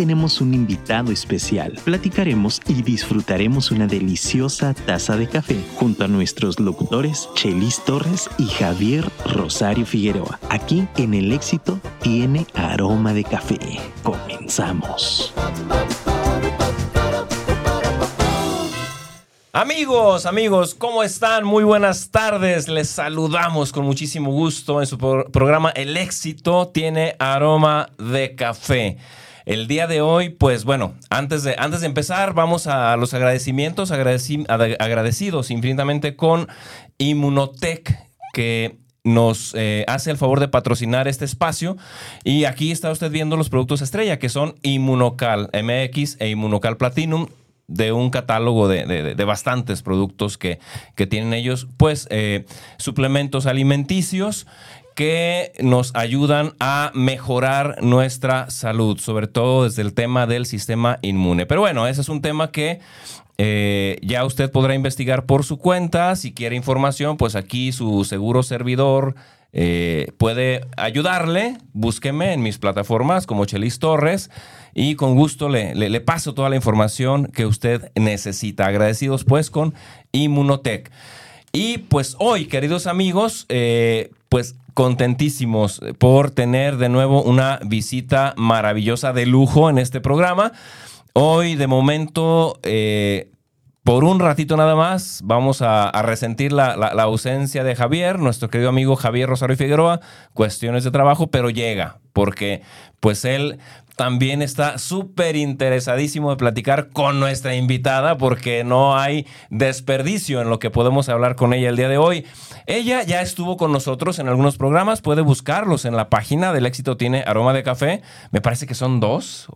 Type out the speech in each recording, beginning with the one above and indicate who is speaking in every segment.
Speaker 1: tenemos un invitado especial. Platicaremos y disfrutaremos una deliciosa taza de café junto a nuestros locutores Chelis Torres y Javier Rosario Figueroa. Aquí en El Éxito tiene aroma de café. Comenzamos.
Speaker 2: Amigos, amigos, ¿cómo están? Muy buenas tardes. Les saludamos con muchísimo gusto en su programa El éxito tiene aroma de café. El día de hoy, pues bueno, antes de, antes de empezar, vamos a los agradecimientos, agradecidos infinitamente con Inmunotech, que nos eh, hace el favor de patrocinar este espacio. Y aquí está usted viendo los productos estrella, que son Inmunocal MX e Inmunocal Platinum de un catálogo de, bastantes productos que, tienen ellos, pues eh, suplementos alimenticios que nos ayudan a mejorar nuestra salud, sobre todo desde el tema del sistema inmune. Pero bueno, ese es un tema que eh, ya usted podrá investigar por su cuenta. Si quiere información, pues aquí su seguro servidor eh, puede ayudarle. Búsqueme en mis plataformas como Chelis Torres y con gusto le, le, paso toda la información que usted necesita. Agradecidos pues con Inmunotech. Y pues hoy, queridos amigos, eh, pues contentísimos por tener de nuevo una visita maravillosa de lujo en este programa. Hoy, de momento, eh, por un ratito nada más, vamos a, resentir la, ausencia de Javier, nuestro querido amigo Javier Rosario Figueroa, cuestiones de trabajo, pero llega, porque pues él también está súper interesadísimo de platicar con nuestra invitada, porque no hay desperdicio en lo que podemos hablar con ella el día de hoy. Ella ya estuvo con nosotros en algunos programas, puede buscarlos en la página del éxito tiene aroma de café, me parece que son dos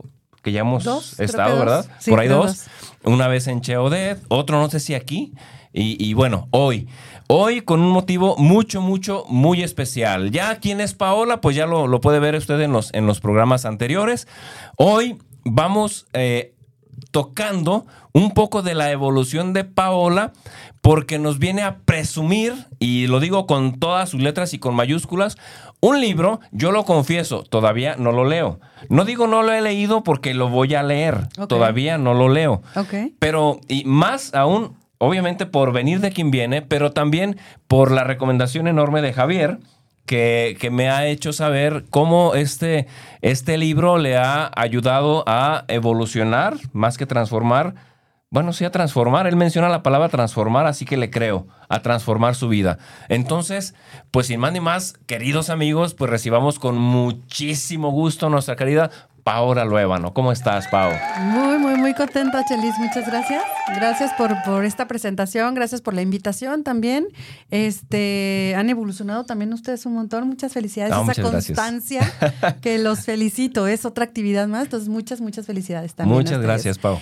Speaker 2: que ya hemos estado, ¿verdad? Por ahí dos. Una vez en Cheodet, otro no sé si aquí. Y, bueno, hoy. Hoy con un motivo mucho, mucho, muy especial. Ya quién es Paola, pues ya lo, puede ver usted en los, en los programas anteriores. Hoy vamos eh, tocando un poco de la evolución de Paola porque nos viene a presumir, y lo digo con todas sus letras y con mayúsculas, un libro, yo lo confieso, todavía no lo leo. No digo no lo he leído porque lo voy a leer, todavía no lo leo. Pero, y más aún, obviamente por venir de quien viene, pero también por la recomendación enorme de Javier, que, que, me ha hecho saber cómo este, este libro le ha ayudado a evolucionar, más que transformar, bueno, sí, a transformar. Él menciona la palabra transformar, así que le creo, a transformar su vida. Entonces, pues sin más ni más, queridos amigos, pues recibamos con muchísimo gusto nuestra querida Paola Luevano. ¿Cómo estás, Pau?
Speaker 3: Muy, muy, muy contenta, Chelis. Muchas gracias. Gracias por, por esta presentación, gracias por la invitación también. Este, han evolucionado también ustedes un montón. Muchas felicidades. Esa constancia que los felicito. Es otra actividad más. Entonces, muchas, muchas felicidades también.
Speaker 2: Muchas gracias, Pau.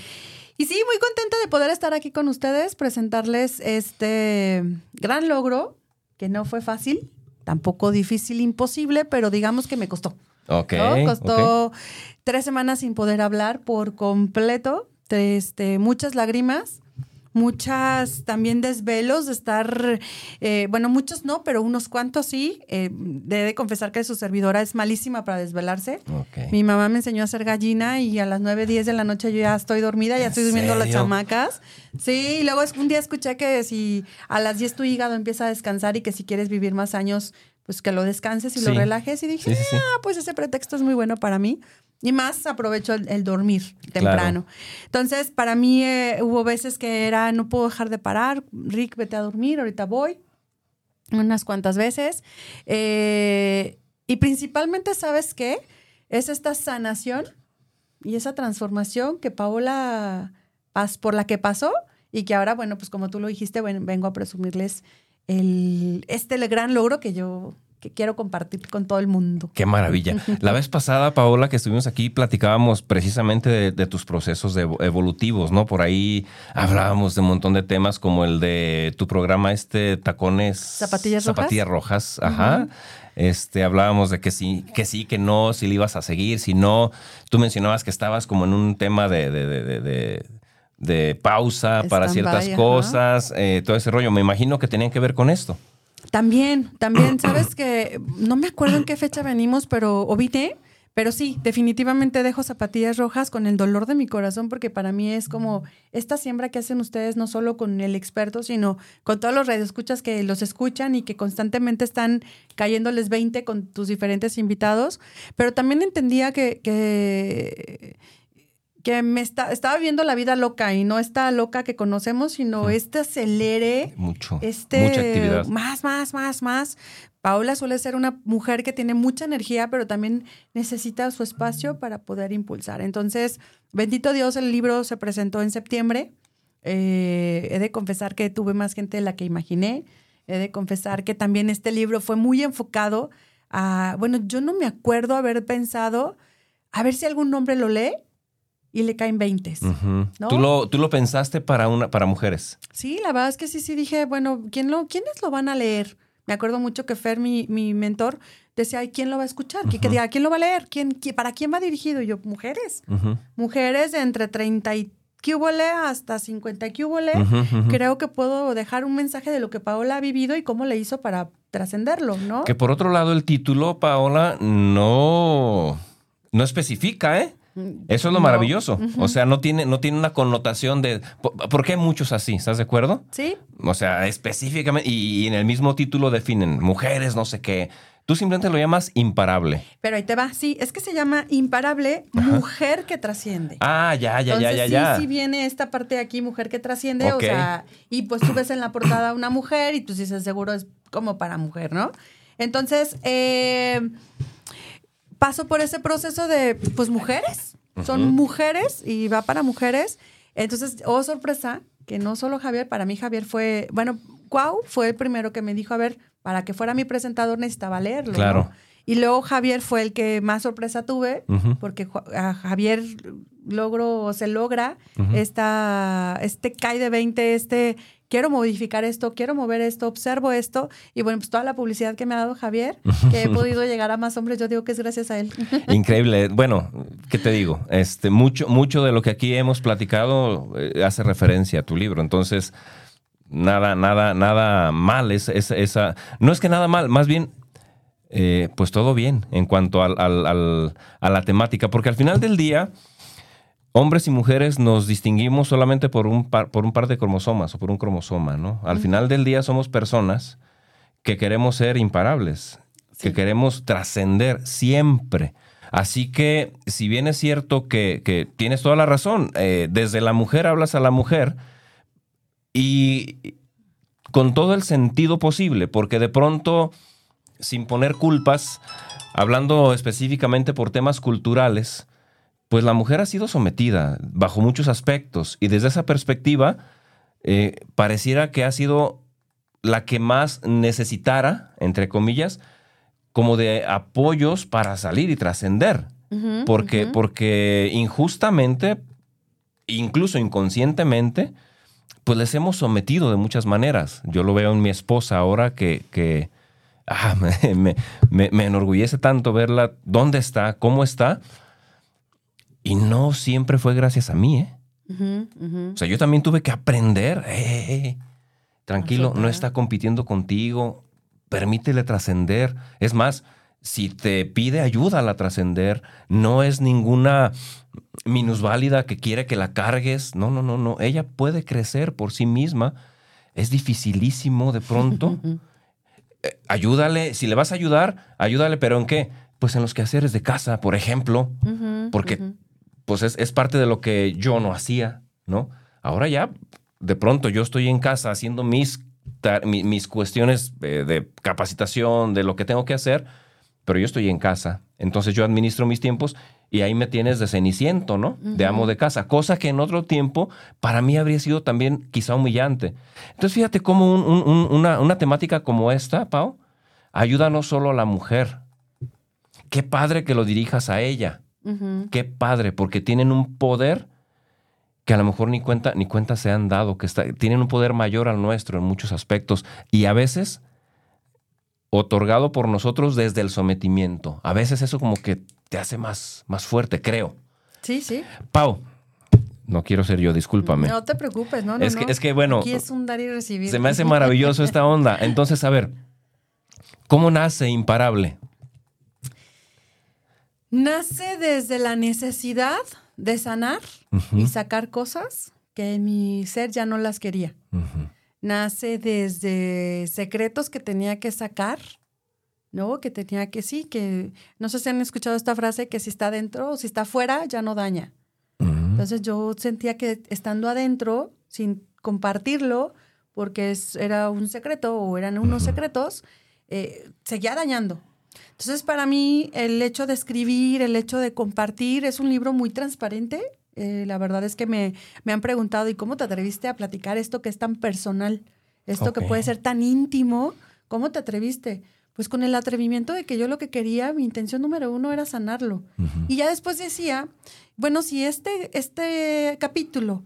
Speaker 3: Y sí, muy contenta de poder estar aquí con ustedes, presentarles este gran logro, que no fue fácil, tampoco difícil, imposible, pero digamos que me costó.
Speaker 2: Ok.
Speaker 3: Costó tres semanas sin poder hablar por completo, este, muchas lágrimas, muchas también desvelos de estar, eh, bueno, muchos no, pero unos cuantos sí. Eh, debe confesar que su servidora es malísima para desvelarse. Mi mamá me enseñó a hacer gallina y a las 9, 10 de la noche yo ya estoy dormida, ya estoy durmiendo las chamacas. Sí, y luego un día escuché que si a las 10 tu hígado empieza a descansar y que si quieres vivir más años, pues que lo descanses y lo relajes. Y dije, ah, pues ese pretexto es muy bueno para mí. Y más aprovecho el, dormir temprano. Entonces, para mí eh, hubo veces que era, no puedo dejar de parar, Rick, vete a dormir, ahorita voy. Unas cuantas veces. Eh, y principalmente, ¿sabes qué? Es esta sanación y esa transformación que Paola, por la que pasó y que ahora, bueno, pues como tú lo dijiste, vengo a presumirles el, este gran logro que yo que quiero compartir con todo el mundo.
Speaker 2: Qué maravilla. La vez pasada, Paola, que estuvimos aquí, platicábamos precisamente de, tus procesos evolutivos, ¿no? Por ahí hablábamos de un montón de temas como el de tu programa este Tacones...
Speaker 3: Zapatillas
Speaker 2: Rojas. Zapatillas Rojas, ajá. Este, hablábamos de que sí, que sí, que no, si le ibas a seguir, si no. Tú mencionabas que estabas como en un tema de, de pausa para ciertas cosas, eh, todo ese rollo. Me imagino que tenían que ver con esto.
Speaker 3: También, también, sabes que no me acuerdo en qué fecha venimos, pero o vine, Pero sí, definitivamente dejo zapatillas rojas con el dolor de mi corazón porque para mí es como esta siembra que hacen ustedes no solo con el experto, sino con todos los radioescuchas que los escuchan y que constantemente están cayéndoles 20 con tus diferentes invitados. Pero también entendía que, que que me está, estaba viendo la vida loca y no esta loca que conocemos, sino este acelere.
Speaker 2: Mucho.
Speaker 3: Este,
Speaker 2: mucha actividad.
Speaker 3: Más, más, más, más. Paola suele ser una mujer que tiene mucha energía, pero también necesita su espacio para poder impulsar. Entonces, bendito Dios, el libro se presentó en septiembre. Eh, he de confesar que tuve más gente de la que imaginé. He de confesar que también este libro fue muy enfocado a, bueno, yo no me acuerdo haber pensado, a ver si algún hombre lo lee y le caen 20.
Speaker 2: Ujú.
Speaker 3: ¿no?
Speaker 2: ¿Tú, lo, tú lo pensaste para, una, para mujeres.
Speaker 3: Sí, la verdad es que sí, sí dije, bueno, ¿quién lo, ¿quiénes lo van a leer? Me acuerdo mucho que Fer, mi, mi mentor, decía, ay, ¿quién lo va a escuchar? ¿Qui- que diga, ¿quién lo va a leer? ¿Quién, qui- ¿Para quién va dirigido? Y yo, mujeres. Mujeres de entre 30 y cúbole hasta 50 cúbole.
Speaker 2: Ujú, ujú.
Speaker 3: Creo que puedo dejar un mensaje de lo que Paola ha vivido y cómo le hizo para trascenderlo, ¿no?
Speaker 2: Que por otro lado, el título, Paola, no, no especifica, ¿eh? Eso es lo
Speaker 3: No.
Speaker 2: maravilloso. O sea, no tiene, no tiene una connotación de. por- Porque hay muchos así, ¿estás de acuerdo?
Speaker 3: Sí,
Speaker 2: O sea, específicamente, y, y en el mismo título definen mujeres, no sé qué. Tú simplemente lo llamas imparable.
Speaker 3: pero ahí te va. Sí, es que se llama Imparable Mujer que Trasciende.
Speaker 2: Ah, ya, ya, ya,
Speaker 3: Entonces,
Speaker 2: ya, ya.
Speaker 3: sí viene esta parte de aquí, mujer que trasciende, o sea, y pues tú ves en la portada una mujer y tú dices, seguro es como para mujer, ¿no? Entonces, eh, paso por ese proceso de, pues, mujeres, son mujeres y va para mujeres. Entonces, oh, sorpresa, que no solo Javier, para mí Javier fue, bueno, Cuau fue el primero que me dijo, a ver, para que fuera mi presentador necesitaba leerlo. ¿no?
Speaker 2: Claro.
Speaker 3: Y luego Javier fue el que más sorpresa tuve, porque a Javier logro o se logra esta, este cae de 20, este quiero modificar esto, quiero mover esto, observo esto. Y bueno, pues toda la publicidad que me ha dado Javier, que he podido llegar a más hombres, yo digo que es gracias a él.
Speaker 2: Increíble. Bueno, ¿qué te digo? Este, mucho, mucho de lo que aquí hemos platicado eh, hace referencia a tu libro. Entonces, nada, nada, nada mal. Es, es- esa, no es que nada mal, más bien, eh, pues todo bien en cuanto al- al- al- a la temática. Porque al final del día, hombres y mujeres nos distinguimos solamente por un par, por un par de cromosomas o por un cromosoma, ¿no? Al final del día somos personas que queremos ser imparables, que queremos trascender siempre. Así que, si bien es cierto que, que tienes toda la razón, eh, desde la mujer hablas a la mujer y con todo el sentido posible, porque de pronto, sin poner culpas, hablando específicamente por temas culturales, pues la mujer ha sido sometida bajo muchos aspectos y desde esa perspectiva eh, pareciera que ha sido la que más necesitara, entre comillas, como de apoyos para salir y trascender. Porque, porque injustamente, incluso inconscientemente, pues les hemos sometido de muchas maneras. Yo lo veo en mi esposa ahora que, que ah, me, me- me- me enorgullece tanto verla dónde está, cómo está. Y no siempre fue gracias a mí, ¿eh? O sea, yo también tuve que aprender. eh, eh, eh, tranquilo, no está compitiendo contigo. Permítele trascender. Es más, si te pide ayuda a trascender, no es ninguna minusválida que quiere que la cargues. No, no, no, no. Ella puede crecer por sí misma. Es dificilísimo de pronto. Eh, ayúdale. Si le vas a ayudar, ayúdale, pero ¿en qué? Pues en los quehaceres de casa, por ejemplo porque. Pues es, es parte de lo que yo no hacía, ¿no? Ahora ya, de pronto yo estoy en casa haciendo mis, cuestiones eh, de capacitación, de lo que tengo que hacer, pero yo estoy en casa. Entonces yo administro mis tiempos y ahí me tienes de ceniciento, ¿no? De amo de casa, cosa que en otro tiempo para mí habría sido también quizá humillante. Entonces fíjate cómo un- un- un- una, una temática como esta, Pau, ayuda no solo a la mujer. Qué padre que lo dirijas a ella. Qué padre, porque tienen un poder que a lo mejor ni cuenta, ni cuenta se han dado, que está- tienen un poder mayor al nuestro en muchos aspectos y a veces otorgado por nosotros desde el sometimiento. A veces eso como que te hace más, más fuerte, creo.
Speaker 3: Sí, sí.
Speaker 2: Pau, no quiero ser yo, discúlpame.
Speaker 3: No te preocupes, no, no.
Speaker 2: es, que,
Speaker 3: no.
Speaker 2: es que, bueno,
Speaker 3: Aquí es un dar y recibir.
Speaker 2: se me hace maravilloso esta onda. Entonces, a ver, ¿cómo nace Imparable?
Speaker 3: Nace desde la necesidad de sanar y sacar cosas que mi ser ya no las quería. Nace desde secretos que tenía que sacar, ¿no? Que tenía que sí, que no sé si han escuchado esta frase que si está adentro o si está afuera ya no daña. Entonces yo sentía que estando adentro, sin compartirlo, porque era un secreto o eran unos secretos, eh, seguía dañando. Entonces, para mí, el hecho de escribir, el hecho de compartir, es un libro muy transparente. Eh, la verdad es que me, me, han preguntado, ¿y cómo te atreviste a platicar esto que es tan personal? Esto que puede ser tan íntimo, ¿cómo te atreviste? Pues con el atrevimiento de que yo lo que quería, mi intención número uno era sanarlo. Y ya después decía, bueno, si este, este capítulo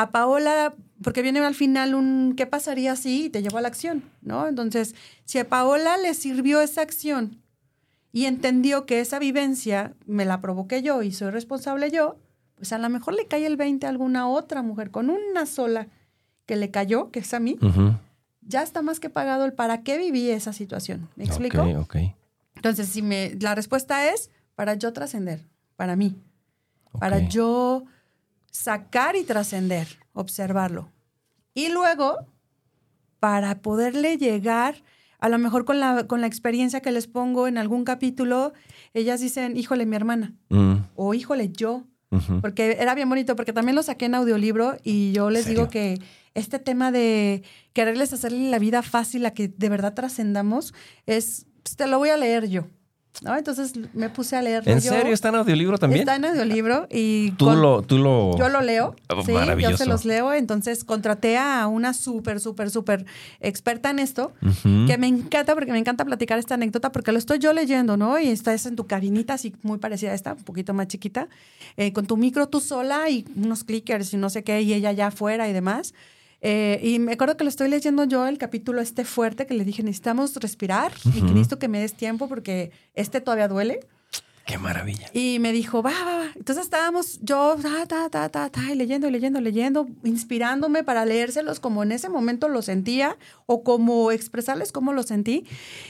Speaker 3: a Paola, porque viene al final un ¿qué pasaría si? te llevó a la acción, ¿no? Entonces, si a Paola le sirvió esa acción y entendió que esa vivencia me la provoqué yo y soy responsable yo, pues a lo mejor le cae el 20 a alguna otra mujer con una sola que le cayó, que es a mí. Ya está más que pagado el para qué viví esa situación. ¿Me explico?
Speaker 2: Ok, ok.
Speaker 3: Entonces, si me, la respuesta es para yo trascender, para mí. Para yo sacar y trascender, observarlo. Y luego, para poderle llegar, a lo mejor con la, con la experiencia que les pongo en algún capítulo, ellas dicen, híjole, mi hermana, mm. o híjole, yo. Porque era bien bonito, porque también lo saqué en audiolibro y yo les digo que este tema de quererles hacerle la vida fácil a que de verdad trascendamos es, pues, te lo voy a leer yo. ¿No? Entonces me puse a leer.
Speaker 2: ¿En serio? ¿Está en audiolibro también?
Speaker 3: Está en audiolibro y...
Speaker 2: ¿Tú, lo, tú lo...
Speaker 3: Yo lo leo. Oh, sí, yo se los leo. Entonces contraté a una súper, súper, súper experta en esto, que me encanta, porque me encanta platicar esta anécdota, porque lo estoy yo leyendo, ¿no? Y estás en tu cabinita, así muy parecida a esta, un poquito más chiquita, eh, con tu micro tú sola y unos clickers y no sé qué, y ella ya afuera y demás. Eh, y me acuerdo que lo estoy leyendo yo, el capítulo este fuerte, que le dije, necesitamos respirar y que necesito que me des tiempo porque este todavía duele.
Speaker 2: Qué maravilla.
Speaker 3: Y me dijo, va, va, va. Entonces estábamos yo, ta, ta, ta, ta, ta, leyendo, leyendo, leyendo, inspirándome para leérselos como en ese momento lo sentía o como expresarles cómo lo sentí.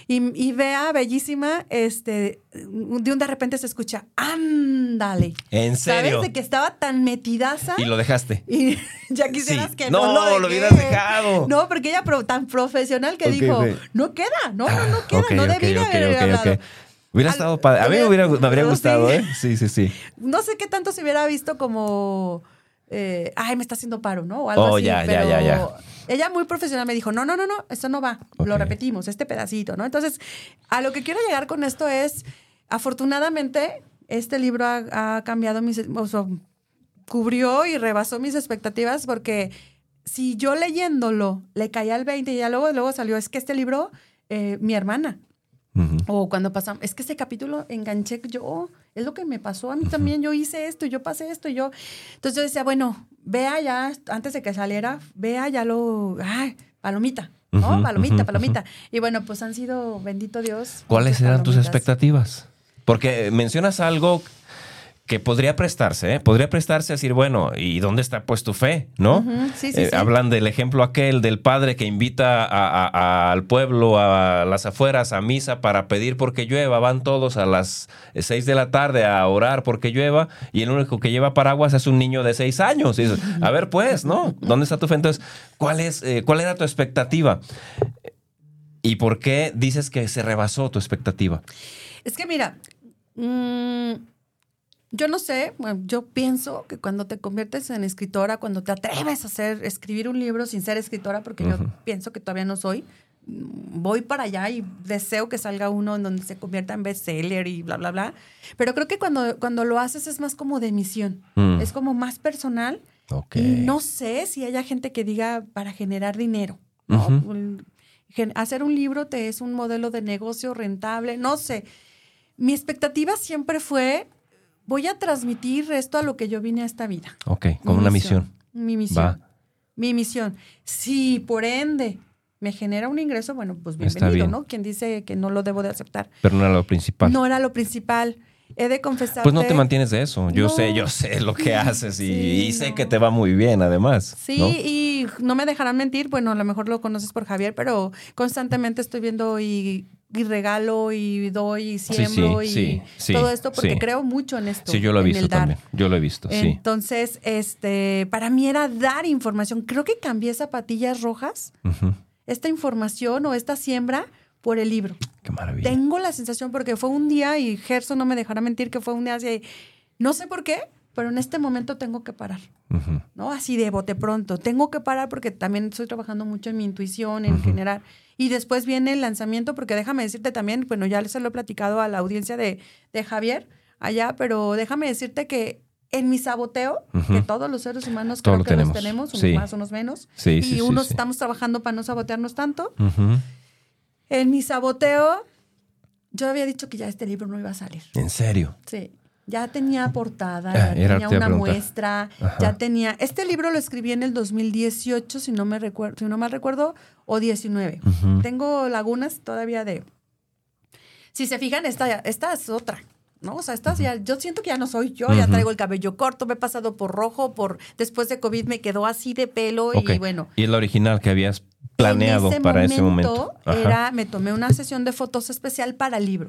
Speaker 3: Y, y vea, bellísima, este, de un de repente se escucha, ándale.
Speaker 2: ¿En serio?
Speaker 3: ¿Sabes? De que estaba tan metidaza.
Speaker 2: Y lo dejaste.
Speaker 3: Y ya quisieras que
Speaker 2: no,
Speaker 3: no
Speaker 2: lo, lo hubieras dejado.
Speaker 3: No, porque ella tan profesional que dijo, no queda, no, no, no queda, no debía haber hablado.
Speaker 2: Hubiera estado padre. A mí me, hubiera, me habría gustado, ¿eh? Sí, sí, sí.
Speaker 3: No sé qué tanto se hubiera visto como. Eh, ay, me está haciendo paro, ¿no? O algo
Speaker 2: oh,
Speaker 3: así.
Speaker 2: Ya, ya, ya, ya.
Speaker 3: Ella muy profesional me dijo, no, no, no, no, esto no va. Lo repetimos, este pedacito, ¿no? Entonces, a lo que quiero llegar con esto es, afortunadamente, este libro ha, cambiado mis, o sea, cubrió y rebasó mis expectativas porque si yo leyéndolo le caía al 20 y ya luego, luego salió, es que este libro, eh, mi hermana, o cuando pasamos, es que ese capítulo enganché yo, es lo que me pasó a mí también, yo hice esto, yo pasé esto, y yo. Entonces yo decía, bueno, vea ya, antes de que saliera, vea ya lo, ay, palomita, ¿no? palomita, palomita. Y bueno, pues han sido, bendito Dios.
Speaker 2: ¿Cuáles eran tus expectativas? Porque mencionas algo que podría prestarse, ¿eh? podría prestarse a decir, bueno, ¿y dónde está pues tu fe? ¿No?
Speaker 3: sí, sí,
Speaker 2: eh, Hablan del ejemplo aquel del padre que invita al pueblo a las afueras a misa para pedir porque llueva, van todos a las seis de la tarde a orar porque llueva y el único que lleva paraguas es un niño de seis años. Y a ver pues, ¿no? ¿Dónde está tu fe? Entonces, ¿cuál, es, eh, ¿cuál era tu expectativa? ¿Y por qué dices que se rebasó tu expectativa?
Speaker 3: Es que mira, mmm yo no sé, yo pienso que cuando te conviertes en escritora, cuando te atreves a hacer, escribir un libro sin ser escritora, porque yo pienso que todavía no soy, voy para allá y deseo que salga uno en donde se convierta en bestseller y bla, bla, bla. Pero creo que cuando, cuando lo haces es más como de misión, mm. es como más personal. Y no sé si haya gente que diga para generar dinero. Hacer un libro te es un modelo de negocio rentable, no sé. Mi expectativa siempre fue voy a transmitir esto a lo que yo vine a esta vida.
Speaker 2: Ok, con una misión.
Speaker 3: Mi misión. Mi misión. Si por ende me genera un ingreso, bueno, pues bienvenido, ¿no? Quien dice que no lo debo de aceptar.
Speaker 2: Pero no era lo principal.
Speaker 3: No era lo principal. He de confesar.
Speaker 2: Pues no te mantienes de eso. Yo sé, yo sé lo que haces y, sé que te va muy bien, además.
Speaker 3: Sí, y no me dejarán mentir. Bueno, a lo mejor lo conoces por Javier, pero constantemente estoy viendo y y regalo y doy y siembro
Speaker 2: sí,
Speaker 3: y
Speaker 2: sí,
Speaker 3: todo esto porque creo mucho en esto.
Speaker 2: Sí, yo lo he visto también. Yo lo he visto, sí.
Speaker 3: Entonces, este, para mí era dar información. Creo que cambié zapatillas rojas, esta información o esta siembra por el libro.
Speaker 2: Qué maravilla.
Speaker 3: Tengo la sensación porque fue un día y Gerson no me dejará mentir que fue un día así, no sé por qué, pero en este momento tengo que parar. ¿no? Así de bote pronto. Tengo que parar porque también estoy trabajando mucho en mi intuición, en general. Y después viene el lanzamiento, porque déjame decirte también, bueno, ya se lo he platicado a la audiencia de, de Javier allá, pero déjame decirte que en mi saboteo, que todos los seres humanos
Speaker 2: Todo
Speaker 3: creo
Speaker 2: lo
Speaker 3: que
Speaker 2: tenemos.
Speaker 3: los tenemos, unos
Speaker 2: Sí.
Speaker 3: más, unos menos,
Speaker 2: Sí,
Speaker 3: y
Speaker 2: sí,
Speaker 3: unos estamos trabajando para no sabotearnos tanto. En mi saboteo, yo había dicho que ya este libro no iba a salir.
Speaker 2: En serio.
Speaker 3: Sí. Ya tenía portada,
Speaker 2: Ah,
Speaker 3: ya tenía una muestra,
Speaker 2: Ajá.
Speaker 3: ya tenía. Este libro lo escribí en el 2018, si no me recuerdo, si no mal recuerdo, o 19.
Speaker 2: Ujú.
Speaker 3: Tengo lagunas todavía de. Si se fijan, esta, esta es otra. ¿No? O sea, esta ya, yo siento que ya no soy yo, ya traigo el cabello corto, me he pasado por rojo, por después de COVID me quedó así de pelo y bueno.
Speaker 2: Y la original que habías planeado
Speaker 3: ese
Speaker 2: para
Speaker 3: momento,
Speaker 2: ese momento. Ajá.
Speaker 3: Era, me tomé una sesión de fotos especial para el libro.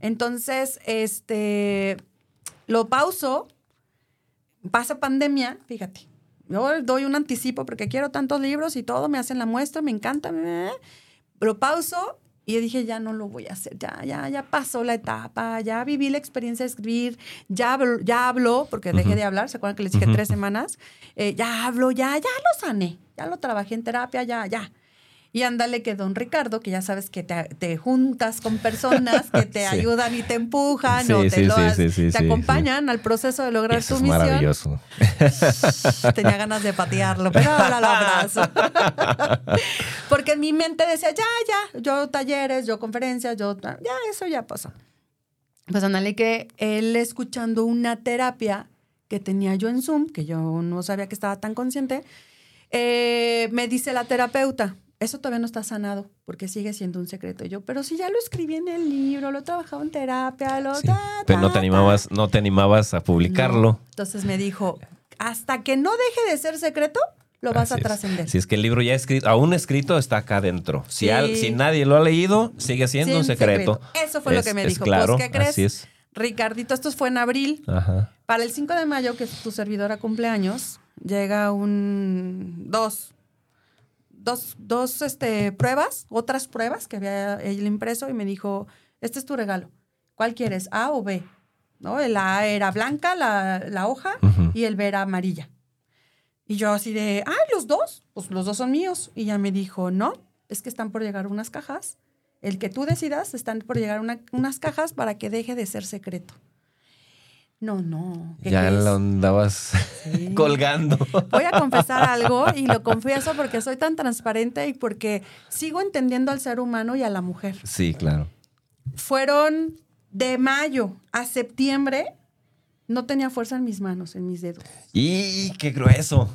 Speaker 3: Entonces, este, lo pauso, pasa pandemia, fíjate, yo doy un anticipo porque quiero tantos libros y todo, me hacen la muestra, me encanta, eh, lo pauso y yo dije, ya no lo voy a hacer, ya, ya, ya pasó la etapa, ya viví la experiencia de escribir, ya, ya hablo, porque dejé de hablar, ¿se acuerdan que les dije tres semanas? Eh, ya hablo, ya, ya lo sané, ya lo trabajé en terapia, ya, ya. Y ándale que don Ricardo, que ya sabes que te, te juntas con personas que te
Speaker 2: Sí.
Speaker 3: ayudan y te empujan
Speaker 2: Sí,
Speaker 3: o te, lo has- te acompañan al proceso de lograr
Speaker 2: Eso
Speaker 3: tu
Speaker 2: es
Speaker 3: misión.
Speaker 2: maravilloso.
Speaker 3: Tenía ganas de patearlo, pero ahora lo abrazo. Porque en mi mente decía, ya, ya, yo talleres, yo conferencias, yo, ya, eso ya pasó. Pues ándale que él escuchando una terapia que tenía yo en Zoom, que yo no sabía que estaba tan consciente, eh, me dice la terapeuta, eso todavía no está sanado, porque sigue siendo un secreto. Yo, pero si ya lo escribí en el libro, lo he trabajado en terapia, lo...
Speaker 2: Sí.
Speaker 3: ta,
Speaker 2: Pero no te
Speaker 3: ta".
Speaker 2: animabas, no te animabas a publicarlo.
Speaker 3: No. Entonces me dijo, hasta que no deje de ser secreto, lo vas
Speaker 2: Así
Speaker 3: a trascender.
Speaker 2: Si es que el libro ya escrito, aún escrito, está acá adentro. Si,
Speaker 3: Sí.
Speaker 2: al- si nadie lo ha leído, sigue siendo un secreto.
Speaker 3: Eso fue lo que me dijo.
Speaker 2: Claro,
Speaker 3: pues, ¿qué crees?
Speaker 2: así es.
Speaker 3: Ricardito, esto fue en abril.
Speaker 2: Ajá.
Speaker 3: Para el 5 de mayo, que tu servidora cumpleaños, llega un dos, dos, dos este, pruebas, otras pruebas que había él impreso y me dijo, este es tu regalo. ¿Cuál quieres? ¿A o B? ¿No? El A era blanca, la, la hoja, y el B era amarilla. Y yo así de, ah, los dos, pues los dos son míos. Y ya me dijo, no, es que están por llegar unas cajas. El que tú decidas, están por llegar una- unas cajas para que deje de ser secreto. No, no. ¿qué
Speaker 2: Ya
Speaker 3: crees?
Speaker 2: lo andabas
Speaker 3: Sí.
Speaker 2: colgando.
Speaker 3: Voy a confesar algo y lo confieso porque soy tan transparente y porque sigo entendiendo al ser humano y a la mujer.
Speaker 2: Sí, claro.
Speaker 3: Fueron de mayo a septiembre, no tenía fuerza en mis manos, en mis dedos.
Speaker 2: Y qué grueso.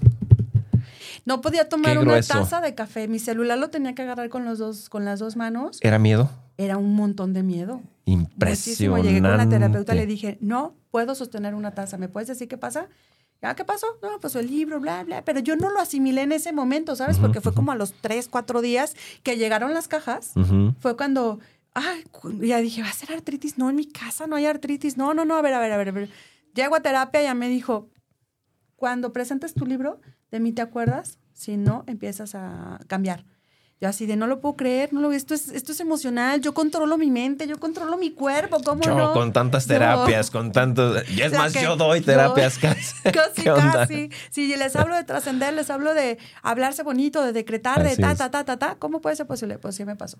Speaker 3: No podía tomar una taza de café. Mi celular lo tenía que agarrar con, los dos, con las dos manos.
Speaker 2: ¿Era miedo?
Speaker 3: Era un montón de miedo. Muchísimo.
Speaker 2: Impresionante.
Speaker 3: Llegué con la terapeuta, le dije, no puedo sostener una taza. ¿Me puedes decir qué pasa? ¿Ya qué pasó? No, pues el libro, bla, bla. Pero yo no lo asimilé en ese momento, ¿sabes? Porque fue como a los tres, cuatro días que llegaron las cajas.
Speaker 2: Ujú.
Speaker 3: Fue cuando, ay, ya dije, ¿va a ser artritis? No, en mi casa no hay artritis. No, no, no, a ver, a ver, a ver. A ver. Llego a terapia y ya me dijo, cuando presentes tu libro, ¿de mí te acuerdas? Si no, empiezas a cambiar. Yo así de, no lo puedo creer, no lo, esto, es, esto es emocional, yo controlo mi mente, yo controlo mi cuerpo, ¿cómo
Speaker 2: Yo
Speaker 3: no?
Speaker 2: con tantas terapias, con tantos... Y es
Speaker 3: O sea,
Speaker 2: más, yo doy terapias casi.
Speaker 3: Casi, casi. Si les hablo de trascender, les hablo de hablarse bonito, de decretar, de ta, ta, ta, ta, ta. ¿Cómo puede ser posible? Pues sí me pasó.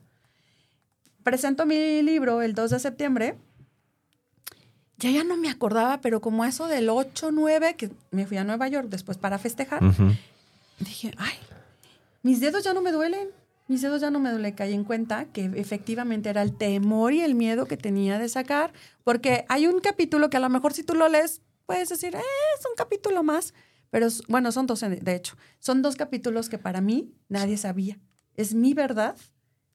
Speaker 3: Presento mi libro el 2 de septiembre. Ya ya no me acordaba, pero como eso del 8, 9, que me fui a Nueva York después para festejar, dije, ay, mis dedos ya no me duelen. Mis dedos ya no me duelen. Caí en cuenta que efectivamente era el temor y el miedo que tenía de sacar, porque hay un capítulo que a lo mejor si tú lo lees, puedes decir, eh, es un capítulo más. Pero bueno, son dos, de hecho. Son dos capítulos que para mí nadie sabía. Es mi verdad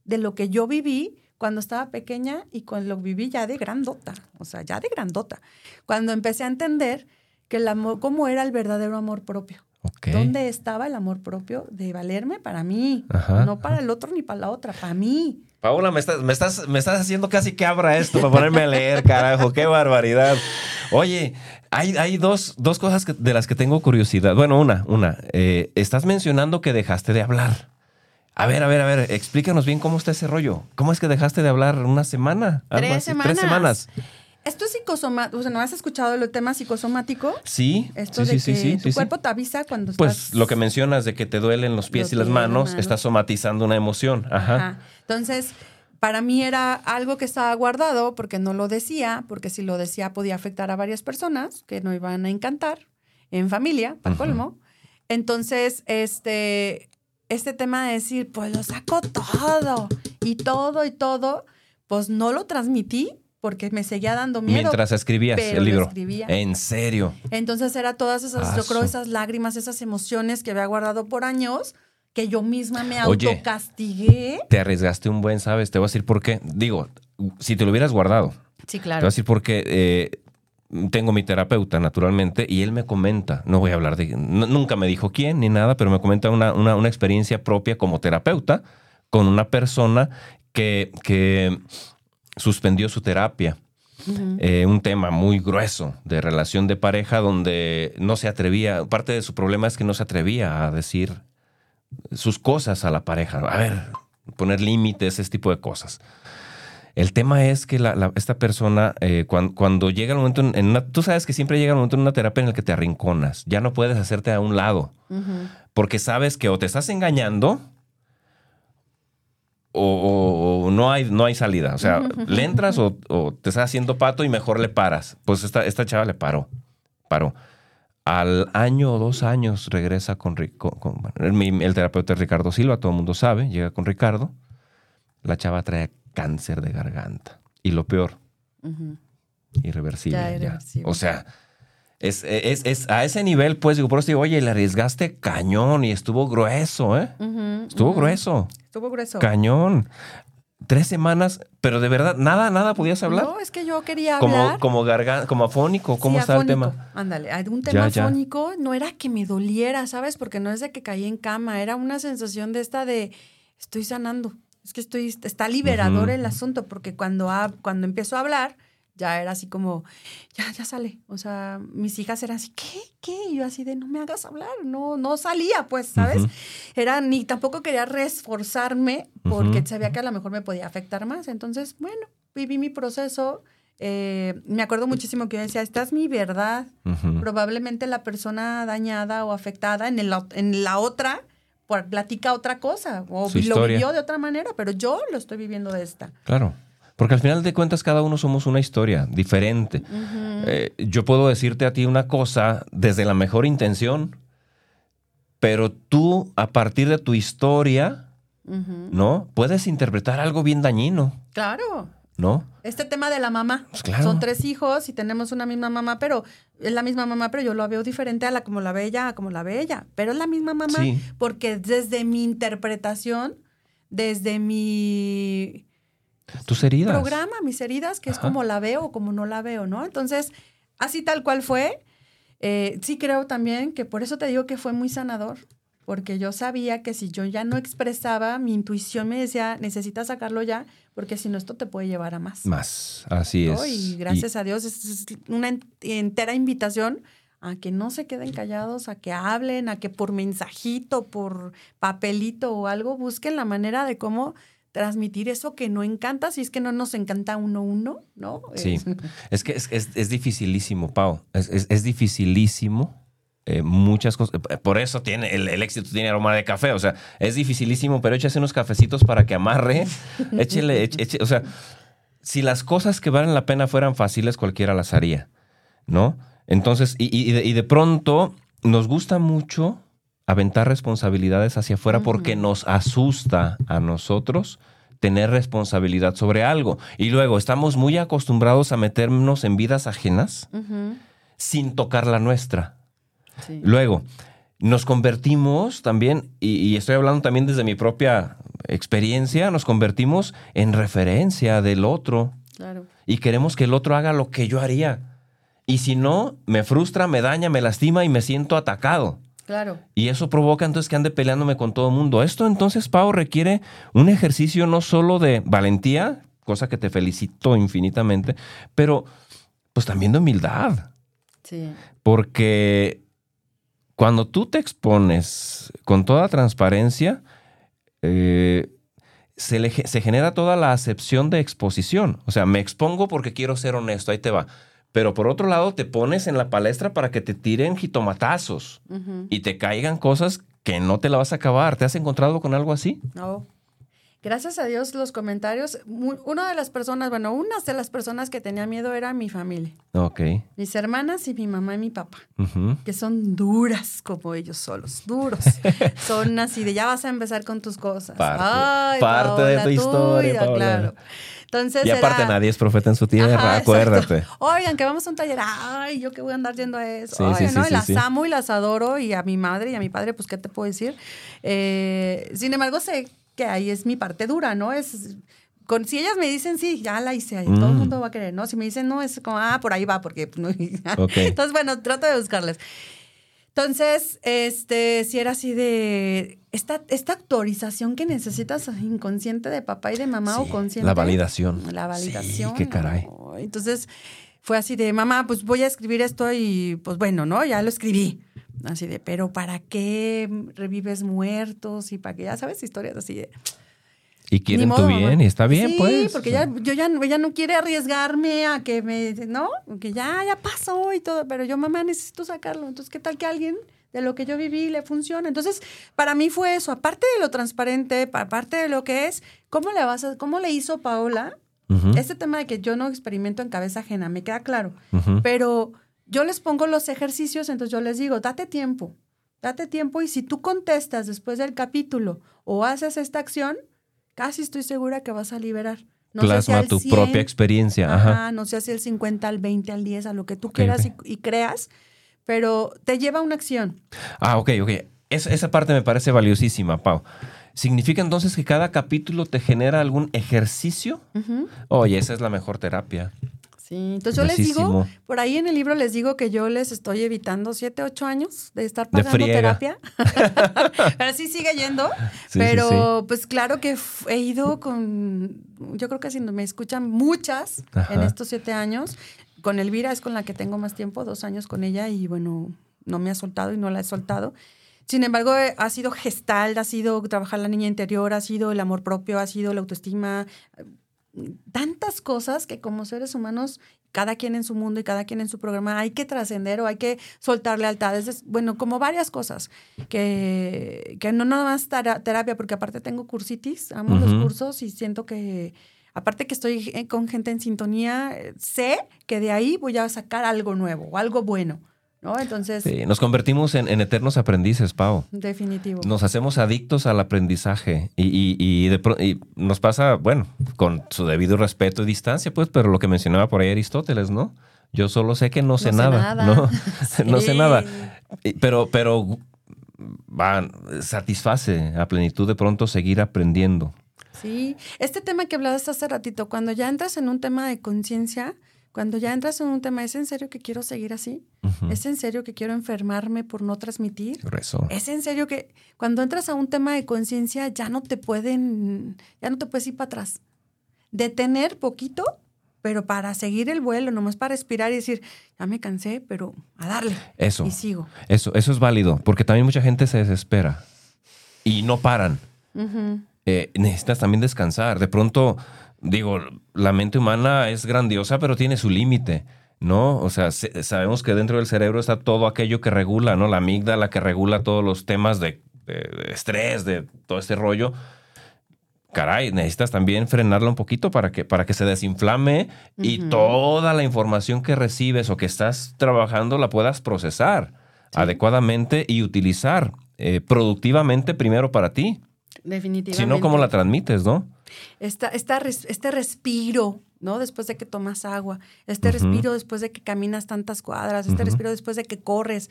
Speaker 3: de lo que yo viví cuando estaba pequeña y cuando lo viví ya de grandota. O sea, ya de grandota. Cuando empecé a entender que el amor, cómo era el verdadero amor propio.
Speaker 2: Ok. Ok.
Speaker 3: ¿Dónde estaba el amor propio de valerme para mí?
Speaker 2: Ajá,
Speaker 3: no para el otro ni para la otra, para mí.
Speaker 2: Paola, me estás, me, estás, me estás haciendo casi que abra esto para ponerme a leer, carajo. ¡Qué barbaridad! Oye, hay, hay dos, dos cosas que- de las que tengo curiosidad. Bueno, una, una. Eh, estás mencionando que dejaste de hablar. A ver, a ver, a ver, explícanos bien cómo está ese rollo. ¿Cómo es que dejaste de hablar una semana? Algo
Speaker 3: Tres
Speaker 2: así,
Speaker 3: semanas.
Speaker 2: Tres semanas.
Speaker 3: Esto es psicosomático. O sea, ¿no has escuchado el tema psicosomático?
Speaker 2: Sí,
Speaker 3: Esto
Speaker 2: sí,
Speaker 3: de
Speaker 2: sí,
Speaker 3: que
Speaker 2: sí, sí,
Speaker 3: tu cuerpo te avisa cuando
Speaker 2: Pues
Speaker 3: estás...
Speaker 2: lo que mencionas de que te duelen los pies y las manos,
Speaker 3: manos.
Speaker 2: estás somatizando una emoción. Ajá.
Speaker 3: Ajá. Entonces, para mí era algo que estaba guardado porque no lo decía, porque si lo decía podía afectar a varias personas que no iban a encantar en familia, para
Speaker 2: Ujú.
Speaker 3: colmo. Entonces, este, este tema de decir, pues lo saco todo y todo y todo, pues no lo transmití porque me seguía dando miedo.
Speaker 2: Mientras escribías el libro.
Speaker 3: escribía.
Speaker 2: En serio.
Speaker 3: Entonces era todas esas, yo creo, esas lágrimas, esas emociones que había guardado por años, que yo misma me
Speaker 2: Oye.
Speaker 3: autocastigué.
Speaker 2: Te arriesgaste un buen, ¿sabes? Te voy a decir por qué. Digo, si te lo hubieras guardado,
Speaker 3: Sí,
Speaker 2: te voy a
Speaker 3: claro.
Speaker 2: decir por qué. eh, tengo mi terapeuta, naturalmente, y él me comenta, no voy a hablar de, nunca me dijo quién ni nada, pero me comenta una, una- una experiencia propia como terapeuta con una persona que, que suspendió su terapia. Eh, un tema muy grueso de relación de pareja donde no se atrevía, parte de su problema es que no se atrevía a decir sus cosas a la pareja. A ver, poner límites, ese tipo de cosas. El tema es que la- la- esta persona, eh, cuan- cuando, llega el momento en, una, tú sabes que siempre llega el momento en una terapia en el que te arrinconas, ya no puedes hacerte a un lado, porque sabes que o te estás engañando o, no, hay, no hay salida. O sea, le entras o, o te estás haciendo pato y mejor le paras. Pues esta, esta chava le paró, paró. Al año o dos años regresa con, con- el, terapeuta es Ricardo Silva, todo el mundo sabe, llega con Ricardo. La chava trae cáncer de garganta. Y lo peor, irreversible.
Speaker 3: Ya,
Speaker 2: ya.
Speaker 3: irreversible.
Speaker 2: O sea, es, es- es a ese nivel, pues digo, por eso digo, oye, le arriesgaste cañón y estuvo grueso, ¿eh? Estuvo grueso,
Speaker 3: Estuvo grueso.
Speaker 2: cañón. Tres semanas, pero de verdad, nada, nada podías hablar.
Speaker 3: No, es que yo quería
Speaker 2: como,
Speaker 3: hablar.
Speaker 2: como garganta, como afónico, ¿cómo
Speaker 3: Sí,
Speaker 2: está el tema?
Speaker 3: Ándale, un
Speaker 2: Ya,
Speaker 3: tema
Speaker 2: ya.
Speaker 3: afónico no era que me doliera, ¿sabes? Porque no es de que caí en cama, era una sensación de esta de estoy sanando. Es que estoy, está liberador el asunto, porque cuando, cuando empiezo a hablar, ya era así como, ya, ya sale. O sea, mis hijas eran así, ¿qué? ¿Qué? Y yo así de, no me hagas hablar. No, no salía, pues, ¿sabes?
Speaker 2: Ujú.
Speaker 3: Era, ni tampoco quería reforzarme porque
Speaker 2: Ujú.
Speaker 3: sabía que a lo mejor me podía afectar más. Entonces, bueno, viví mi proceso. Eh, me acuerdo muchísimo que yo decía, esta es mi verdad.
Speaker 2: Ujú.
Speaker 3: Probablemente la persona dañada o afectada en, el, en la otra por, platica otra cosa o
Speaker 2: Su
Speaker 3: lo
Speaker 2: historia.
Speaker 3: vivió de otra manera, pero yo lo estoy viviendo de esta.
Speaker 2: Claro. Porque al final de cuentas cada uno somos una historia diferente. Eh, yo puedo decirte a ti una cosa desde la mejor intención, pero tú a partir de tu historia. ¿no? Puedes interpretar algo bien dañino,
Speaker 3: Claro.
Speaker 2: ¿no?
Speaker 3: Este tema de la mamá.
Speaker 2: Pues claro.
Speaker 3: Son tres hijos y tenemos una misma mamá, pero es la misma mamá, pero yo lo veo diferente a la como la ve ella, a como la ve ella. Pero es la misma mamá.
Speaker 2: Sí.
Speaker 3: Porque desde mi interpretación, desde mi
Speaker 2: Tus heridas.
Speaker 3: programa, mis heridas, que es como la veo o como no la veo, ¿no? Entonces, así tal cual fue. eh, sí creo también que por eso te digo que fue muy sanador, porque yo sabía que si yo ya no expresaba, mi intuición me decía, necesitas sacarlo ya, porque si no esto te puede llevar a más.
Speaker 2: Más, así
Speaker 3: ¿no?
Speaker 2: es.
Speaker 3: Y gracias a Dios es, una en- entera invitación a que no se queden callados, a que hablen, a que por mensajito, por papelito o algo, busquen la manera de cómo transmitir eso que no encanta, si es que no nos encanta uno uno, ¿no?
Speaker 2: Sí,
Speaker 3: Es-
Speaker 2: que es, es- es dificilísimo, Pau. Es, es- dificilísimo. eh, muchas cosas. Eh, Por eso tiene el, el éxito tiene aroma de café. O sea, es dificilísimo, pero échase unos cafecitos para que amarre. Échele, eche- eche- o sea, si las cosas que valen la pena fueran fáciles, cualquiera las haría, ¿no? Entonces, y, y de, y de pronto nos gusta mucho aventar responsabilidades hacia afuera porque nos asusta a nosotros tener responsabilidad sobre algo. Y luego estamos muy acostumbrados a meternos en vidas ajenas sin tocar la nuestra.
Speaker 3: sí.
Speaker 2: Luego, nos convertimos también, y, y estoy hablando también desde mi propia experiencia, nos convertimos en referencia del otro
Speaker 3: Claro.
Speaker 2: y queremos que el otro haga lo que yo haría. Y si no, me frustra, me daña, me lastima y me siento atacado.
Speaker 3: Claro.
Speaker 2: Y eso provoca entonces que ande peleándome con todo el mundo. Esto entonces, Pau, requiere un ejercicio no solo de valentía, cosa que te felicito infinitamente, pero pues también de humildad.
Speaker 3: Sí.
Speaker 2: Porque cuando tú te expones con toda transparencia, eh, se, le se genera toda la acepción de exposición. O sea, me expongo porque quiero ser honesto, ahí te va. Pero por otro lado, te pones en la palestra para que te tiren jitomatazos y te caigan cosas que no te la vas a acabar. ¿Te has encontrado con algo así?
Speaker 3: No. Gracias a Dios los comentarios. mu- Una de las personas, bueno, una de las personas que tenía miedo era mi familia.
Speaker 2: Ok.
Speaker 3: Mis hermanas y mi mamá y mi papá.
Speaker 2: Ujú.
Speaker 3: que son duras como ellos solos, duros. son así de ya vas a empezar con tus cosas.
Speaker 2: Parte- parte de tu historia,
Speaker 3: tuya,
Speaker 2: Paola.
Speaker 3: claro. Entonces
Speaker 2: Y aparte
Speaker 3: era-
Speaker 2: nadie es profeta en su tierra,
Speaker 3: Ajá,
Speaker 2: acuérdate.
Speaker 3: exacto. Oigan, que vamos a un taller. Ay, yo que voy a andar yendo a eso.
Speaker 2: Sí,
Speaker 3: Oigan,
Speaker 2: sí,
Speaker 3: ¿no?
Speaker 2: sí,
Speaker 3: las amo y las adoro y a mi madre y a mi padre, pues, ¿qué te puedo decir? Eh, sin embargo, sé que ahí es mi parte dura, ¿no? Es con, si ellas me dicen sí, ya la hice, ahí, todo el
Speaker 2: Mm.
Speaker 3: mundo va a querer, ¿no? Si me dicen no, es como, ah, por ahí va, porque pues, no. Entonces, bueno, trato de buscarles. Entonces, este, si era así de esta, esta actualización que necesitas inconsciente de papá y de mamá o consciente.
Speaker 2: la validación.
Speaker 3: La validación.
Speaker 2: Sí, qué caray.
Speaker 3: ¿no? Entonces, fue así de, mamá, pues voy a escribir esto y pues bueno, ¿no? Ya lo escribí. Así de, pero ¿para qué revives muertos? Y para qué, ya sabes, historias así de...
Speaker 2: Y quieren
Speaker 3: Ni
Speaker 2: tu
Speaker 3: modo,
Speaker 2: bien,
Speaker 3: mamá.
Speaker 2: y está bien,
Speaker 3: sí,
Speaker 2: pues.
Speaker 3: porque ya, yo ya, ella no quiere arriesgarme a que me, ¿no? Que ya, ya pasó y todo, pero yo, mamá, necesito sacarlo. Entonces, ¿qué tal que alguien de lo que yo viví le funciona? Entonces, para mí fue eso, aparte de lo transparente, pa- aparte de lo que es, ¿cómo le vas a, cómo le hizo Paola? Este tema de que yo no experimento en cabeza ajena, me queda claro, pero yo les pongo los ejercicios, entonces yo les digo, date tiempo, date tiempo y si tú contestas después del capítulo o haces esta acción, casi estoy segura que vas a liberar. No
Speaker 2: Plasma tu
Speaker 3: 100,
Speaker 2: propia experiencia. Ajá.
Speaker 3: Ajá, no sé si el 50, al 20, al 10, a lo que tú quieras. Y, y creas, pero te lleva a una acción.
Speaker 2: Ah, ok, ok. Es- esa parte me parece valiosísima, Pau. ¿Significa entonces que cada capítulo te genera algún ejercicio? Oye, esa es la mejor terapia.
Speaker 3: Sí, entonces yo les digo, por ahí en el libro les digo que yo les estoy evitando 7, 8 años de estar pagando terapia. pero sí sigue yendo.
Speaker 2: Sí, sí,
Speaker 3: pero pues claro que he ido con, yo creo que si me escuchan muchas
Speaker 2: Ajá.
Speaker 3: en estos 7 años. Con Elvira es con la que tengo más tiempo, dos años con ella y bueno, no me ha soltado y no la he soltado. Sin embargo, eh, ha sido gestal, ha sido trabajar la niña interior, ha sido el amor propio, ha sido la autoestima, tantas cosas que como seres humanos, cada quien en su mundo y cada quien en su programa, hay que trascender o hay que soltar lealtades. Es- Bueno, como varias cosas, que, que no nada más tera- terapia, porque aparte tengo cursitis, amo los cursos y siento que, aparte que estoy eh, con gente en sintonía, eh, sé que de ahí voy a sacar algo nuevo o algo bueno, ¿no? Entonces,
Speaker 2: Sí, nos convertimos en, en eternos aprendices, Pau.
Speaker 3: definitivo.
Speaker 2: Nos hacemos adictos al aprendizaje y, y- y de y nos pasa, bueno, con su debido respeto y distancia, pues, pero lo que mencionaba por ahí Aristóteles, ¿no? Yo solo sé que no sé
Speaker 3: No sé
Speaker 2: nada,
Speaker 3: nada.
Speaker 2: ¿no? no sé nada. Pero, pero va, satisface a plenitud de pronto seguir aprendiendo.
Speaker 3: Sí, este tema que hablabas hace ratito, cuando ya entras en un tema de conciencia, cuando ya entras en un tema, ¿es en serio que quiero seguir así? ¿Es en serio que quiero enfermarme por no transmitir?
Speaker 2: Eso.
Speaker 3: ¿Es en serio que cuando entras a un tema de conciencia ya no te pueden, ya no te puedes ir para atrás? Detener poquito, pero para seguir el vuelo, nomás para respirar y decir, ya me cansé, pero a darle.
Speaker 2: Eso.
Speaker 3: Y sigo.
Speaker 2: Eso, eso es válido, porque también mucha gente se desespera y no paran. Eh, necesitas también descansar. De pronto, digo, la mente humana es grandiosa, pero tiene su límite, ¿no? O sea, se- sabemos que dentro del cerebro está todo aquello que regula, ¿no? La amígdala que regula todos los temas de, de- de estrés, de todo este rollo. Caray, necesitas también frenarla un poquito para que, para que se desinflame y toda la información que recibes o que estás trabajando la puedas procesar adecuadamente y utilizar eh, productivamente primero para ti.
Speaker 3: Definitivamente.
Speaker 2: Si no, ¿cómo la transmites, no?
Speaker 3: Esta, este respiro, ¿no? Después de que tomas agua, este respiro después de que caminas tantas cuadras, este respiro después de que corres.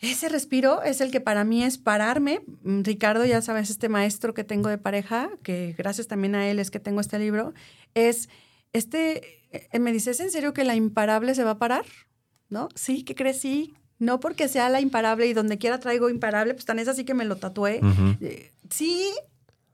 Speaker 3: Ese respiro es el que para mí es pararme. Mm, Ricardo, ya sabes, este maestro que tengo de pareja, que gracias también a él es que tengo este libro, es este, eh, me dice, ¿es en serio que la imparable se va a parar? ¿No? Sí, ¿qué crees? Sí. No porque sea la imparable y donde quiera traigo imparable, pues tan es así que me lo tatué. Eh, sí,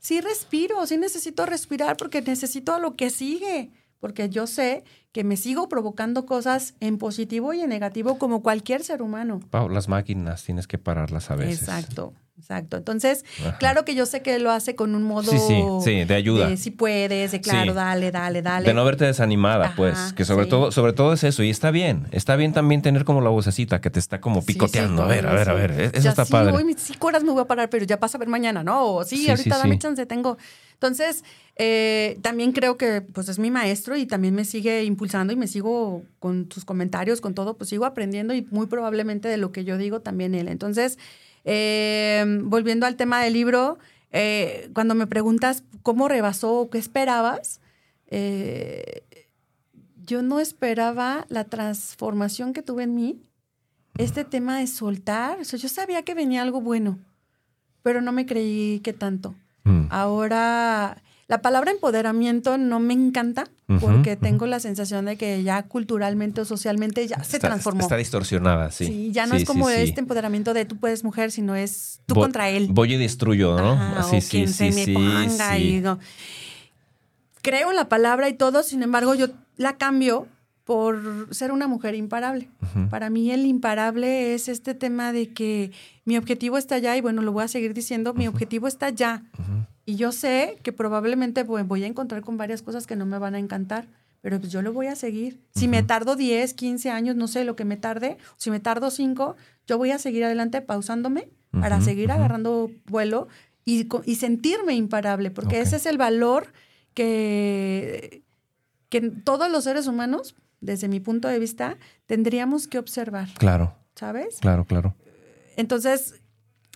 Speaker 3: sí respiro, sí necesito respirar porque necesito a lo que sigue. Porque yo sé que me sigo provocando cosas en positivo y en negativo como cualquier ser humano.
Speaker 2: Pau, las máquinas tienes que pararlas a veces.
Speaker 3: Exacto. Exacto. Entonces, claro que yo sé que lo hace con un modo.
Speaker 2: Sí, sí, sí, de ayuda.
Speaker 3: De si puedes, de claro, dale, dale, dale.
Speaker 2: De no verte desanimada, pues. Que sobre todo, sobre todo es eso. Y está bien. Está bien también tener como la vocecita que te está como picoteando. a ver, a ver, a ver. E-, eso está padre.
Speaker 3: Hoy cinco horas me voy a parar, pero ya pasa a ver mañana, ¿no? sí, ahorita dame chance, tengo. Entonces, eh, también creo que pues es mi maestro y también me sigue impulsando y me sigo con sus comentarios, con todo, pues sigo aprendiendo y muy probablemente de lo que yo digo también él. Entonces, eh, volviendo al tema del libro, eh, cuando me preguntas cómo rebasó o qué esperabas, eh, yo no esperaba la transformación que tuve en mí. Este tema de soltar, o sea, yo sabía que venía algo bueno, pero no me creí que tanto. Mm. Ahora la palabra empoderamiento no me encanta porque tengo la sensación de que ya culturalmente o socialmente ya se transformó.
Speaker 2: Está distorsionada, sí.
Speaker 3: Sí, ya no es como este empoderamiento de tú puedes mujer, sino es tú contra él.
Speaker 2: Voy y destruyo, ¿no?
Speaker 3: sí, sí, sí, sí, Creo en la palabra y todo, sin embargo, yo la cambio por ser una mujer imparable. Para mí el imparable es este tema de que mi objetivo está allá y bueno, lo voy a seguir diciendo, mi objetivo está allá. Y yo sé que probablemente voy a encontrar con varias cosas que no me van a encantar, pero pues yo lo voy a seguir. Si me tardo 10, 15 años, no sé lo que me tarde, si me tardo 5, yo voy a seguir adelante pausándome para seguir agarrando vuelo y, y, sentirme imparable, porque ese es el valor que, que todos los seres humanos, desde mi punto de vista, tendríamos que observar.
Speaker 2: Claro.
Speaker 3: ¿Sabes?
Speaker 2: Claro, claro.
Speaker 3: Entonces,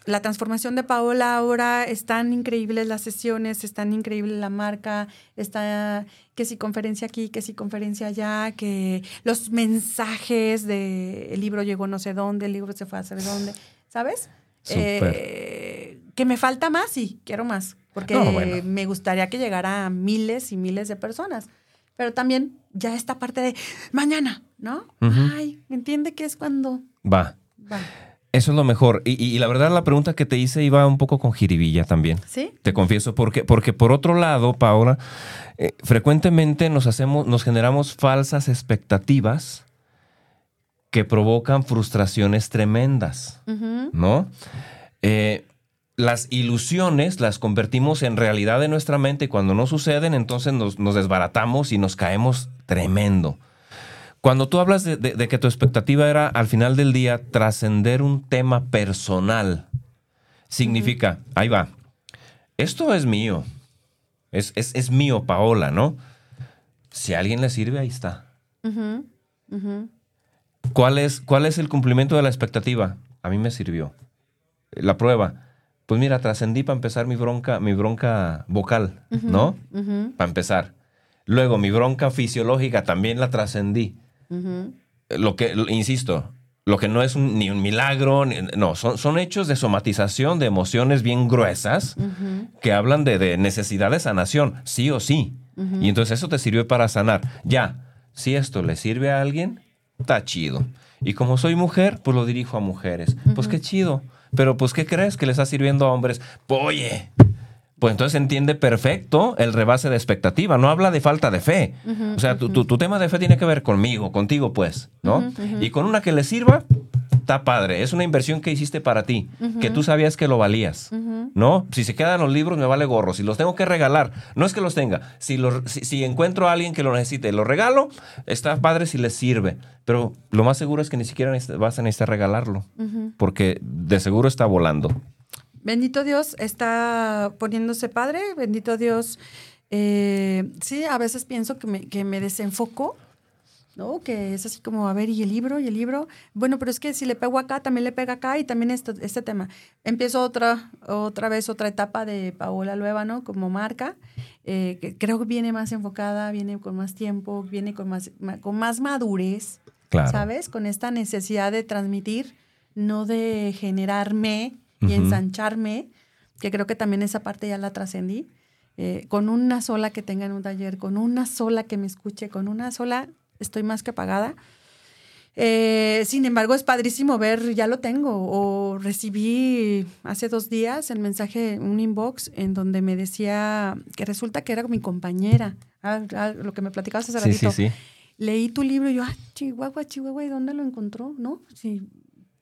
Speaker 3: la transformación de Paola ahora están increíbles las sesiones, están increíbles la marca, está que si conferencia aquí, que si conferencia allá, que los mensajes de el libro llegó no sé dónde, el libro se fue a saber dónde, ¿sabes? Eh, que me falta más, sí, quiero más, porque me gustaría que llegara a miles y miles de personas. Pero también ya esta parte de mañana, ¿no? Ay, ¿me entiende que es cuando...
Speaker 2: Va. Va. Eso es lo mejor. Y, la verdad, la pregunta que te hice iba un poco con jiribilla también.
Speaker 3: Sí.
Speaker 2: Te confieso, porque, porque por otro lado, Paola, eh, frecuentemente nos hacemos, nos generamos falsas expectativas que provocan frustraciones tremendas, ¿no? Eh, las ilusiones las convertimos en realidad de nuestra mente y cuando no suceden, entonces nos, nos desbaratamos y nos caemos tremendo. Cuando tú hablas de, que tu expectativa era al final del día trascender un tema personal, significa, ahí va, esto es mío, es, es, mío, Paola, ¿no? Si a alguien le sirve, ahí está. ¿Cuál, es, ¿Cuál es el cumplimiento de la expectativa? A mí me sirvió. La prueba. Pues mira, trascendí para empezar mi bronca, mi bronca vocal, ¿no? Para empezar. Luego, mi bronca fisiológica también la trascendí. Lo que, insisto, lo que no es ni un milagro, no, son, son, hechos de somatización de emociones bien gruesas que hablan de, necesidad de sanación, sí o sí. Y entonces eso te sirve para sanar. Ya, si esto le sirve a alguien, está chido. Y como soy mujer, pues lo dirijo a mujeres. Pues qué chido. Pero pues, ¿qué crees que le está sirviendo a hombres? Oye, pues entonces entiende perfecto el rebase de expectativa. No habla de falta de fe. o sea, tu, tema de fe tiene que ver conmigo, contigo, pues, ¿no? y con una que le sirva, está padre. Es una inversión que hiciste para ti, que tú sabías que lo valías, ¿no? Si se quedan los libros, me vale gorro. Si los tengo que regalar, no es que los tenga. Si, los, si, encuentro a alguien que lo necesite, lo regalo, está padre si les sirve. Pero lo más seguro es que ni siquiera vas a necesitar regalarlo, porque de seguro está volando.
Speaker 3: Bendito Dios está poniéndose padre, bendito Dios. Eh, sí, a veces pienso que me, que me desenfoco, ¿no? Que es así como, a ver, y el libro, y el libro. Bueno, pero es que si le pego acá, también le pega acá y también esto, este tema. Empiezo otra, otra vez, otra etapa de Paola ¿no? como marca, eh, que creo que viene más enfocada, viene con más tiempo, viene con más, con más madurez, ¿sabes? Con esta necesidad de transmitir, no de generarme y ensancharme, que creo que también esa parte ya la trascendí. Eh, con una sola que tenga en un taller, con una sola que me escuche, con una sola estoy más que pagada. Eh, sin embargo, es padrísimo ver, ya lo tengo, o recibí hace dos días el mensaje, un inbox, en donde me decía que resulta que era mi compañera, ah, ah, lo que me platicabas hace
Speaker 2: Sí,
Speaker 3: ratito.
Speaker 2: sí, sí.
Speaker 3: Leí tu libro y yo, ah, Chihuahua, Chihuahua, ¿y dónde lo encontró? ¿No? Si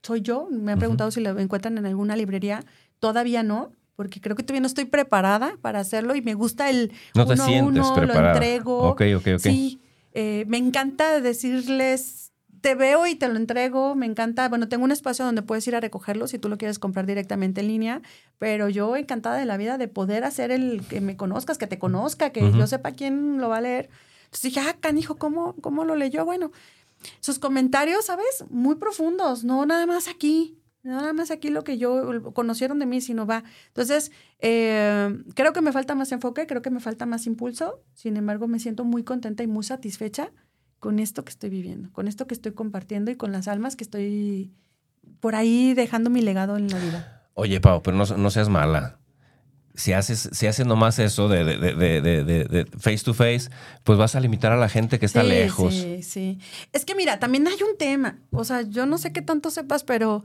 Speaker 3: soy yo, me han preguntado si lo encuentran en alguna librería, todavía no. Porque creo que todavía no estoy preparada para hacerlo y me gusta el
Speaker 2: No te
Speaker 3: uno a
Speaker 2: sientes
Speaker 3: uno,
Speaker 2: preparada.
Speaker 3: lo entrego.
Speaker 2: Ok, ok, ok.
Speaker 3: Sí, eh, me encanta decirles, te veo y te lo entrego, me encanta, bueno, tengo un espacio donde puedes ir a recogerlo si tú lo quieres comprar directamente en línea, pero yo encantada de la vida de poder hacer el que me conozcas, que te conozca, que yo sepa quién lo va a leer. Entonces dije, ah, canijo, ¿cómo, ¿cómo lo leyó? Bueno, sus comentarios, ¿sabes? Muy profundos, no nada más aquí, no nada más aquí lo que yo conocieron de mí, sino va. Entonces, eh, creo que me falta más enfoque, creo que me falta más impulso, sin embargo, me siento muy contenta y muy satisfecha con esto que estoy viviendo, con esto que estoy compartiendo y con las almas que estoy por ahí dejando mi legado en la vida.
Speaker 2: Oye, Pau, pero no, no seas mala. Si haces, si haces nomás eso de, de- de- de- face to face, pues vas a limitar a la gente que está
Speaker 3: Sí,
Speaker 2: lejos.
Speaker 3: Sí, sí. Es que mira, también hay un tema. O sea, yo no sé qué tanto sepas, pero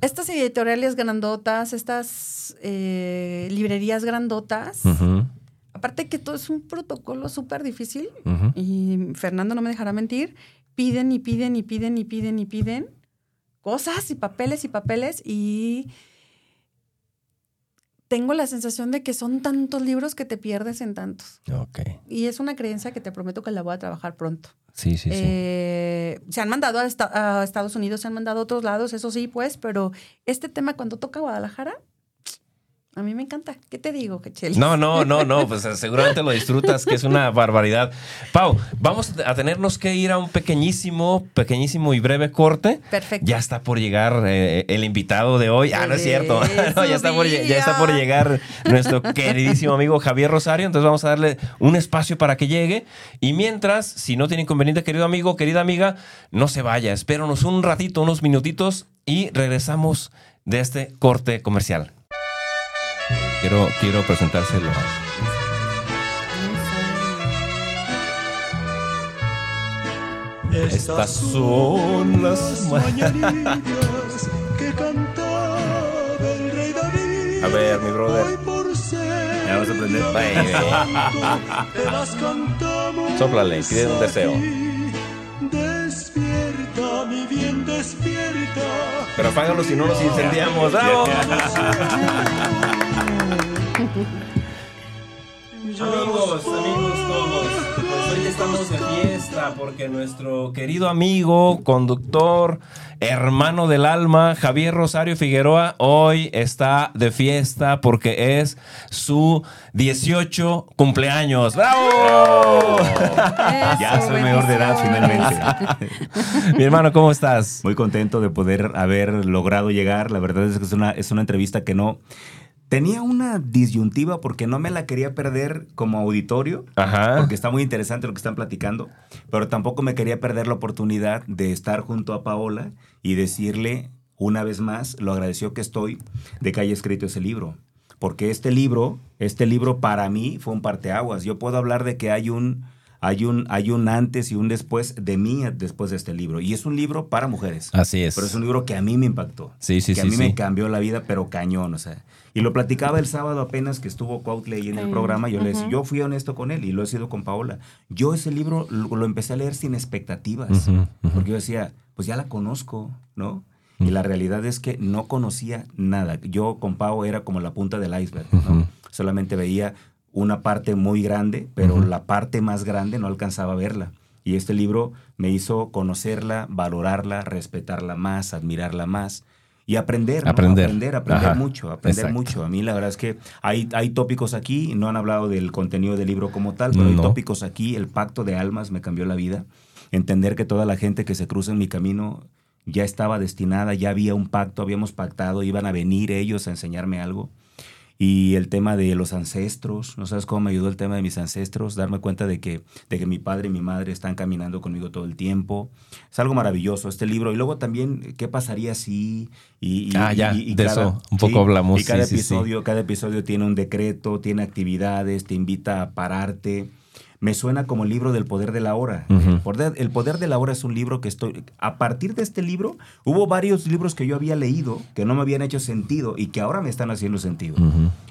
Speaker 3: estas editoriales grandotas, estas eh, librerías grandotas,
Speaker 2: Ujú,
Speaker 3: aparte que todo es un protocolo súper difícil, y Fernando no me dejará mentir, piden y piden y piden y piden y piden cosas y papeles y papeles y tengo la sensación de que son tantos libros que te pierdes en tantos.
Speaker 2: Ok.
Speaker 3: Y es una creencia que te prometo que la voy a trabajar pronto.
Speaker 2: Sí, sí, sí.
Speaker 3: Eh, se han mandado a, esta- a Estados Unidos, se han mandado a otros lados, eso sí, pues, pero este tema cuando toca Guadalajara, a mí me encanta. ¿Qué te digo, Quechel?
Speaker 2: No, no, no, no, pues seguramente lo disfrutas, que es una barbaridad. Pau, vamos a tenernos que ir a un pequeñísimo, pequeñísimo y breve corte.
Speaker 3: Perfecto.
Speaker 2: Ya está por llegar eh, el invitado de hoy. Ah, no es cierto. No, ya, está por, ya está por llegar nuestro queridísimo amigo Javier Rosario. Entonces vamos a darle un espacio para que llegue. Y mientras, si no tiene inconveniente, querido amigo, querida amiga, no se vaya. Espéranos un ratito, unos minutitos y regresamos de este corte comercial. Quiero, quiero presentárselo. Estas son las
Speaker 4: mañanitas que cantaba el rey David.
Speaker 2: A ver, mi brother. Ya vamos a aprender.
Speaker 4: te las cantamos
Speaker 2: Sóplale, pide un deseo.
Speaker 4: Despierta, mi bien, despierta.
Speaker 2: Pero apágalo si no nos incendiamos. ¡Bravo! Amigos, amigos todos, pues hoy estamos de fiesta porque nuestro querido amigo, conductor, hermano del alma, Javier Rosario Figueroa, hoy está de fiesta porque es su 18 cumpleaños. ¡Bravo!
Speaker 5: Ya soy mayor de edad finalmente.
Speaker 2: Mi hermano, ¿cómo estás?
Speaker 5: Muy contento de poder haber logrado llegar. La verdad es que es una, es una entrevista que no... Tenía una disyuntiva porque no me la quería perder como auditorio,
Speaker 2: Ajá.
Speaker 5: porque está muy interesante lo que están platicando, pero tampoco me quería perder la oportunidad de estar junto a Paola y decirle una vez más lo agradeció que estoy de que haya escrito ese libro. Porque este libro, este libro para mí fue un parteaguas. Yo puedo hablar de que hay un, hay un, hay un antes y un después de mí después de este libro. Y es un libro para mujeres.
Speaker 2: Así es.
Speaker 5: Pero es un libro que a mí me impactó.
Speaker 2: Sí, sí,
Speaker 5: que
Speaker 2: sí,
Speaker 5: a mí
Speaker 2: sí.
Speaker 5: me cambió la vida, pero cañón, o sea. Y lo platicaba el sábado apenas que estuvo Cuautle en el programa. Yo le decía, yo fui honesto con él y lo he sido con Paola. Yo ese libro lo, lo empecé a leer sin expectativas. Porque yo decía, pues ya la conozco, ¿no? Y la realidad es que no conocía nada. Yo con Pau era como la punta del iceberg. Solamente veía una parte muy grande, pero la parte más grande no alcanzaba a verla. Y este libro me hizo conocerla, valorarla, respetarla más, admirarla más y aprender, ¿no?
Speaker 2: Aprender.
Speaker 5: aprender, aprender
Speaker 2: Ajá.
Speaker 5: mucho, aprender
Speaker 2: Exacto.
Speaker 5: mucho. A mí la verdad es que hay, hay tópicos aquí, no han hablado del contenido del libro como tal, pero hay tópicos aquí. El pacto de almas me cambió la vida. Entender que toda la gente que se cruza en mi camino ya estaba destinada, ya había un pacto, habíamos pactado, iban a venir ellos a enseñarme algo. Y el tema de los ancestros, no sabes cómo me ayudó el tema de mis ancestros, darme cuenta de que, de que mi padre y mi madre están caminando conmigo todo el tiempo. Es algo maravilloso este libro. Y luego también, ¿qué pasaría si? Y, y-
Speaker 2: Ah, ya,
Speaker 5: y- y
Speaker 2: de eso un poco hablamos,
Speaker 5: Y cada
Speaker 2: sí, sí, sí.
Speaker 5: episodio, cada episodio tiene un decreto, tiene actividades, te invita a pararte. Me suena como el libro del poder de la hora. El, poder, el poder de la hora es un libro que estoy... A partir de este libro, hubo varios libros que yo había leído que no me habían hecho sentido y que ahora me están haciendo sentido.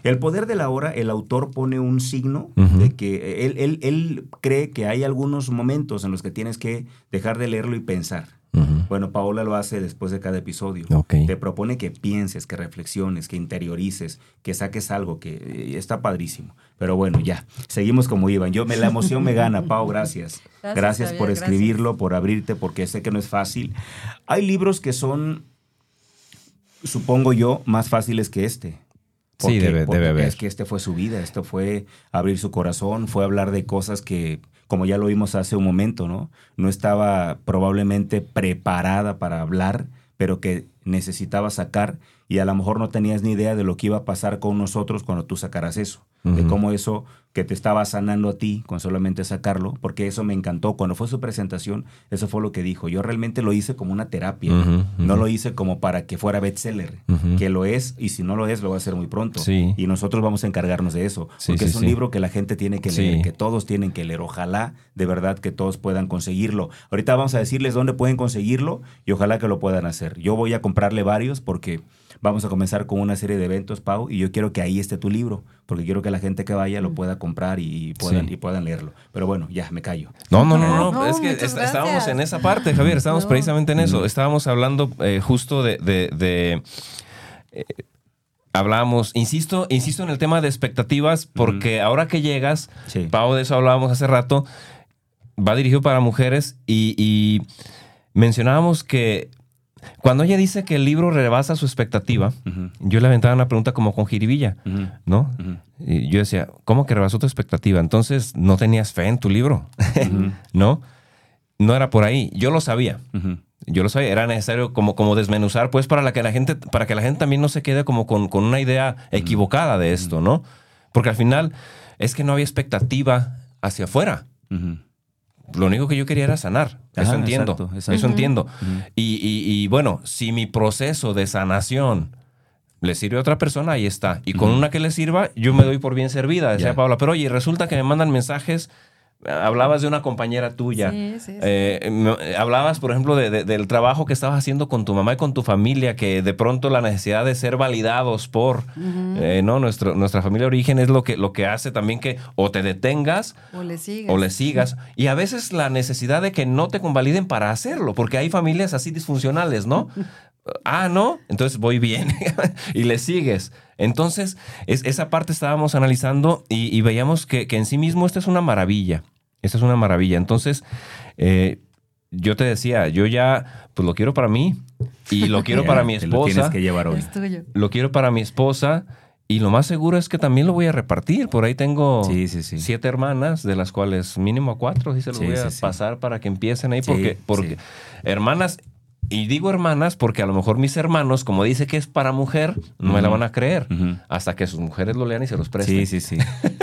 Speaker 5: El poder de la hora, el autor pone un signo de que él, él- él cree que hay algunos momentos en los que tienes que dejar de leerlo y pensar. Bueno, Paola lo hace después de cada episodio. Te propone que pienses, que reflexiones, que interiorices, que saques algo, que eh, está padrísimo. Pero bueno, ya, seguimos como iban. Yo, me, la emoción me gana, Pau, gracias.
Speaker 3: Gracias,
Speaker 5: Gracias,
Speaker 3: Javier,
Speaker 5: por
Speaker 3: gracias.
Speaker 5: escribirlo, por abrirte, porque sé que no es fácil. Hay libros que son, supongo yo, más fáciles que este.
Speaker 2: Sí, debe-
Speaker 5: porque
Speaker 2: debe haber.
Speaker 5: Es que este fue su vida, esto fue abrir su corazón, fue hablar de cosas que, como ya lo vimos hace un momento, ¿no? No estaba probablemente preparada para hablar, pero que necesitaba sacar y a lo mejor no tenías ni idea de lo que iba a pasar con nosotros cuando tú sacaras eso, de cómo eso que te estaba sanando a ti con solamente sacarlo, porque eso me encantó. Cuando fue su presentación, eso fue lo que dijo. Yo realmente lo hice como una terapia, no lo hice como para que fuera bestseller, que lo es y si no lo es, lo va a hacer muy pronto.
Speaker 2: Sí.
Speaker 5: Y nosotros vamos a encargarnos de eso,
Speaker 2: Sí,
Speaker 5: porque
Speaker 2: sí,
Speaker 5: es un libro que la gente tiene que leer, que todos tienen que leer. Ojalá de verdad que todos puedan conseguirlo. Ahorita vamos a decirles dónde pueden conseguirlo y ojalá que lo puedan hacer. Yo voy a comprarle varios porque vamos a comenzar con una serie de eventos, Pau, y yo quiero que ahí esté tu libro, porque quiero que la gente que vaya lo pueda comprar y puedan,
Speaker 2: Sí.
Speaker 5: y puedan leerlo. Pero bueno, ya me callo.
Speaker 2: No, no, no,
Speaker 3: No,
Speaker 2: no, es que estábamos en esa parte, Javier, estábamos
Speaker 3: No.
Speaker 2: precisamente en eso. Estábamos hablando eh, justo de... de- de, eh, hablábamos, insisto, insisto en el tema de expectativas, porque ahora que llegas,
Speaker 5: Sí.
Speaker 2: Pau, de eso hablábamos hace rato, va dirigido para mujeres y, y mencionábamos que cuando ella dice que el libro rebasa su expectativa, yo le aventaba una pregunta como con jiribilla, ¿no? Y yo decía, ¿cómo que rebasó tu expectativa? Entonces, ¿no tenías fe en tu libro? ¿No? No era por ahí. Yo lo sabía. Yo lo sabía. Era necesario como, como desmenuzar, pues, para la que la gente, para que la gente también no se quede como con, con una idea equivocada de esto, ¿no? Porque al final es que no había expectativa hacia afuera. Lo único que yo quería era sanar. Eso entiendo.
Speaker 5: exacto, exacto.
Speaker 2: Eso entiendo. Y, y- y, bueno, si mi proceso de sanación le sirve a otra persona, ahí está. Y con una que le sirva, yo me doy por bien servida, decía
Speaker 5: Ya.
Speaker 2: Paula. Pero oye, resulta que me mandan mensajes. Hablabas de una compañera tuya.
Speaker 3: Sí, sí, sí.
Speaker 2: Eh, hablabas, por ejemplo, de- de- del trabajo que estabas haciendo con tu mamá y con tu familia, que de pronto la necesidad de ser validados por eh, no nuestro, nuestra familia de origen es lo que, lo que hace también que o te detengas
Speaker 3: O le sigas.
Speaker 2: o le sigas. Y a veces la necesidad de que no te convaliden para hacerlo, porque hay familias así disfuncionales, ¿no? ah, no, entonces voy bien y le sigues. Entonces, es- esa parte estábamos analizando y, y veíamos que, que en sí mismo esta es una maravilla. Esta es una maravilla. Entonces, eh, yo te decía, yo ya, pues lo quiero para mí y lo quiero para mi
Speaker 5: te Lo tienes
Speaker 2: esposa
Speaker 5: que llevar hoy.
Speaker 3: Es tuyo.
Speaker 2: lo quiero para mi esposa y lo más seguro es que también lo voy a repartir. Por ahí tengo
Speaker 5: Sí, sí, sí.
Speaker 2: siete hermanas, de las cuales mínimo cuatro sí se los
Speaker 5: Sí,
Speaker 2: voy a pasar para que empiecen ahí.
Speaker 5: Sí,
Speaker 2: Porque, porque
Speaker 5: sí.
Speaker 2: hermanas, y digo hermanas porque a lo mejor mis hermanos, como dice que es para mujer, no me la van a creer. Hasta que sus mujeres lo lean y se los presten.
Speaker 5: Sí, sí, sí.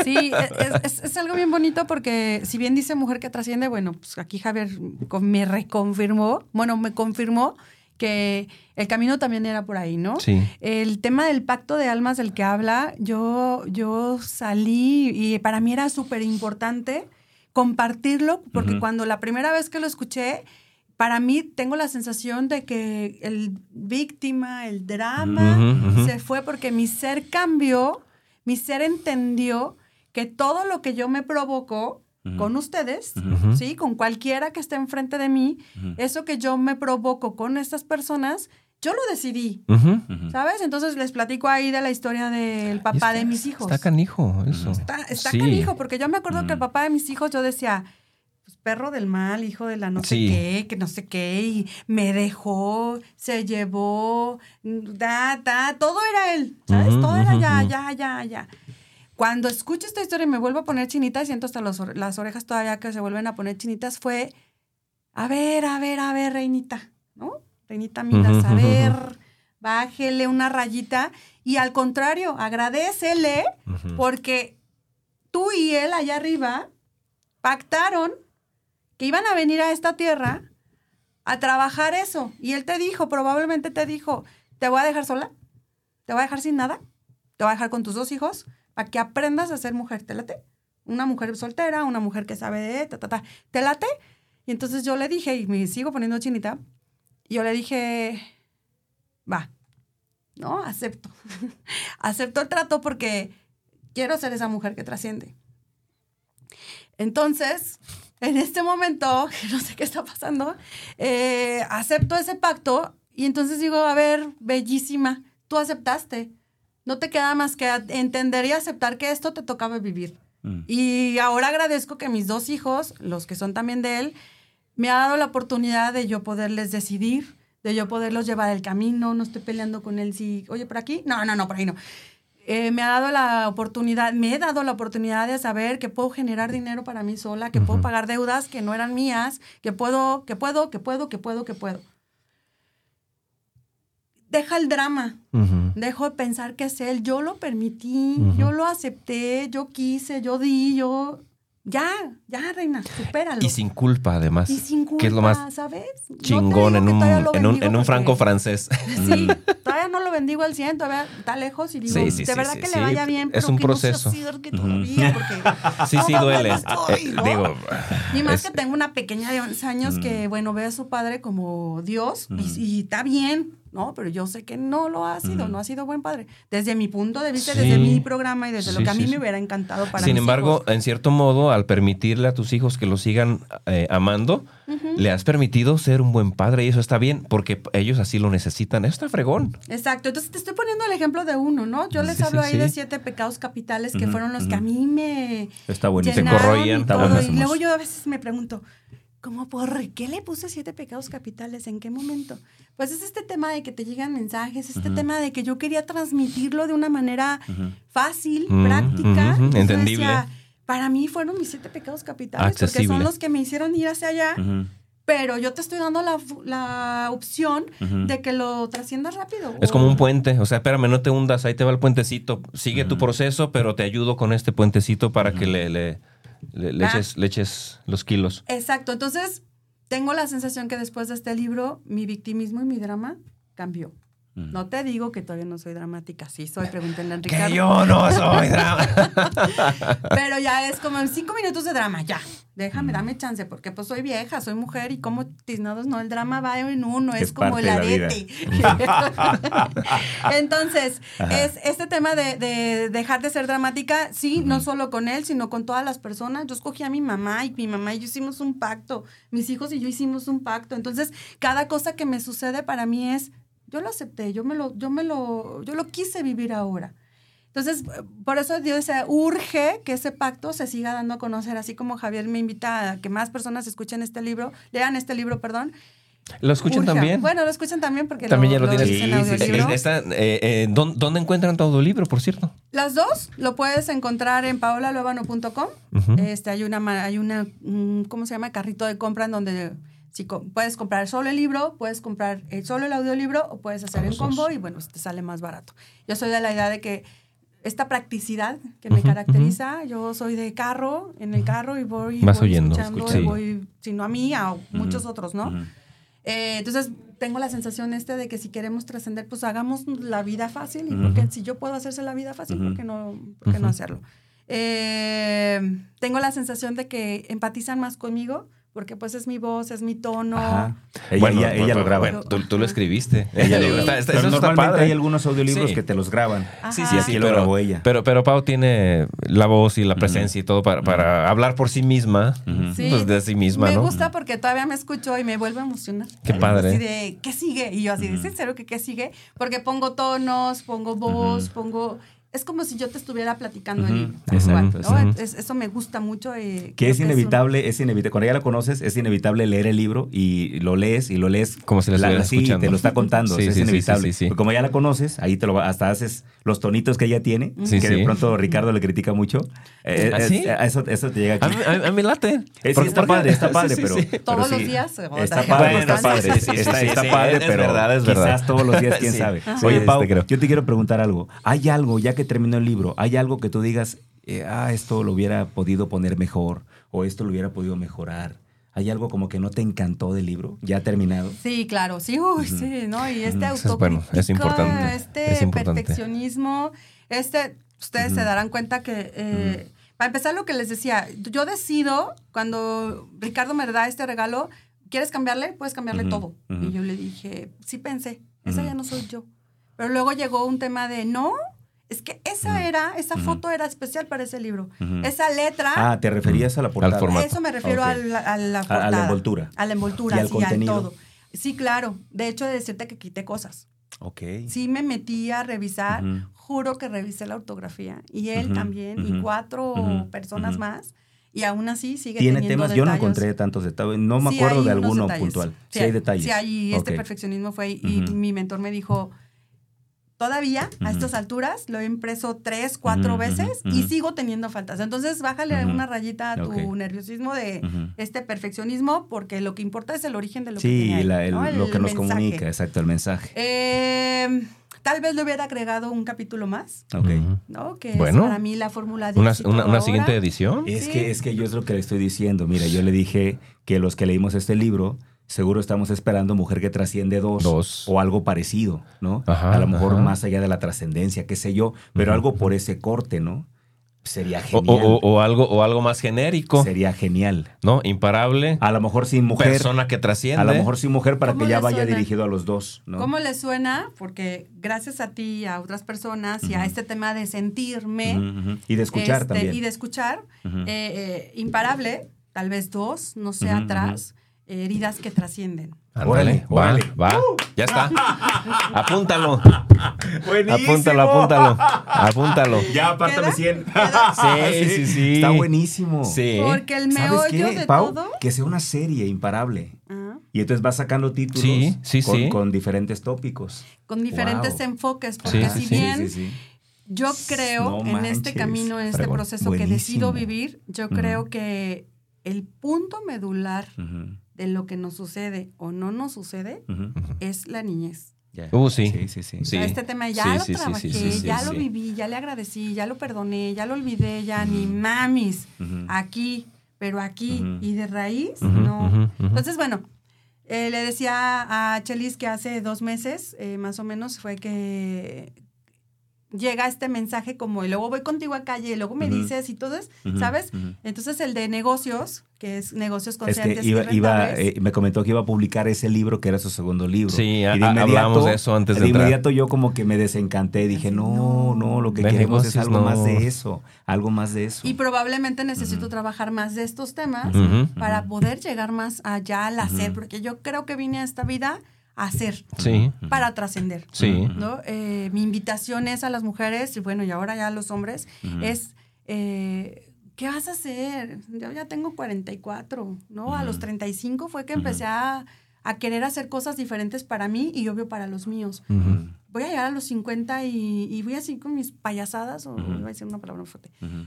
Speaker 3: Sí, es, es- es algo bien bonito porque si bien dice mujer que trasciende, bueno, pues aquí Javier me reconfirmó, bueno, me confirmó que el camino también era por ahí, ¿no?
Speaker 2: Sí.
Speaker 3: El tema del pacto de almas del que habla, yo, yo salí y para mí era súper importante compartirlo porque cuando la primera vez que lo escuché, para mí tengo la sensación de que el víctima, el drama, se fue porque mi ser cambió, mi ser entendió que todo lo que yo me provocó con ustedes. ¿sí? Con cualquiera que esté enfrente de mí, eso que yo me provoco con estas personas, yo lo decidí. ¿sabes? Entonces les platico ahí de la historia del papá
Speaker 2: está-
Speaker 3: de mis hijos.
Speaker 2: Está canijo eso.
Speaker 3: Está, está
Speaker 2: Sí.
Speaker 3: canijo, porque yo me acuerdo que el papá de mis hijos, yo decía, perro del mal, hijo de la no
Speaker 2: Sí.
Speaker 3: sé qué, que no sé qué, y me dejó, se llevó, da, da, todo era él, ¿sabes? Todo era
Speaker 2: ujú,
Speaker 3: ya, ya, ya, ya. Cuando escucho esta historia y me vuelvo a poner chinita, y siento hasta los las orejas todavía que se vuelven a poner chinitas, fue, a ver, a ver, a ver, reinita, ¿no? Reinita Minas, a ver, bájele una rayita, y al contrario, agradecele porque tú y él allá arriba pactaron iban a venir a esta tierra a trabajar eso. Y él te dijo, probablemente te dijo, te voy a dejar sola, te voy a dejar sin nada, te voy a dejar con tus dos hijos para que aprendas a ser mujer. ¿Te late? Una mujer soltera, una mujer que sabe de ta, ta, ta. ¿Te late? Y entonces yo le dije, y me sigo poniendo chinita, yo le dije, va, ¿no? Acepto. Acepto el trato porque quiero ser esa mujer que trasciende. Entonces, en este momento, que no sé qué está pasando, eh, acepto ese pacto y entonces digo, a ver, bellísima, tú aceptaste. No te queda más que entender y aceptar que esto te tocaba vivir.
Speaker 5: Mm.
Speaker 3: Y ahora agradezco que mis dos hijos, los que son también de él, me ha dado la oportunidad de yo poderles decidir, de yo poderlos llevar el camino, no estoy peleando con él si, oye, por aquí, no, no, no, por ahí no. Eh, me ha dado la oportunidad, me he dado la oportunidad de saber que puedo generar dinero para mí sola, que puedo pagar deudas que no eran mías, que puedo, que puedo, que puedo, que puedo, que puedo. Deja el drama,
Speaker 2: Ujú.
Speaker 3: dejo de pensar que es él, yo lo permití, yo lo acepté, yo quise, yo di, yo... Ya, ya, reina, supéralo.
Speaker 2: Y sin culpa, además.
Speaker 3: Y sin culpa,
Speaker 2: Que es lo más
Speaker 3: ¿sabes? No
Speaker 2: chingón en
Speaker 3: que
Speaker 2: un, en un, en un franco francés.
Speaker 3: Sí, todavía no lo bendigo al 100, todavía está lejos y digo,
Speaker 2: Sí, sí,
Speaker 3: de verdad
Speaker 2: sí,
Speaker 3: que le vaya bien,
Speaker 2: Es
Speaker 3: pero
Speaker 2: un
Speaker 3: que no
Speaker 2: proceso.
Speaker 3: acerque todavía, porque
Speaker 2: Sí, sí, duele.
Speaker 3: no estoy,
Speaker 2: Eh,
Speaker 3: ¿no?
Speaker 2: Digo,
Speaker 3: Y más
Speaker 2: es-
Speaker 3: que tengo una pequeña de 11 años que, bueno, ve a su padre como Dios y- y, está bien, ¿no? Pero yo sé que no lo ha sido, no ha sido buen padre. Desde mi punto de vista,
Speaker 2: Sí.
Speaker 3: desde mi programa y desde lo que a mí
Speaker 2: sí.
Speaker 3: me hubiera encantado para
Speaker 2: Sin
Speaker 3: mis
Speaker 2: embargo,
Speaker 3: hijos.
Speaker 2: en cierto modo, al permitirle a tus hijos que lo sigan eh, amando, le has permitido ser un buen padre y eso está bien porque ellos así lo necesitan. Eso está fregón.
Speaker 3: Exacto, entonces te estoy poniendo el ejemplo de uno, ¿no? Yo les hablo ahí de siete pecados capitales que fueron los que a mí me
Speaker 5: Está buenísimo.
Speaker 2: Te corroían,
Speaker 3: todo. Y luego yo a veces me pregunto, ¿cómo por qué le puse siete pecados capitales? ¿En qué momento? Pues es este tema de que te llegan mensajes, este tema de que yo quería transmitirlo de una manera fácil, práctica.
Speaker 2: entendible.
Speaker 3: decía, para mí fueron mis siete pecados capitales, porque
Speaker 2: Accesible.
Speaker 3: son los que me hicieron ir hacia allá, pero yo te estoy dando la, la opción de que lo trasciendas rápido.
Speaker 2: Es como un puente. O sea, espérame, no te hundas, ahí te va el puentecito. Sigue tu proceso, pero te ayudo con este puentecito para que le, le, le- le
Speaker 3: Ah.
Speaker 2: eches, le eches los kilos.
Speaker 3: Exacto, entonces tengo la sensación que después de este libro mi victimismo y mi drama cambió. No te digo que todavía no soy dramática, sí soy, pregúntenle a
Speaker 2: Que
Speaker 3: Ricardo.
Speaker 2: yo no soy drama.
Speaker 3: Pero ya es como en cinco minutos de drama, ya. Déjame, dame chance, porque pues soy vieja, soy mujer y como tiznados, no, el drama va en uno, es,
Speaker 5: Es
Speaker 3: como el arete. Entonces,
Speaker 5: Ajá.
Speaker 3: es este tema de, de dejar de ser dramática, sí, no solo con él, sino con todas las personas. Yo escogí a mi mamá y mi mamá y yo hicimos un pacto, mis hijos y yo hicimos un pacto. Entonces, cada cosa que me sucede para mí es, yo lo acepté, yo me lo, yo me lo, yo lo quise vivir ahora. Entonces, por eso Dios urge que ese pacto se siga dando a conocer, así como Javier me invita a que más personas escuchen este libro, lean este libro, perdón.
Speaker 2: ¿Lo escuchan
Speaker 3: Urge.
Speaker 2: también?
Speaker 3: Bueno, lo escuchan también porque
Speaker 2: También ya
Speaker 3: lo,
Speaker 2: lo tienes.
Speaker 5: Sí, sí, sí.
Speaker 3: audiolibro.
Speaker 2: Eh, eh, ¿dónde, dónde encuentran tu audiolibro, por cierto?
Speaker 3: Las dos lo puedes encontrar en paolaluevano.com.
Speaker 2: Ujú.
Speaker 3: Este, hay una, ma- hay una, mm, ¿cómo se llama? Carrito de compra en donde si co- puedes comprar solo el libro, puedes comprar eh, solo el audiolibro o puedes hacer en combo y bueno, te sale más barato. Yo soy de la idea de que esta practicidad que me
Speaker 2: Ujú,
Speaker 3: caracteriza, yo soy de carro, en el carro y voy,
Speaker 2: Vas
Speaker 3: voy
Speaker 2: oyendo,
Speaker 3: escuchando,
Speaker 2: escucha.
Speaker 3: y
Speaker 2: Sí.
Speaker 3: voy, sino a mí, a muchos otros, ¿no? Eh, entonces, tengo la sensación este de que si queremos trascender, pues hagamos la vida fácil. Y porque si yo puedo hacerse la vida fácil, ¿por qué no, por qué no hacerlo? Eh, tengo la sensación de que empatizan más conmigo, porque pues es mi voz, es mi tono.
Speaker 5: Ajá. Ella, ella, ella lo graba.
Speaker 2: Bueno, tú, tú lo escribiste.
Speaker 5: Ella lo
Speaker 3: Sí.
Speaker 5: graba.
Speaker 2: Está- está-
Speaker 5: Pero
Speaker 2: eso está
Speaker 5: normalmente
Speaker 2: padre.
Speaker 5: hay algunos audiolibros
Speaker 2: Sí.
Speaker 5: que te los graban.
Speaker 3: Ajá.
Speaker 2: Sí,
Speaker 5: Y
Speaker 2: sí,
Speaker 5: aquí
Speaker 2: sí,
Speaker 5: lo
Speaker 2: pero,
Speaker 5: grabó ella.
Speaker 2: pero, pero Pau tiene la voz y la presencia y todo para, para hablar por sí misma.
Speaker 3: Sí.
Speaker 2: pues de sí misma,
Speaker 3: me
Speaker 2: ¿no?
Speaker 3: gusta porque todavía me escucho y me vuelve a emocionar.
Speaker 2: Qué padre.
Speaker 3: Así de, ¿qué sigue? Y yo así, ¿es en serio que qué sigue? Porque pongo tonos, pongo voz, pongo... Es como si yo te estuviera platicando libro.
Speaker 5: Exacto,
Speaker 3: cual, ¿no?
Speaker 2: exacto.
Speaker 3: Es- eso me gusta mucho. eh,
Speaker 5: Que es
Speaker 3: un-
Speaker 5: inevitable, es inevitable. Cuando ya lo conoces, es inevitable leer el libro y lo lees y lo lees.
Speaker 2: Como si lo
Speaker 5: la-
Speaker 2: estuvieras
Speaker 5: sí,
Speaker 2: escuchando.
Speaker 5: te lo está contando.
Speaker 2: Sí,
Speaker 5: o sea,
Speaker 2: sí,
Speaker 5: es inevitable.
Speaker 2: sí, sí, sí.
Speaker 5: Porque como ya la conoces, ahí te lo va- hasta haces los tonitos que ella tiene, que
Speaker 2: sí.
Speaker 5: de pronto Ricardo le critica mucho. Eh,
Speaker 2: ¿Ah,
Speaker 5: es-
Speaker 2: sí?
Speaker 5: eso, eso te llega
Speaker 2: A
Speaker 5: aquí.
Speaker 2: mí, a- a mí late.
Speaker 5: Eh, sí,
Speaker 2: Porque-
Speaker 5: está
Speaker 2: porque-
Speaker 5: padre, está padre,
Speaker 2: Sí, sí,
Speaker 5: pero,
Speaker 3: Todos los días,
Speaker 5: Está padre, está padre, está, padre,
Speaker 2: es
Speaker 5: pero
Speaker 2: verdad, es
Speaker 5: quizás
Speaker 2: verdad.
Speaker 5: todos los días, quién sabe. Oye,
Speaker 2: este
Speaker 5: Pau,
Speaker 2: creo.
Speaker 5: yo te quiero preguntar algo. ¿Hay algo, ya que terminó el libro, hay algo que tú digas, eh, ah, esto lo hubiera podido poner mejor o esto lo hubiera podido mejorar? ¿Hay algo como que no te encantó del libro, ya terminado?
Speaker 3: Sí, claro, sí, uy, sí, ¿no? Y este
Speaker 2: Eso es bueno, es importante,
Speaker 3: este
Speaker 2: es importante.
Speaker 3: perfeccionismo, este, ustedes se darán cuenta que eh, Para empezar, lo que les decía, yo decido, cuando Ricardo me da este regalo, ¿quieres cambiarle? Puedes cambiarle todo. Y yo le dije, sí pensé, esa ya no soy yo. Pero luego llegó un tema de, no, es que esa era, esa foto era especial para ese libro. Esa letra,
Speaker 5: Ah, ¿te referías a la portada?
Speaker 2: formato.
Speaker 3: a eso me refiero a, la, a la portada.
Speaker 5: a la envoltura.
Speaker 3: A la envoltura,
Speaker 5: ¿Y al
Speaker 3: sí,
Speaker 5: contenido?
Speaker 3: al todo. Sí, claro. De hecho, de decirte que quité cosas.
Speaker 5: Ok.
Speaker 3: Sí me metí a revisar, juro que revisé la ortografía. Y él también, y cuatro personas más. Y aún así sigue
Speaker 5: Tiene
Speaker 3: teniendo
Speaker 5: temas, yo no
Speaker 3: detalles.
Speaker 5: encontré tantos detalles, no me
Speaker 3: Sí
Speaker 5: acuerdo de alguno
Speaker 3: detalles.
Speaker 5: puntual. Sí,
Speaker 3: Sí,
Speaker 5: hay detalles.
Speaker 3: Sí, hay este perfeccionismo fue ahí. Y mi mentor me dijo, todavía a estas alturas lo he impreso tres, cuatro veces y sigo teniendo faltas. Entonces, bájale una rayita a tu nerviosismo de este perfeccionismo, porque lo que importa es el origen de lo que tiene ahí,
Speaker 5: la- el-
Speaker 3: ¿no?
Speaker 5: lo
Speaker 3: El
Speaker 5: que nos
Speaker 3: mensaje.
Speaker 5: comunica, exacto, el mensaje.
Speaker 3: Eh, tal vez le hubiera agregado un capítulo más,
Speaker 5: Ok.
Speaker 3: ¿no? Que
Speaker 2: Bueno.
Speaker 3: es para mí la fórmula de
Speaker 2: Una, una- una siguiente edición.
Speaker 5: Es
Speaker 3: Sí.
Speaker 5: que es que yo es lo que le estoy diciendo. Mira, yo le dije que los que leímos este libro, seguro estamos esperando Mujer que trasciende dos,
Speaker 2: Dos.
Speaker 5: o algo parecido, ¿no?
Speaker 2: Ajá,
Speaker 5: a lo mejor
Speaker 2: ajá.
Speaker 5: más allá de la trascendencia, qué sé yo, pero algo por ese corte, ¿no? Sería genial.
Speaker 2: o- o algo, o algo más genérico,
Speaker 5: Sería genial.
Speaker 2: ¿no? Imparable.
Speaker 5: A lo mejor sin mujer.
Speaker 2: persona que trasciende.
Speaker 5: A lo mejor sin mujer para
Speaker 3: ¿Cómo
Speaker 5: que ya vaya
Speaker 3: suena?
Speaker 5: dirigido a los dos, ¿no?
Speaker 3: ¿Cómo le suena? Porque gracias a ti y a otras personas y a este tema de sentirme.
Speaker 5: Y de escuchar
Speaker 3: este,
Speaker 5: también.
Speaker 3: y de escuchar, eh, eh, imparable, tal vez dos, no sé atrás, heridas que trascienden.
Speaker 5: Órale,
Speaker 2: va,
Speaker 5: órale.
Speaker 2: va. Ya está. Apúntalo.
Speaker 5: Buenísimo.
Speaker 2: Apúntalo, apúntalo. Apúntalo.
Speaker 5: Ya, apártame
Speaker 3: ¿Queda?
Speaker 5: 100.
Speaker 2: Sí, sí, sí.
Speaker 5: Está buenísimo.
Speaker 2: Sí.
Speaker 3: Porque el
Speaker 5: ¿Sabes
Speaker 3: meollo
Speaker 5: qué,
Speaker 3: de
Speaker 5: Pau?
Speaker 3: todo.
Speaker 5: Que sea una serie imparable.
Speaker 3: Ah,
Speaker 5: Y entonces vas sacando títulos
Speaker 2: Sí, sí,
Speaker 5: con,
Speaker 2: sí.
Speaker 5: con diferentes tópicos.
Speaker 3: con diferentes
Speaker 5: Wow.
Speaker 3: enfoques, porque si
Speaker 2: sí.
Speaker 3: bien
Speaker 5: Sí, sí, sí.
Speaker 3: yo creo
Speaker 5: No
Speaker 3: en
Speaker 5: manches,
Speaker 3: este camino, en este proceso que decido vivir, yo creo que el punto medular
Speaker 5: Ujú,
Speaker 3: de lo que nos sucede o no nos sucede es la niñez.
Speaker 5: Ya.
Speaker 2: Uh, sí.
Speaker 5: Sí, sí, sí.
Speaker 3: O sea,
Speaker 2: Sí.
Speaker 3: este tema ya
Speaker 2: Sí,
Speaker 3: lo
Speaker 2: sí, sí, sí,
Speaker 3: trabajé,
Speaker 2: sí, sí,
Speaker 3: ya
Speaker 2: sí.
Speaker 3: lo viví, ya le agradecí, ya lo perdoné, ya lo olvidé, ya ni mamis, aquí, pero aquí y de raíz, no. Entonces, bueno, eh, le decía a Chelis que hace dos meses, eh, más o menos, fue que llega este mensaje como, y luego voy contigo a calle, y luego me dices y todo eso, ¿sabes? Entonces, el de negocios, que es negocios
Speaker 5: Es
Speaker 3: conscientes
Speaker 5: que iba,
Speaker 3: y
Speaker 5: iba,
Speaker 3: rentables,
Speaker 5: eh, me comentó que iba a publicar ese libro que era su segundo libro.
Speaker 2: Sí,
Speaker 5: Y de inmediato-
Speaker 2: hablamos de eso antes de
Speaker 5: De
Speaker 2: entrar.
Speaker 5: inmediato yo como que me desencanté. Dije,
Speaker 3: Así,
Speaker 5: no,
Speaker 3: no.
Speaker 5: no, lo que
Speaker 2: De
Speaker 5: queremos es algo
Speaker 2: no.
Speaker 5: más de eso. Algo más de eso.
Speaker 3: y probablemente necesito trabajar más de estos temas para poder llegar más allá al hacer, porque yo creo que vine a esta vida hacer,
Speaker 2: Sí.
Speaker 3: Para trascender.
Speaker 2: Sí.
Speaker 3: ¿no? Eh, mi invitación es a las mujeres, y bueno, y ahora ya a los hombres, es, eh, ¿qué vas a hacer? Yo ya tengo 44, ¿no? A los
Speaker 5: Ujú.
Speaker 3: 35 fue que empecé a, a querer hacer cosas diferentes para mí y obvio para los míos. Voy a llegar a los 50 y, y voy así con mis payasadas, o iba a decir una palabra fuerte,
Speaker 5: Ujú.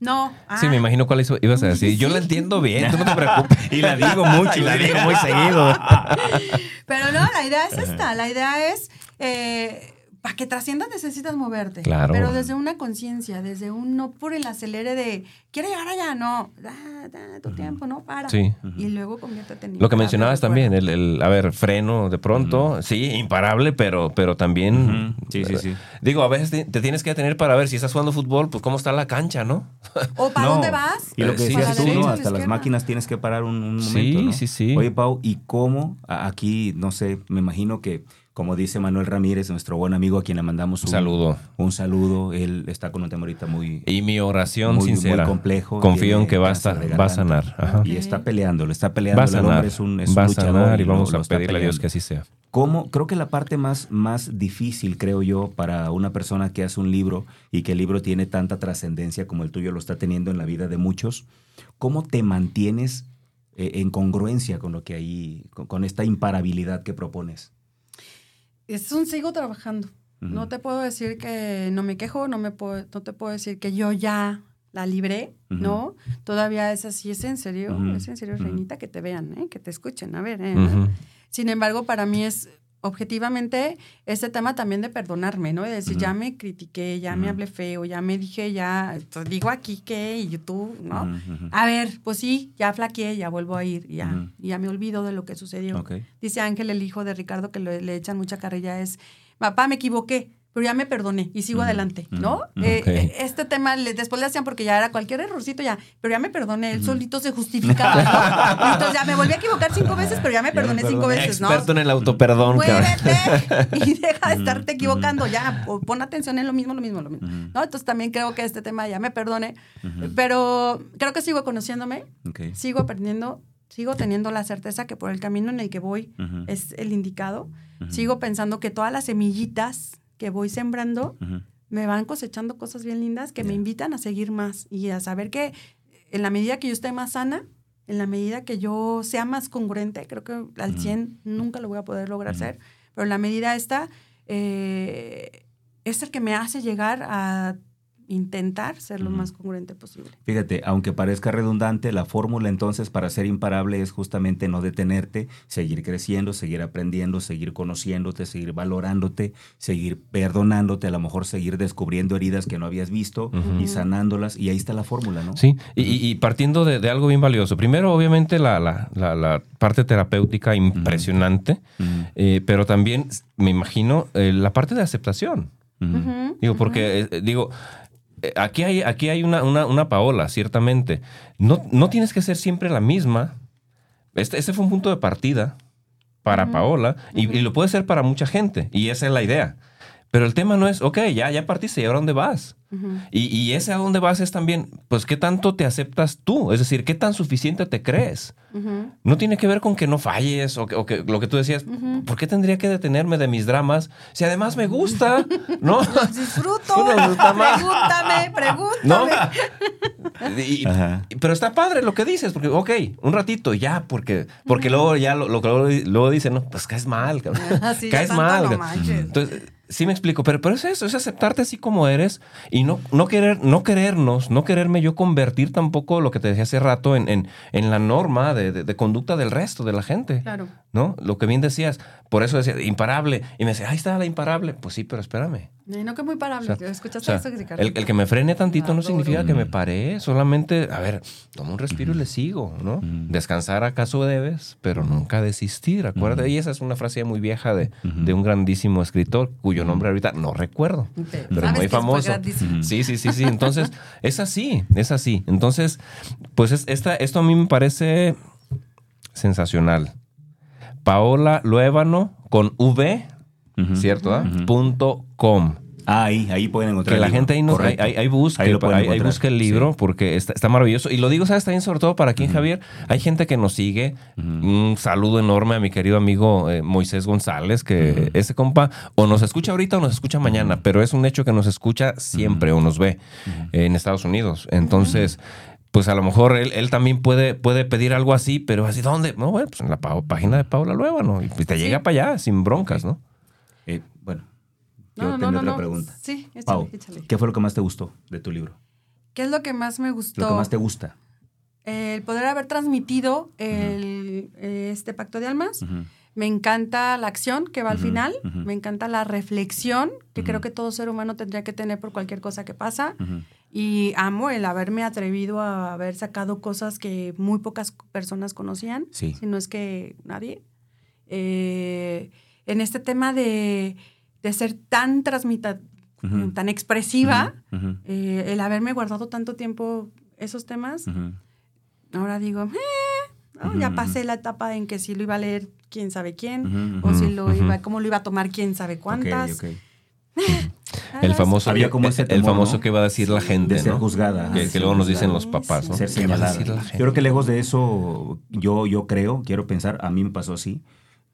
Speaker 3: ¿No?
Speaker 2: Sí,
Speaker 3: ah,
Speaker 2: me imagino cuál hizo- ibas a decir. Yo
Speaker 3: Sí.
Speaker 2: la entiendo bien, tú no te preocupes.
Speaker 5: Y la digo mucho, y la digo muy seguido.
Speaker 3: Pero no, la idea es esta. La idea es, eh, para que trasciendas necesitas moverte.
Speaker 2: Claro.
Speaker 3: Pero desde una conciencia, desde un no por el acelere de, quiero llegar allá, no. Da, da tu tiempo, no, para.
Speaker 2: Sí.
Speaker 3: Y luego conviértete en
Speaker 2: Lo que mencionabas también, el, el, a ver, freno de pronto, sí, imparable, pero, pero también...
Speaker 5: Sí, sí, sí.
Speaker 2: Digo, a veces te, te tienes que detener para ver si estás jugando fútbol, pues cómo está la cancha, ¿no?
Speaker 3: ¿O para
Speaker 5: No.
Speaker 3: dónde vas?
Speaker 5: Y lo que decías
Speaker 2: sí,
Speaker 5: tú,
Speaker 2: sí.
Speaker 5: ¿no? Hasta las máquinas tienes que parar un, un momento,
Speaker 2: Sí,
Speaker 5: ¿no?
Speaker 2: sí, sí.
Speaker 5: Oye, Pau, ¿y cómo aquí, no sé, me imagino que, como dice Manuel Ramírez, nuestro buen amigo a quien le mandamos un
Speaker 2: Saludo.
Speaker 5: Un saludo. Él está con un tema ahorita muy,
Speaker 2: Y mi oración
Speaker 5: muy, muy
Speaker 2: sincera.
Speaker 5: complejo.
Speaker 2: Confío en que va a, va a sanar. Ajá.
Speaker 5: Y está peleando, lo está peleando.
Speaker 2: Va a sanar.
Speaker 5: es un, es un
Speaker 2: va a sanar y vamos
Speaker 5: lo
Speaker 2: a pedirle a Dios que así sea.
Speaker 5: ¿Cómo? Creo que la parte más, más difícil, creo yo, para una persona que hace un libro y que el libro tiene tanta trascendencia como el tuyo lo está teniendo en la vida de muchos, ¿cómo te mantienes eh, en congruencia con lo que ahí, con esta imparabilidad que propones?
Speaker 3: Es un sigo trabajando. No te puedo decir que no me quejo, no, me puedo, no te puedo decir que yo ya la libré. ¿no? Todavía es así, es en serio, es en serio, reinita, que te vean, ¿eh? que te escuchen, a ver. ¿eh? Sin embargo, para mí es objetivamente este tema también de perdonarme, ¿no? De decir, ya me critiqué, ya me hablé feo, ya me dije, ya, digo aquí que, y YouTube, ¿no? A ver, pues sí, ya flaqueé, ya vuelvo a ir, ya, ya me olvido de lo que sucedió. Dice Ángel, el hijo de Ricardo, que le, le echan mucha carrilla, es, papá, me equivoqué. Pero ya me perdoné y sigo adelante, ¿no? Eh, eh, este tema le- después le hacían porque ya era cualquier errorcito ya, pero ya me perdoné, él solito se justificaba, ¿no? Entonces ya me volví a equivocar cinco veces, pero ya me
Speaker 5: Ya me
Speaker 3: perdoné cinco
Speaker 5: perdoné.
Speaker 3: veces, ¿no?
Speaker 2: Experto en el autoperdón,
Speaker 3: y deja de estarte equivocando ya. Pon atención en lo mismo, lo mismo, lo mismo. ¿no? Entonces también creo que este tema ya me perdone, pero creo que sigo conociéndome, sigo aprendiendo, sigo teniendo la certeza que por el camino en el que voy es el indicado. Sigo pensando que todas las semillitas que voy sembrando me van cosechando cosas bien lindas que me invitan a seguir más y a saber que en la medida que yo esté más sana, en la medida que yo sea más congruente, creo que al 100 nunca lo voy a poder lograr ser, pero en la medida esta eh, es el que me hace llegar a intentar ser lo más congruente posible.
Speaker 5: Fíjate, aunque parezca redundante, la fórmula entonces para ser imparable es justamente no detenerte, seguir creciendo, seguir aprendiendo, seguir conociéndote, seguir valorándote, seguir perdonándote, a lo mejor seguir descubriendo heridas que no habías visto y sanándolas. Y ahí está la fórmula, ¿no?
Speaker 2: Sí, y, partiendo de, de algo bien valioso. Primero, obviamente, la, la- la- la parte terapéutica impresionante, eh, pero también, me imagino, eh, la parte de aceptación. Digo, porque, eh, digo, aquí hay, aquí hay una, una, una Paola, ciertamente. No, no tienes que ser siempre la misma. Este, ese fue un punto de partida para. Paola y, y lo puede ser para mucha gente. Y esa es la idea. Pero el tema no es, ok, ya, ya partiste, ¿y ahora dónde vas? Y, y ese a dónde vas es también, pues, ¿qué tanto te aceptas tú? Es decir, ¿qué tan suficiente te crees? No tiene que ver con que no falles o que, o que lo que tú decías. ¿por qué tendría que detenerme de mis dramas si además me gusta? ¿No?
Speaker 3: Los disfruto.
Speaker 2: Los más.
Speaker 3: Pregúntame, pregúntame.
Speaker 2: ¿No? Y- pero está padre lo que dices, porque, ok, un ratito ya, porque, porque luego ya lo, lo que luego, luego dicen, no, pues caes mal, cabrón. Caes mal.
Speaker 3: no.
Speaker 2: Entonces, sí me explico, pero, pero es eso, es aceptarte así como eres y no, no querer, no querernos, no quererme yo convertir tampoco lo que te decía hace rato en, en, en la norma de, de- de conducta del resto de la gente.
Speaker 3: Claro.
Speaker 2: ¿No? Lo que bien decías, por eso decía, imparable. Y me decía, ahí está la imparable. Pues sí, pero espérame.
Speaker 3: No que muy
Speaker 2: O
Speaker 3: parable.
Speaker 2: sea,
Speaker 3: ¿Escuchaste
Speaker 2: o sea,
Speaker 3: eso,
Speaker 2: el, el que me frene tantito no significa que me paré, solamente, a ver, toma un respiro y le sigo, ¿no? Descansar acaso debes, pero nunca desistir, acuérdate. Y esa es una frase muy vieja de, de un grandísimo escritor, cuyo nombre ahorita no recuerdo, pero es
Speaker 3: sabes
Speaker 2: muy famoso. Sí, sí, sí, sí. Entonces, es así, es así. Entonces, pues es- esta, esto a mí me parece sensacional. Paola Luébano con V. ¿cierto? ah? Punto com.
Speaker 5: Ah, ahí, ahí pueden encontrar.
Speaker 2: Que la
Speaker 5: el libro.
Speaker 2: gente ahí, nos, ahí, ahí- busque,
Speaker 5: Ahí
Speaker 2: ahí, busque el libro
Speaker 5: Sí.
Speaker 2: porque está, está maravilloso. Y lo digo, ¿sabes? También sobre todo para aquí Javier. Hay gente que nos sigue. Un saludo enorme a mi querido amigo eh, Moisés González, que ese compa o nos escucha ahorita o nos escucha mañana, pero es un hecho que nos escucha siempre o nos ve eh, en Estados Unidos. Entonces... Pues a lo mejor él, él también puede, puede pedir algo así, pero así, ¿dónde? No, bueno, pues en la página de Paula Lueva, ¿no? Y te llega para allá sin broncas, ¿no?
Speaker 5: Yo
Speaker 3: No, no,
Speaker 5: otra pregunta.
Speaker 3: Sí, échale,
Speaker 5: Pau,
Speaker 3: échale.
Speaker 5: ¿qué fue lo que más te gustó de tu libro?
Speaker 3: ¿Qué es lo que más me gustó?
Speaker 5: Lo que más te gusta.
Speaker 3: El poder haber transmitido el, este pacto de almas. Me encanta la acción que va al final. Me encanta la reflexión que creo que todo ser humano tendría que tener por cualquier cosa que pasa. Y amo el haberme atrevido a haber sacado cosas que muy pocas personas conocían,
Speaker 5: Sí.
Speaker 3: si no es que nadie. Eh, en este tema de, de ser tan transmita,
Speaker 5: Ujú.
Speaker 3: tan expresiva,
Speaker 5: Ujú.
Speaker 3: eh, el haberme guardado tanto tiempo esos temas, ahora digo, eh, no, ya pasé la etapa en que si lo iba a leer quién sabe quién, o si lo iba, cómo lo iba a tomar quién sabe cuántas.
Speaker 5: Ok, ok.
Speaker 2: El famoso,
Speaker 5: Había como ese
Speaker 2: el
Speaker 5: temor,
Speaker 2: famoso
Speaker 5: ¿no?
Speaker 2: que va a decir la gente,
Speaker 5: De ser
Speaker 2: ¿no?
Speaker 5: juzgada.
Speaker 2: Que, que luego nos dicen los papás, ¿no?
Speaker 5: Ser
Speaker 2: ¿Qué va a
Speaker 5: señalada. Yo creo que lejos de eso, yo, yo creo, quiero pensar, a mí me pasó así.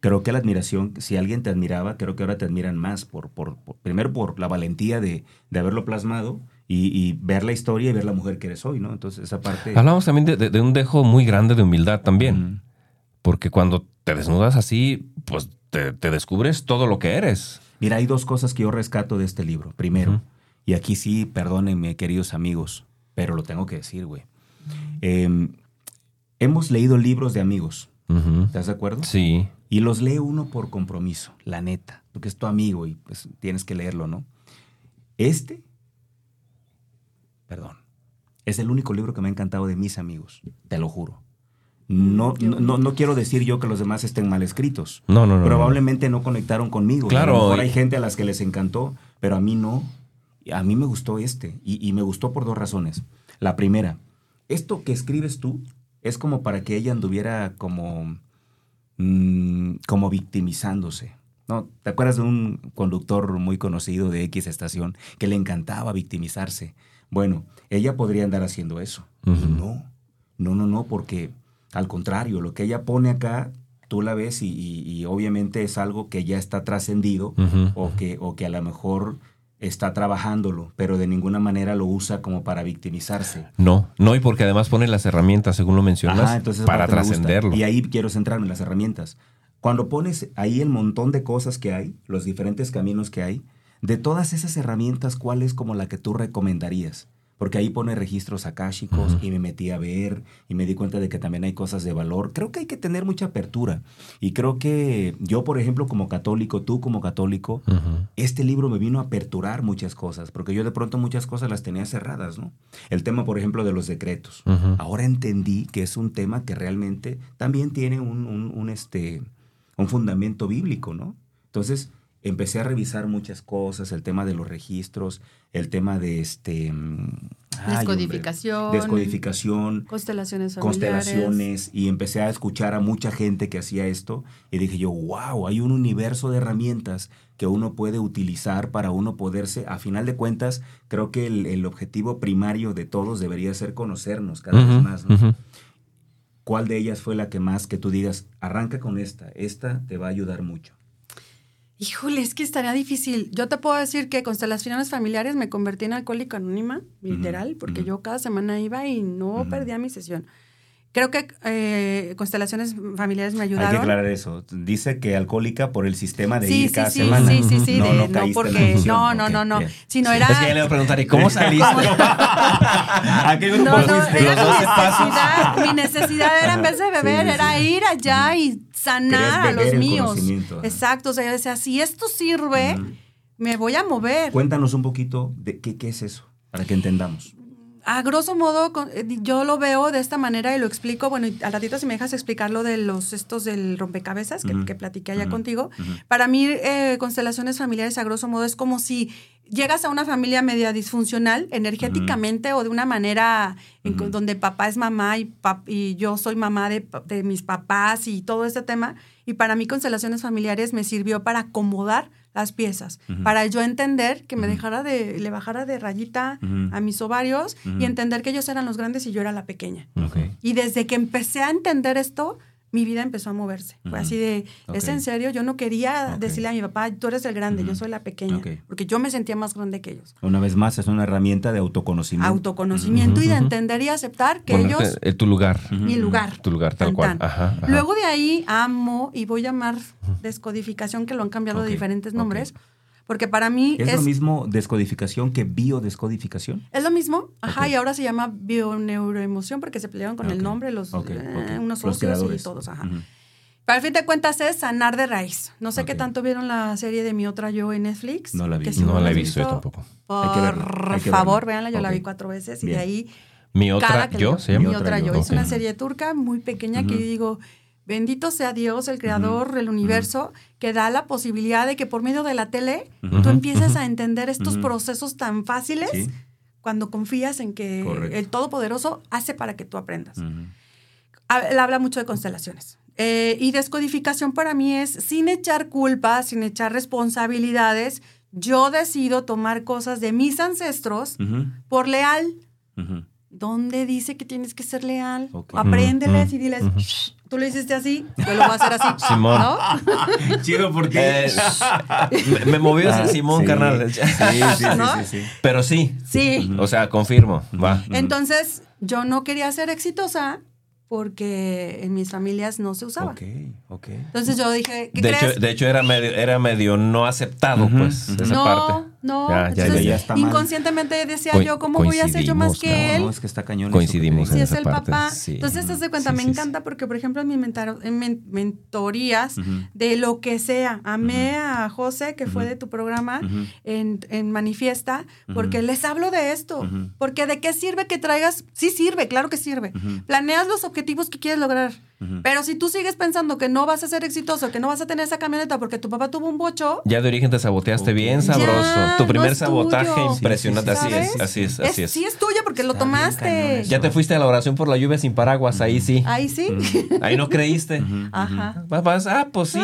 Speaker 5: Creo que la admiración, si alguien te admiraba, creo que ahora te admiran más, por, por, por- primero por la valentía de, de haberlo plasmado y, y ver la historia y ver la mujer que eres hoy, ¿no? Entonces esa parte...
Speaker 2: Hablamos también de, de- de un dejo muy grande de humildad también. Porque cuando te desnudas así, pues te, te descubres todo lo que eres.
Speaker 5: Mira, hay dos cosas que yo rescato de este libro. Primero, y aquí sí, perdónenme, queridos amigos, pero lo tengo que decir, güey. Em, hemos leído libros de amigos, ¿estás de acuerdo?
Speaker 2: Sí.
Speaker 5: Y los lee uno por compromiso, la neta, porque es tu amigo y pues tienes que leerlo, ¿no? Este, perdón, es el único libro que me ha encantado de mis amigos, te lo juro. No, no, no, no quiero decir yo que los demás estén mal escritos.
Speaker 2: No, no, no.
Speaker 5: Probablemente no conectaron conmigo.
Speaker 2: Claro,
Speaker 5: A lo mejor hay gente a las que les encantó, pero a mí no. A mí me gustó este y, y me gustó por dos razones. La primera, esto que escribes tú es como para que ella anduviera como, mm, como victimizándose. ¿no? ¿Te acuerdas de un conductor muy conocido de X estación que le encantaba victimizarse? Bueno, ella podría andar haciendo eso. No, no, no, no, porque al contrario, lo que ella pone acá, tú la ves y, y- y obviamente es algo que ya está trascendido o, que, o que a lo mejor está trabajándolo, pero de ninguna manera lo usa como para victimizarse.
Speaker 2: No, no, y porque además pone las herramientas, según lo mencionas,
Speaker 5: Ajá, entonces esa
Speaker 2: para trascenderlo.
Speaker 5: Y ahí quiero centrarme en las herramientas. Cuando pones ahí el montón de cosas que hay, los diferentes caminos que hay, de todas esas herramientas, ¿cuál es como la que tú recomendarías? Porque ahí pone registros akáshicos
Speaker 2: Ujú.
Speaker 5: y me metí a ver y me di cuenta de que también hay cosas de valor. Creo que hay que tener mucha apertura. Y creo que yo, por ejemplo, como católico, tú como católico,
Speaker 2: Ujú.
Speaker 5: este libro me vino a aperturar muchas cosas, porque yo de pronto muchas cosas las tenía cerradas, ¿no? El tema, por ejemplo, de los decretos.
Speaker 2: Ujú.
Speaker 5: Ahora entendí que es un tema que realmente también tiene un, un- un, este, un fundamento bíblico, ¿no? Entonces empecé a revisar muchas cosas, el tema de los registros, el tema de este... mm, ay, hombre,
Speaker 3: Descodificación.
Speaker 5: descodificación,
Speaker 3: Constelaciones familiares.
Speaker 5: constelaciones y empecé a escuchar a mucha gente que hacía esto y dije yo, wow, hay un universo de herramientas que uno puede utilizar para uno poderse, a final de cuentas, creo que el, el objetivo primario de todos debería ser conocernos cada vez más. ¿Cuál de ellas fue la que más que tú digas, arranca con esta, esta te va a ayudar mucho?
Speaker 3: Híjole, es que estaría difícil. Yo te puedo decir que constelaciones familiares me convertí en alcohólica anónima, literal, porque yo cada semana iba y no perdía mi sesión. Creo que eh, constelaciones familiares me
Speaker 5: Hay que
Speaker 3: ayudaron.
Speaker 5: aclarar eso. Dice que alcohólica por el sistema de
Speaker 3: Sí,
Speaker 5: ir
Speaker 3: sí,
Speaker 5: cada
Speaker 3: sí,
Speaker 5: semana.
Speaker 3: sí, sí, sí,
Speaker 5: No,
Speaker 3: de-
Speaker 5: no
Speaker 3: no, porque, no, no,
Speaker 5: Ok,
Speaker 3: no, no, sino era...
Speaker 2: Es que ya le voy a preguntar, ¿y cómo saliste?
Speaker 5: ¿A qué grupo
Speaker 3: No, no,
Speaker 5: fuiste?
Speaker 3: era
Speaker 2: Los
Speaker 3: mi
Speaker 2: 12 pasos.
Speaker 3: necesidad, mi necesidad era en vez de beber,
Speaker 5: sí,
Speaker 3: era
Speaker 5: sí.
Speaker 3: ir allá y sanar a los míos. Exacto, o sea, yo decía, si esto sirve, me voy a mover.
Speaker 5: Cuéntanos un poquito de qué, qué es eso, para que entendamos.
Speaker 3: A grosso modo, eh, yo lo veo de esta manera y lo explico. Bueno, y al ratito si me dejas explicar lo de los estos del rompecabezas que, platiqué allá contigo. Para mí, eh, constelaciones familiares a grosso modo es como si llegas a una familia media disfuncional energéticamente o de una manera en donde papá es mamá y, pap- y yo soy mamá de mis papás y todo este tema. Y para mí constelaciones familiares me sirvió para acomodar las piezas, para yo entender que me dejara de, le bajara de rayita a mis ovarios y entender que ellos eran los grandes y yo era la pequeña. Y desde que empecé a entender esto, mi vida empezó a moverse. Fue así de, ¿es en serio? Yo no quería decirle a mi papá, tú eres el grande, yo soy la pequeña. Porque yo me sentía más grande que ellos.
Speaker 5: Una vez más, es una herramienta de autoconocimiento.
Speaker 3: Autoconocimiento y de entender y aceptar que
Speaker 2: Bueno,
Speaker 3: ellos,
Speaker 2: eh, tu lugar.
Speaker 3: Mi lugar.
Speaker 2: Tu lugar, tal cual. Ajá, ajá.
Speaker 3: Luego de ahí amo y voy a llamar descodificación, que lo han cambiado de diferentes nombres. Porque para mí
Speaker 5: ¿Es,
Speaker 3: es,
Speaker 5: lo mismo descodificación que biodescodificación?
Speaker 3: es lo mismo. Ajá, y ahora se llama bioneuroemoción porque se pelearon con el nombre los
Speaker 5: ok,
Speaker 3: eh, unos
Speaker 5: Los
Speaker 3: socios y todos. Ajá.
Speaker 5: Ujú.
Speaker 3: Para el fin de cuentas es sanar de raíz. No sé qué tanto vieron la serie de Mi Otra Yo en Netflix.
Speaker 5: No la vi.
Speaker 3: si
Speaker 2: No la he visto yo tampoco.
Speaker 5: Hay que verla,
Speaker 3: Por
Speaker 5: hay que
Speaker 3: favor,
Speaker 5: verla.
Speaker 3: véanla. Yo la vi cuatro veces y
Speaker 5: Bien.
Speaker 3: de ahí
Speaker 2: Mi otra, yo, se llama.
Speaker 3: Mi Otra Yo. Es
Speaker 2: Ok.
Speaker 3: una serie turca muy pequeña que yo digo, bendito sea Dios, el creador del universo, que da la posibilidad de que por medio de la tele tú empieces a entender estos procesos tan fáciles
Speaker 5: Sí.
Speaker 3: cuando confías en que
Speaker 5: Correcto.
Speaker 3: el Todopoderoso hace para que tú aprendas. Ha- Él habla mucho de constelaciones. Eh, y descodificación para mí es, sin echar culpa, sin echar responsabilidades, yo decido tomar cosas de mis ancestros por leal. ¿Dónde dice que tienes que ser leal?
Speaker 5: Ok.
Speaker 3: Apréndeles y diles,
Speaker 2: ujú.
Speaker 3: "Shh, tú lo hiciste así, yo lo voy a hacer así.
Speaker 2: Simón.
Speaker 3: ¿No?
Speaker 5: Chido porque...
Speaker 2: Eh, me, me movió ese
Speaker 5: Ah,
Speaker 2: Simón,
Speaker 5: sí.
Speaker 2: carnal.
Speaker 5: Sí,
Speaker 3: ¿No?
Speaker 5: sí, sí.
Speaker 2: Pero sí.
Speaker 3: Sí.
Speaker 2: O sea, confirmo. Va.
Speaker 3: Entonces, yo no quería ser exitosa porque en mis familias no se usaba.
Speaker 5: Ok, ok.
Speaker 3: Entonces yo dije, ¿qué
Speaker 2: De
Speaker 3: crees?
Speaker 2: hecho, de hecho era medio, era medio no aceptado,
Speaker 5: Ujú,
Speaker 2: pues,
Speaker 5: ujú.
Speaker 2: esa
Speaker 3: no,
Speaker 2: parte.
Speaker 3: No.
Speaker 2: Ya, ya,
Speaker 3: Entonces,
Speaker 2: ya,
Speaker 5: ya está mal.
Speaker 3: inconscientemente decía
Speaker 2: Co-
Speaker 3: yo, ¿cómo voy a hacer yo más que él?
Speaker 5: No, es que está cañón.
Speaker 2: Coincidimos
Speaker 3: Si
Speaker 2: en
Speaker 3: es
Speaker 2: esa
Speaker 3: el
Speaker 2: parte,
Speaker 3: papá.
Speaker 2: sí.
Speaker 3: Entonces, te das cuenta,
Speaker 2: Sí,
Speaker 3: me
Speaker 2: sí,
Speaker 3: encanta porque, por ejemplo, en mis en mentorías de lo que sea, amé a José, que fue de tu programa, en, en Manifiesta, porque les hablo de esto. Porque de qué sirve que traigas, sí sirve, claro que sirve. Planeas los objetivos que quieres lograr. Pero si tú sigues pensando que no vas a ser exitoso, que no vas a tener esa camioneta porque tu papá tuvo un bocho,
Speaker 2: Ya de origen te saboteaste bien sabroso.
Speaker 3: ya,
Speaker 2: tu
Speaker 3: no
Speaker 2: primer
Speaker 3: es
Speaker 2: sabotaje
Speaker 3: tuyo.
Speaker 2: impresionante.
Speaker 5: Sí, sí,
Speaker 2: así es, así es, así es.
Speaker 3: Sí es tuyo porque lo
Speaker 5: Está
Speaker 3: tomaste.
Speaker 2: Ya te fuiste a la oración por la lluvia sin paraguas, ahí sí.
Speaker 3: Ahí sí.
Speaker 2: Ahí no creíste.
Speaker 3: Ajá.
Speaker 2: Vas, vas, ah, pues sí.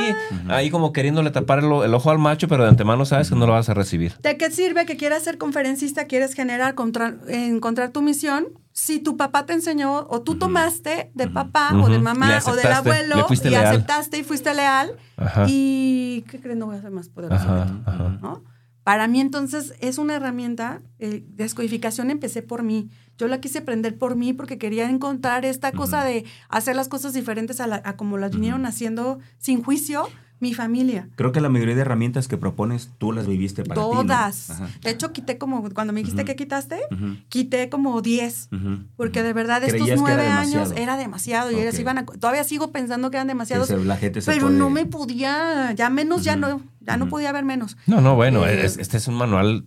Speaker 2: Ahí como queriéndole tapar el, el ojo al macho, pero de antemano sabes que no lo vas a recibir.
Speaker 3: ¿De qué sirve que quieras ser conferencista, quieres generar, contra- encontrar tu misión? Si tu papá te enseñó o tú tomaste de papá o de mamá o del abuelo y
Speaker 2: leal.
Speaker 3: aceptaste y fuiste leal
Speaker 2: Ajá.
Speaker 3: y ¿qué crees? No voy a ser más poderoso.
Speaker 2: Ajá,
Speaker 3: que tú,
Speaker 2: ajá.
Speaker 3: ¿no? Para mí entonces es una herramienta, eh, descodificación empecé por mí. Yo la quise aprender por mí porque quería encontrar esta cosa de hacer las cosas diferentes a, la- a como las vinieron haciendo sin juicio mi familia.
Speaker 5: Creo que la mayoría de herramientas que propones, tú las viviste para ti. ¿no?
Speaker 3: Todas. De hecho, quité como, cuando me dijiste que quitaste, quité como 10.
Speaker 5: ujú,
Speaker 3: Porque de verdad estos nueve años era demasiado. Y ellos iban a, todavía sigo pensando que eran demasiados.
Speaker 5: Sí, se- la gente se
Speaker 3: pero
Speaker 5: puede-
Speaker 3: no me podía, ya menos, ya no, ya no podía haber menos.
Speaker 2: No, no, bueno,
Speaker 3: Eh,
Speaker 2: es- este es un manual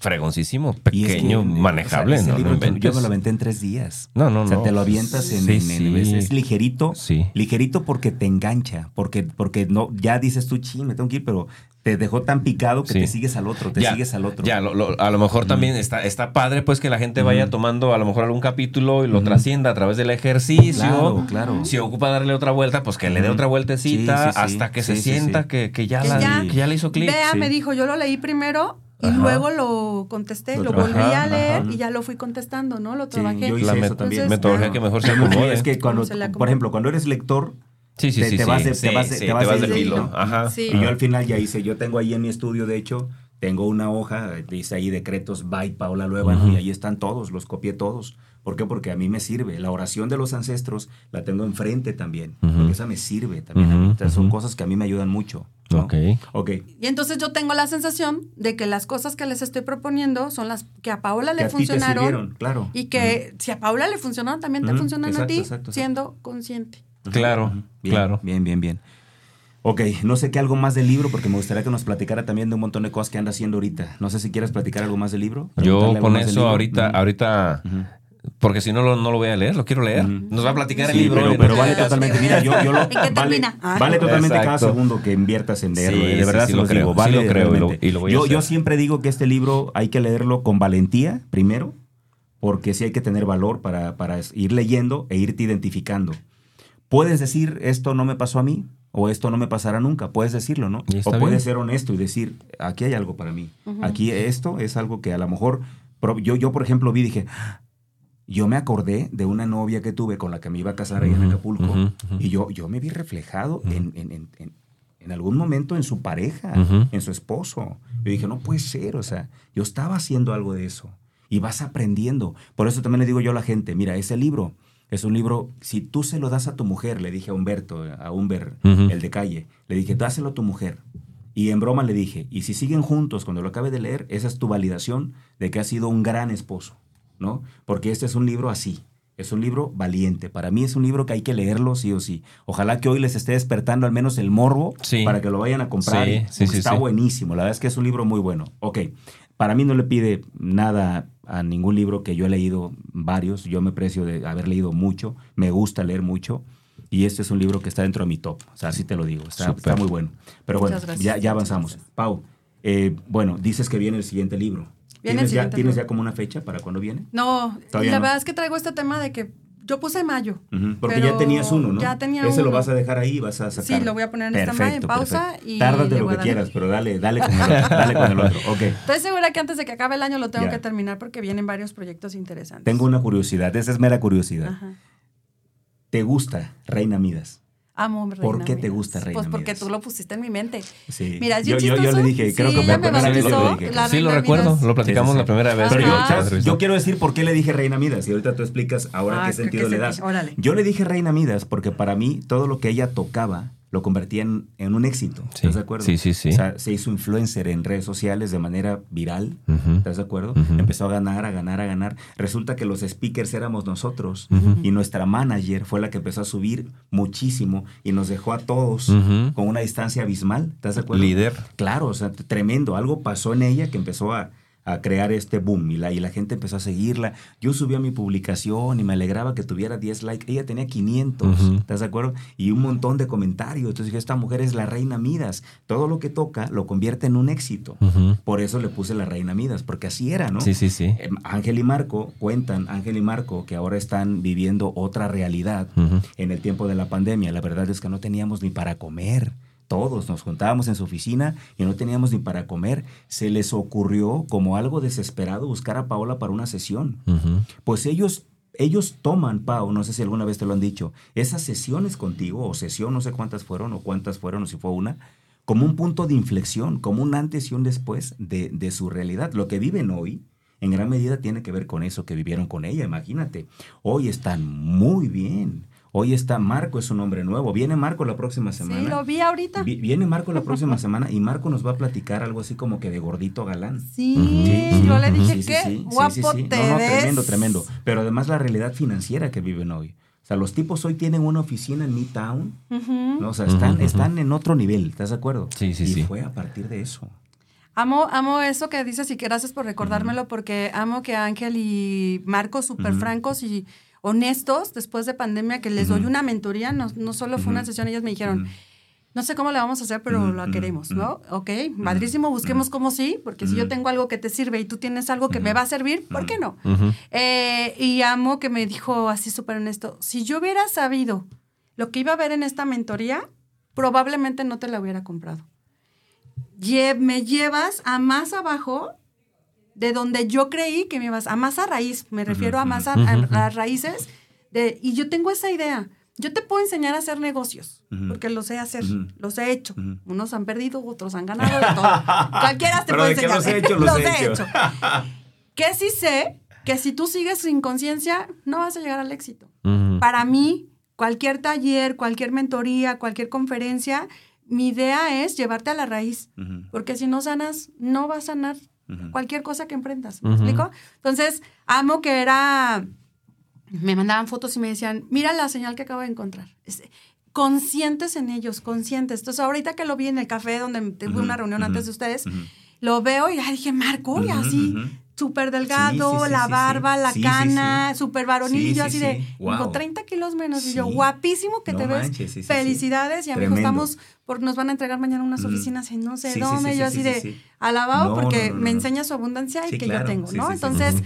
Speaker 2: fregoncísimo,
Speaker 5: Y es que,
Speaker 2: pequeño, manejable,
Speaker 5: o sea, ese
Speaker 2: ¿no?
Speaker 5: libro
Speaker 2: No
Speaker 5: yo me lo aventé en tres días.
Speaker 2: No, no,
Speaker 5: O sea,
Speaker 2: no.
Speaker 5: te lo avientas en,
Speaker 2: Sí,
Speaker 5: en- en- es,
Speaker 2: sí.
Speaker 5: es ligerito.
Speaker 2: Sí.
Speaker 5: Ligerito porque te engancha. Porque, porque no, ya dices tú, ching, me tengo que ir, pero te dejó tan picado que
Speaker 2: Sí.
Speaker 5: te sigues al otro, te
Speaker 2: Ya,
Speaker 5: sigues al otro.
Speaker 2: Ya, lo- lo- a lo mejor también está, está padre pues que la gente vaya tomando a lo mejor algún capítulo y lo trascienda a través del ejercicio.
Speaker 5: Claro, claro.
Speaker 2: Si ocupa darle otra vuelta, pues que le dé otra vueltecita
Speaker 5: Sí, sí, sí.
Speaker 2: hasta que
Speaker 5: Sí,
Speaker 2: se
Speaker 5: sí,
Speaker 2: sienta
Speaker 5: sí.
Speaker 2: Que, que ya
Speaker 3: Que
Speaker 2: la,
Speaker 3: ya-
Speaker 2: que ya le hizo clic.
Speaker 3: Vea,
Speaker 5: sí.
Speaker 3: me dijo, yo lo leí primero y
Speaker 2: Ajá.
Speaker 3: luego lo contesté,
Speaker 5: Lo
Speaker 3: volví a leer
Speaker 5: ajá.
Speaker 3: y ya lo fui contestando, ¿no? Lo
Speaker 5: Sí,
Speaker 3: trabajé.
Speaker 5: yo hice
Speaker 2: La
Speaker 5: eso también.
Speaker 3: Entonces,
Speaker 2: metodología que mejor se acomode.
Speaker 5: Es que cuando, por ejemplo, cuando eres lector,
Speaker 2: Sí, sí,
Speaker 5: te-
Speaker 2: sí.
Speaker 5: te
Speaker 2: sí,
Speaker 5: vas de-
Speaker 2: sí,
Speaker 5: te vas de-
Speaker 2: sí,
Speaker 5: te vas.
Speaker 2: Ajá.
Speaker 3: Sí.
Speaker 5: Y yo al final ya hice, yo tengo ahí en mi estudio, de hecho, tengo una hoja, dice ahí decretos by Paula Luevano,
Speaker 2: Ujú.
Speaker 5: y ahí están todos, los copié todos. ¿Por qué? Porque a mí me sirve. La oración de los ancestros la tengo enfrente también, porque esa me sirve también. O sea, son cosas que a mí me ayudan mucho. ¿no?
Speaker 2: Ok.
Speaker 5: Ok.
Speaker 3: Y entonces yo tengo la sensación de que las cosas que les estoy proponiendo son las que a Paola
Speaker 5: Que
Speaker 3: le
Speaker 5: a ti te
Speaker 3: funcionaron
Speaker 5: sirvieron, claro.
Speaker 3: y que si a Paola le funcionaron, también te funcionan a ti,
Speaker 5: exacto, exacto.
Speaker 3: siendo consciente.
Speaker 2: Claro.
Speaker 5: Bien,
Speaker 2: claro.
Speaker 5: Bien, bien, bien. Ok, no sé qué algo más del libro, porque me gustaría que nos platicara también de un montón de cosas que anda haciendo ahorita. No sé si quieres platicar algo más del libro.
Speaker 2: Yo con eso
Speaker 5: libro.
Speaker 2: ahorita, ahorita. Porque si no lo, no lo voy a leer, lo quiero leer. Nos va a platicar el
Speaker 5: Sí,
Speaker 2: libro.
Speaker 5: pero, pero
Speaker 2: este
Speaker 5: vale
Speaker 2: caso.
Speaker 5: totalmente. Mira, yo, yo lo,
Speaker 3: ¿En qué
Speaker 5: vale,
Speaker 3: termina? Ah.
Speaker 5: vale totalmente cada
Speaker 2: Exacto.
Speaker 5: segundo que inviertas en leerlo.
Speaker 2: Sí,
Speaker 5: eh, de verdad
Speaker 2: sí,
Speaker 5: se
Speaker 2: lo creo,
Speaker 5: digo.
Speaker 2: sí
Speaker 5: Vale
Speaker 2: lo creo y lo-
Speaker 5: realmente.
Speaker 2: y lo voy a
Speaker 5: yo, yo
Speaker 2: hacer.
Speaker 5: siempre digo que este libro hay que leerlo con valentía, primero, porque sí hay que tener valor para, para ir leyendo e irte identificando. Puedes decir, esto no me pasó a mí, o esto no me pasará nunca. Puedes decirlo, ¿no? O puedes
Speaker 2: bien.
Speaker 5: ser honesto y decir, aquí hay algo para mí.
Speaker 3: Ujú.
Speaker 5: Aquí esto es algo que a lo mejor, yo, yo por ejemplo vi y dije. Yo me acordé de una novia que tuve con la que me iba a casar allá en Acapulco y yo, yo me vi reflejado en, en- en- en- algún momento en su pareja, en su esposo. Yo dije, no puede ser, o sea, yo estaba haciendo algo de eso y vas aprendiendo. Por eso también le digo yo a la gente, mira, ese libro es un libro, si tú se lo das a tu mujer, le dije a Humberto, a Humber, el de calle, le dije, dáselo a tu mujer. Y en broma le dije, y si siguen juntos cuando lo acabe de leer, esa es tu validación de que has sido un gran esposo, ¿no? Porque este es un libro así, es un libro valiente. Para mí es un libro que hay que leerlo sí o sí. Ojalá que hoy les esté despertando al menos el morbo
Speaker 2: Sí.
Speaker 5: para que lo vayan a comprar.
Speaker 2: Sí,
Speaker 5: y-
Speaker 2: sí,
Speaker 5: porque
Speaker 2: sí,
Speaker 5: está
Speaker 2: sí.
Speaker 5: buenísimo, la verdad es que es un libro muy bueno. Ok, para mí no le pide nada a ningún libro que yo he leído varios, yo me precio de haber leído mucho, me gusta leer mucho. Y este es un libro que está dentro de mi top. O sea, así te lo digo. Está, está muy bueno. Pero bueno, ya, ya avanzamos. Pau, eh, bueno, dices que viene el siguiente libro. ¿Tienes, ya, ¿Tienes ya como una fecha para cuándo viene?
Speaker 3: No,
Speaker 5: Todavía
Speaker 3: la
Speaker 5: no.
Speaker 3: verdad es que traigo este tema de que yo puse mayo.
Speaker 5: Porque ya tenías uno, ¿no?
Speaker 3: ya tenía
Speaker 5: Ese lo
Speaker 3: uno.
Speaker 5: vas a dejar ahí, vas a sacar.
Speaker 3: Sí, lo voy a poner en stand-by, en pausa, y
Speaker 5: Tárdate lo que quieras, pero dale, dale con el otro. dale con el otro. Ok.
Speaker 3: Estoy segura que antes de que acabe el año lo tengo
Speaker 5: Ya.
Speaker 3: que terminar porque vienen varios proyectos interesantes.
Speaker 5: Tengo una curiosidad, esa es mera curiosidad.
Speaker 3: Ajá.
Speaker 5: ¿Te gusta Reina Midas?
Speaker 3: Amo Reina
Speaker 5: ¿Por qué te gusta Reina
Speaker 3: Pues porque
Speaker 5: Midas?
Speaker 3: tú lo pusiste en mi mente.
Speaker 5: Sí.
Speaker 3: Mira,
Speaker 5: yo, yo, yo le dije, creo
Speaker 3: Sí,
Speaker 5: que
Speaker 3: me
Speaker 5: vez dije.
Speaker 3: la
Speaker 2: Sí, lo recuerdo,
Speaker 3: Midas.
Speaker 2: lo platicamos
Speaker 5: Sí, sí,
Speaker 2: la primera vez.
Speaker 5: Pero yo, quiero decir por qué le dije Reina Midas y ahorita tú explicas ahora
Speaker 3: Ah,
Speaker 5: qué
Speaker 3: ¿qué-
Speaker 5: sentido le das.
Speaker 3: Órale.
Speaker 5: Yo le dije Reina Midas porque para mí todo lo que ella tocaba lo convertía en, en un éxito.
Speaker 2: Sí.
Speaker 5: ¿Estás de acuerdo?
Speaker 2: Sí, sí, sí.
Speaker 5: O sea, se hizo influencer en redes sociales de manera viral. ¿Estás de acuerdo? Empezó a ganar, a ganar, a ganar. Resulta que los speakers éramos nosotros y nuestra manager fue la que empezó a subir muchísimo y nos dejó a todos con una distancia abismal. ¿Estás de acuerdo?
Speaker 2: Líder.
Speaker 5: Claro, o sea, tremendo. Algo pasó en ella que empezó a, a crear este boom y la, y la gente empezó a seguirla. Yo subí a mi publicación y me alegraba que tuviera 10 likes. Ella tenía 500,
Speaker 2: Ujú.
Speaker 5: ¿estás de acuerdo? Y un montón de comentarios. Entonces dije, esta mujer es la reina Midas. Todo lo que toca lo convierte en un éxito. Por eso le puse la reina Midas, porque así era, ¿no?
Speaker 2: Sí, sí, sí.
Speaker 5: Em, Ángel y Marco cuentan, Ángel y Marco, que ahora están viviendo otra realidad en el tiempo de la pandemia. La verdad es que no teníamos ni para comer. Todos nos juntábamos en su oficina y no teníamos ni para comer. Se les ocurrió como algo desesperado buscar a Paola para una sesión. Pues ellos, ellos toman, Pau, no sé si alguna vez te lo han dicho, esas sesiones contigo, o sesión, no sé cuántas fueron, o cuántas fueron, o si fue una, como un punto de inflexión, como un antes y un después de, de su realidad. Lo que viven hoy, en gran medida, tiene que ver con eso que vivieron con ella, imagínate. Hoy están muy bien. Hoy está Marco, es un hombre nuevo. Viene Marco la próxima semana.
Speaker 3: Sí, lo vi ahorita.
Speaker 5: Vi- Viene Marco la próxima semana y Marco nos va a platicar algo así como que de gordito galán.
Speaker 3: Sí,
Speaker 2: Ujú.
Speaker 3: yo le dije,
Speaker 5: Sí, sí,
Speaker 3: qué
Speaker 5: sí, sí,
Speaker 3: guapo
Speaker 5: sí, sí.
Speaker 3: te
Speaker 5: No, no,
Speaker 3: ves.
Speaker 5: tremendo, tremendo. Pero además la realidad financiera que viven hoy. O sea, los tipos hoy tienen una oficina en Midtown. ¿no? O sea, están, en otro nivel, ¿estás de acuerdo?
Speaker 2: Sí, sí,
Speaker 5: y
Speaker 2: sí.
Speaker 5: fue a partir de eso.
Speaker 3: Amo, amo eso que dices y que gracias por recordármelo porque amo que Ángel y Marco súper francos y honestos después de pandemia que les doy una mentoría, no, no solo fue una sesión, ellos me dijeron, no sé cómo le vamos a hacer, pero
Speaker 5: ujú,
Speaker 3: queremos. ¿no? Ok, padrísimo, busquemos cómo sí, porque si yo tengo algo que te sirve y tú tienes algo que me va a servir, ¿por qué no? Eh, y amo que me dijo así súper honesto, si yo hubiera sabido lo que iba a ver en esta mentoría, probablemente no te la hubiera comprado. Lle- me llevas a más abajo de donde yo creí que me ibas, a más a raíz, me refiero a más a, a- raíces, de, y yo tengo esa idea. Yo te puedo enseñar a hacer negocios,
Speaker 5: Ujú.
Speaker 3: porque los sé hacer,
Speaker 5: Ujú.
Speaker 3: los he hecho.
Speaker 5: Ujú.
Speaker 3: Unos han perdido, otros han ganado, de todo. Cualquiera te
Speaker 5: Pero
Speaker 3: puede
Speaker 5: de que
Speaker 3: enseñar.
Speaker 5: los he hecho, los he hecho.
Speaker 3: Que sí sé que si tú sigues sin conciencia, no vas a llegar al éxito. Para mí, cualquier taller, cualquier mentoría, cualquier conferencia, mi idea es llevarte a la raíz. Porque si no sanas, no vas a sanar Cualquier cosa que emprendas. ¿Me
Speaker 2: Ujú.
Speaker 3: explico? Entonces, amo que era. Me mandaban fotos y me decían, mira la señal que acabo de encontrar. Es- conscientes en ellos, conscientes. Entonces, ahorita que lo vi en el café donde tuve una reunión antes de ustedes, lo veo y ya dije, Marco, y así. Súper delgado,
Speaker 5: Sí, sí, sí,
Speaker 3: la barba, la cana, súper varonil. Y yo
Speaker 5: sí,
Speaker 3: así
Speaker 5: sí.
Speaker 3: de,
Speaker 5: Wow.
Speaker 3: con 30 kilos menos. Y yo, guapísimo que
Speaker 5: No
Speaker 3: te ves.
Speaker 5: manches.
Speaker 3: Felicidades. Y amigos, estamos, por, nos van a entregar mañana unas
Speaker 5: Ujú.
Speaker 3: oficinas en no sé dónde. yo
Speaker 5: sí,
Speaker 3: así
Speaker 5: sí,
Speaker 3: de, alabado
Speaker 5: No,
Speaker 3: porque
Speaker 5: no,
Speaker 3: me enseña su abundancia y que
Speaker 5: claro.
Speaker 3: yo tengo, ¿no? Entonces.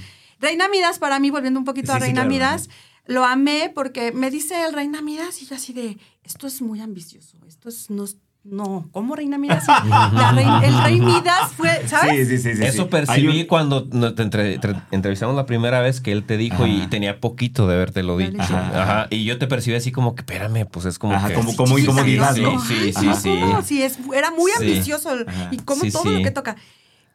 Speaker 3: Reina Midas, para mí, volviendo un poquito a Reina
Speaker 5: claro,
Speaker 3: Midas, lo amé porque me dice el Reina Midas y yo así de, esto es muy ambicioso, esto es, no, no, ¿cómo Reina Midas? La el Rey Midas fue, ¿sabes?
Speaker 5: Sí, sí, sí, sí,
Speaker 2: Eso
Speaker 5: sí.
Speaker 2: percibí
Speaker 5: un-
Speaker 2: cuando te entre- tre- entrevistamos la primera vez que él te dijo y tenía poquito de haberte lo dicho. Ajá.
Speaker 5: Ajá.
Speaker 2: Y yo te percibí así como que, espérame, pues es como
Speaker 5: Ajá,
Speaker 2: que...
Speaker 5: como- como incomodidad, ¿no?
Speaker 2: Sí, sí, sí, sí.
Speaker 3: Sí, es, era muy
Speaker 2: Sí.
Speaker 3: ambicioso y como
Speaker 2: Sí,
Speaker 3: todo
Speaker 2: sí.
Speaker 3: lo que toca.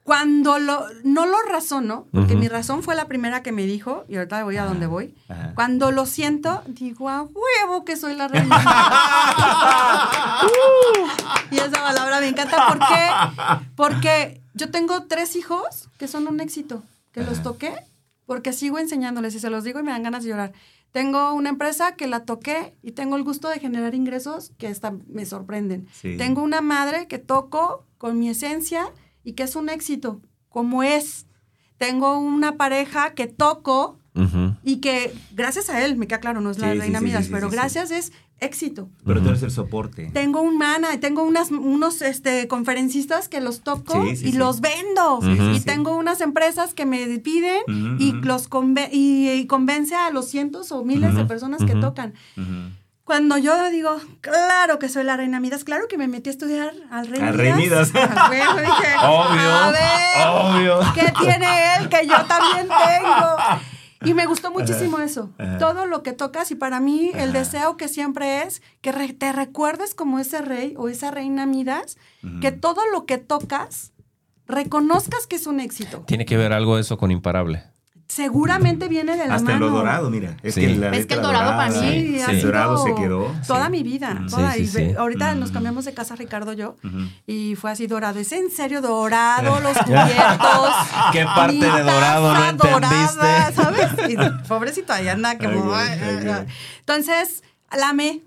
Speaker 3: Cuando lo, no lo razono, porque mi razón fue la primera que me dijo, y ahorita voy a donde voy, cuando lo siento, digo, a huevo que soy la reina. y esa palabra me encanta. ¿Por qué? Porque yo tengo tres hijos que son un éxito, que los toqué, porque sigo enseñándoles y se los digo y me dan ganas de llorar. Tengo una empresa que la toqué y tengo el gusto de generar ingresos que hasta me sorprenden.
Speaker 5: Sí.
Speaker 3: Tengo una madre que toco con mi esencia y que es un éxito, como es. Tengo una pareja que toco y que gracias a él, me queda claro, no es la
Speaker 5: Sí,
Speaker 3: reina
Speaker 5: sí,
Speaker 3: Midas,
Speaker 5: sí, sí,
Speaker 3: pero
Speaker 5: sí, sí.
Speaker 3: gracias es éxito.
Speaker 5: Pero tú
Speaker 2: Ujú.
Speaker 5: eres el soporte.
Speaker 3: Tengo un mana, tengo unas, unos este, conferencistas que los toco
Speaker 5: Sí, sí,
Speaker 3: y
Speaker 5: sí.
Speaker 3: los vendo. Y
Speaker 5: sí.
Speaker 3: tengo unas empresas que me piden
Speaker 5: Ujú,
Speaker 3: y los y, y convence a los cientos o miles de personas que tocan. Cuando yo digo, claro que soy la reina Midas, claro que me metí a estudiar al rey
Speaker 5: Al Rey Midas.
Speaker 3: A huevo, dije,
Speaker 2: Obvio,
Speaker 3: a ver,
Speaker 2: obvio.
Speaker 3: ¿qué tiene él que yo también tengo? Y me gustó muchísimo
Speaker 5: Ajá,
Speaker 3: eso.
Speaker 5: ajá.
Speaker 3: Todo lo que tocas y para mí el deseo que siempre es que re- te recuerdes como ese rey o esa reina Midas, que todo lo que tocas reconozcas que es un éxito.
Speaker 2: Tiene que ver algo eso con Imparable.
Speaker 3: Seguramente viene de la
Speaker 5: Hasta
Speaker 3: mano.
Speaker 5: en lo dorado, mira. Es
Speaker 2: Sí.
Speaker 5: que, la
Speaker 3: Es que el dorado para mí
Speaker 2: Sí,
Speaker 3: ha
Speaker 2: sí.
Speaker 5: El dorado se quedó.
Speaker 3: toda
Speaker 5: sí.
Speaker 3: mi vida.
Speaker 5: Mm.
Speaker 3: Toda.
Speaker 2: Sí,
Speaker 3: y
Speaker 2: sí,
Speaker 3: ve-
Speaker 2: sí.
Speaker 3: ahorita
Speaker 5: Mm.
Speaker 3: nos cambiamos de casa, Ricardo, yo.
Speaker 5: Ujú.
Speaker 3: Y fue así dorado. Es en serio dorado, los cubiertos.
Speaker 2: ¿Qué parte de dorado no entendiste?
Speaker 3: dorada, ¿Sabes? Y pobrecito, ahí anda como.
Speaker 5: Ay, ay, ay, ay.
Speaker 3: Entonces, la amé.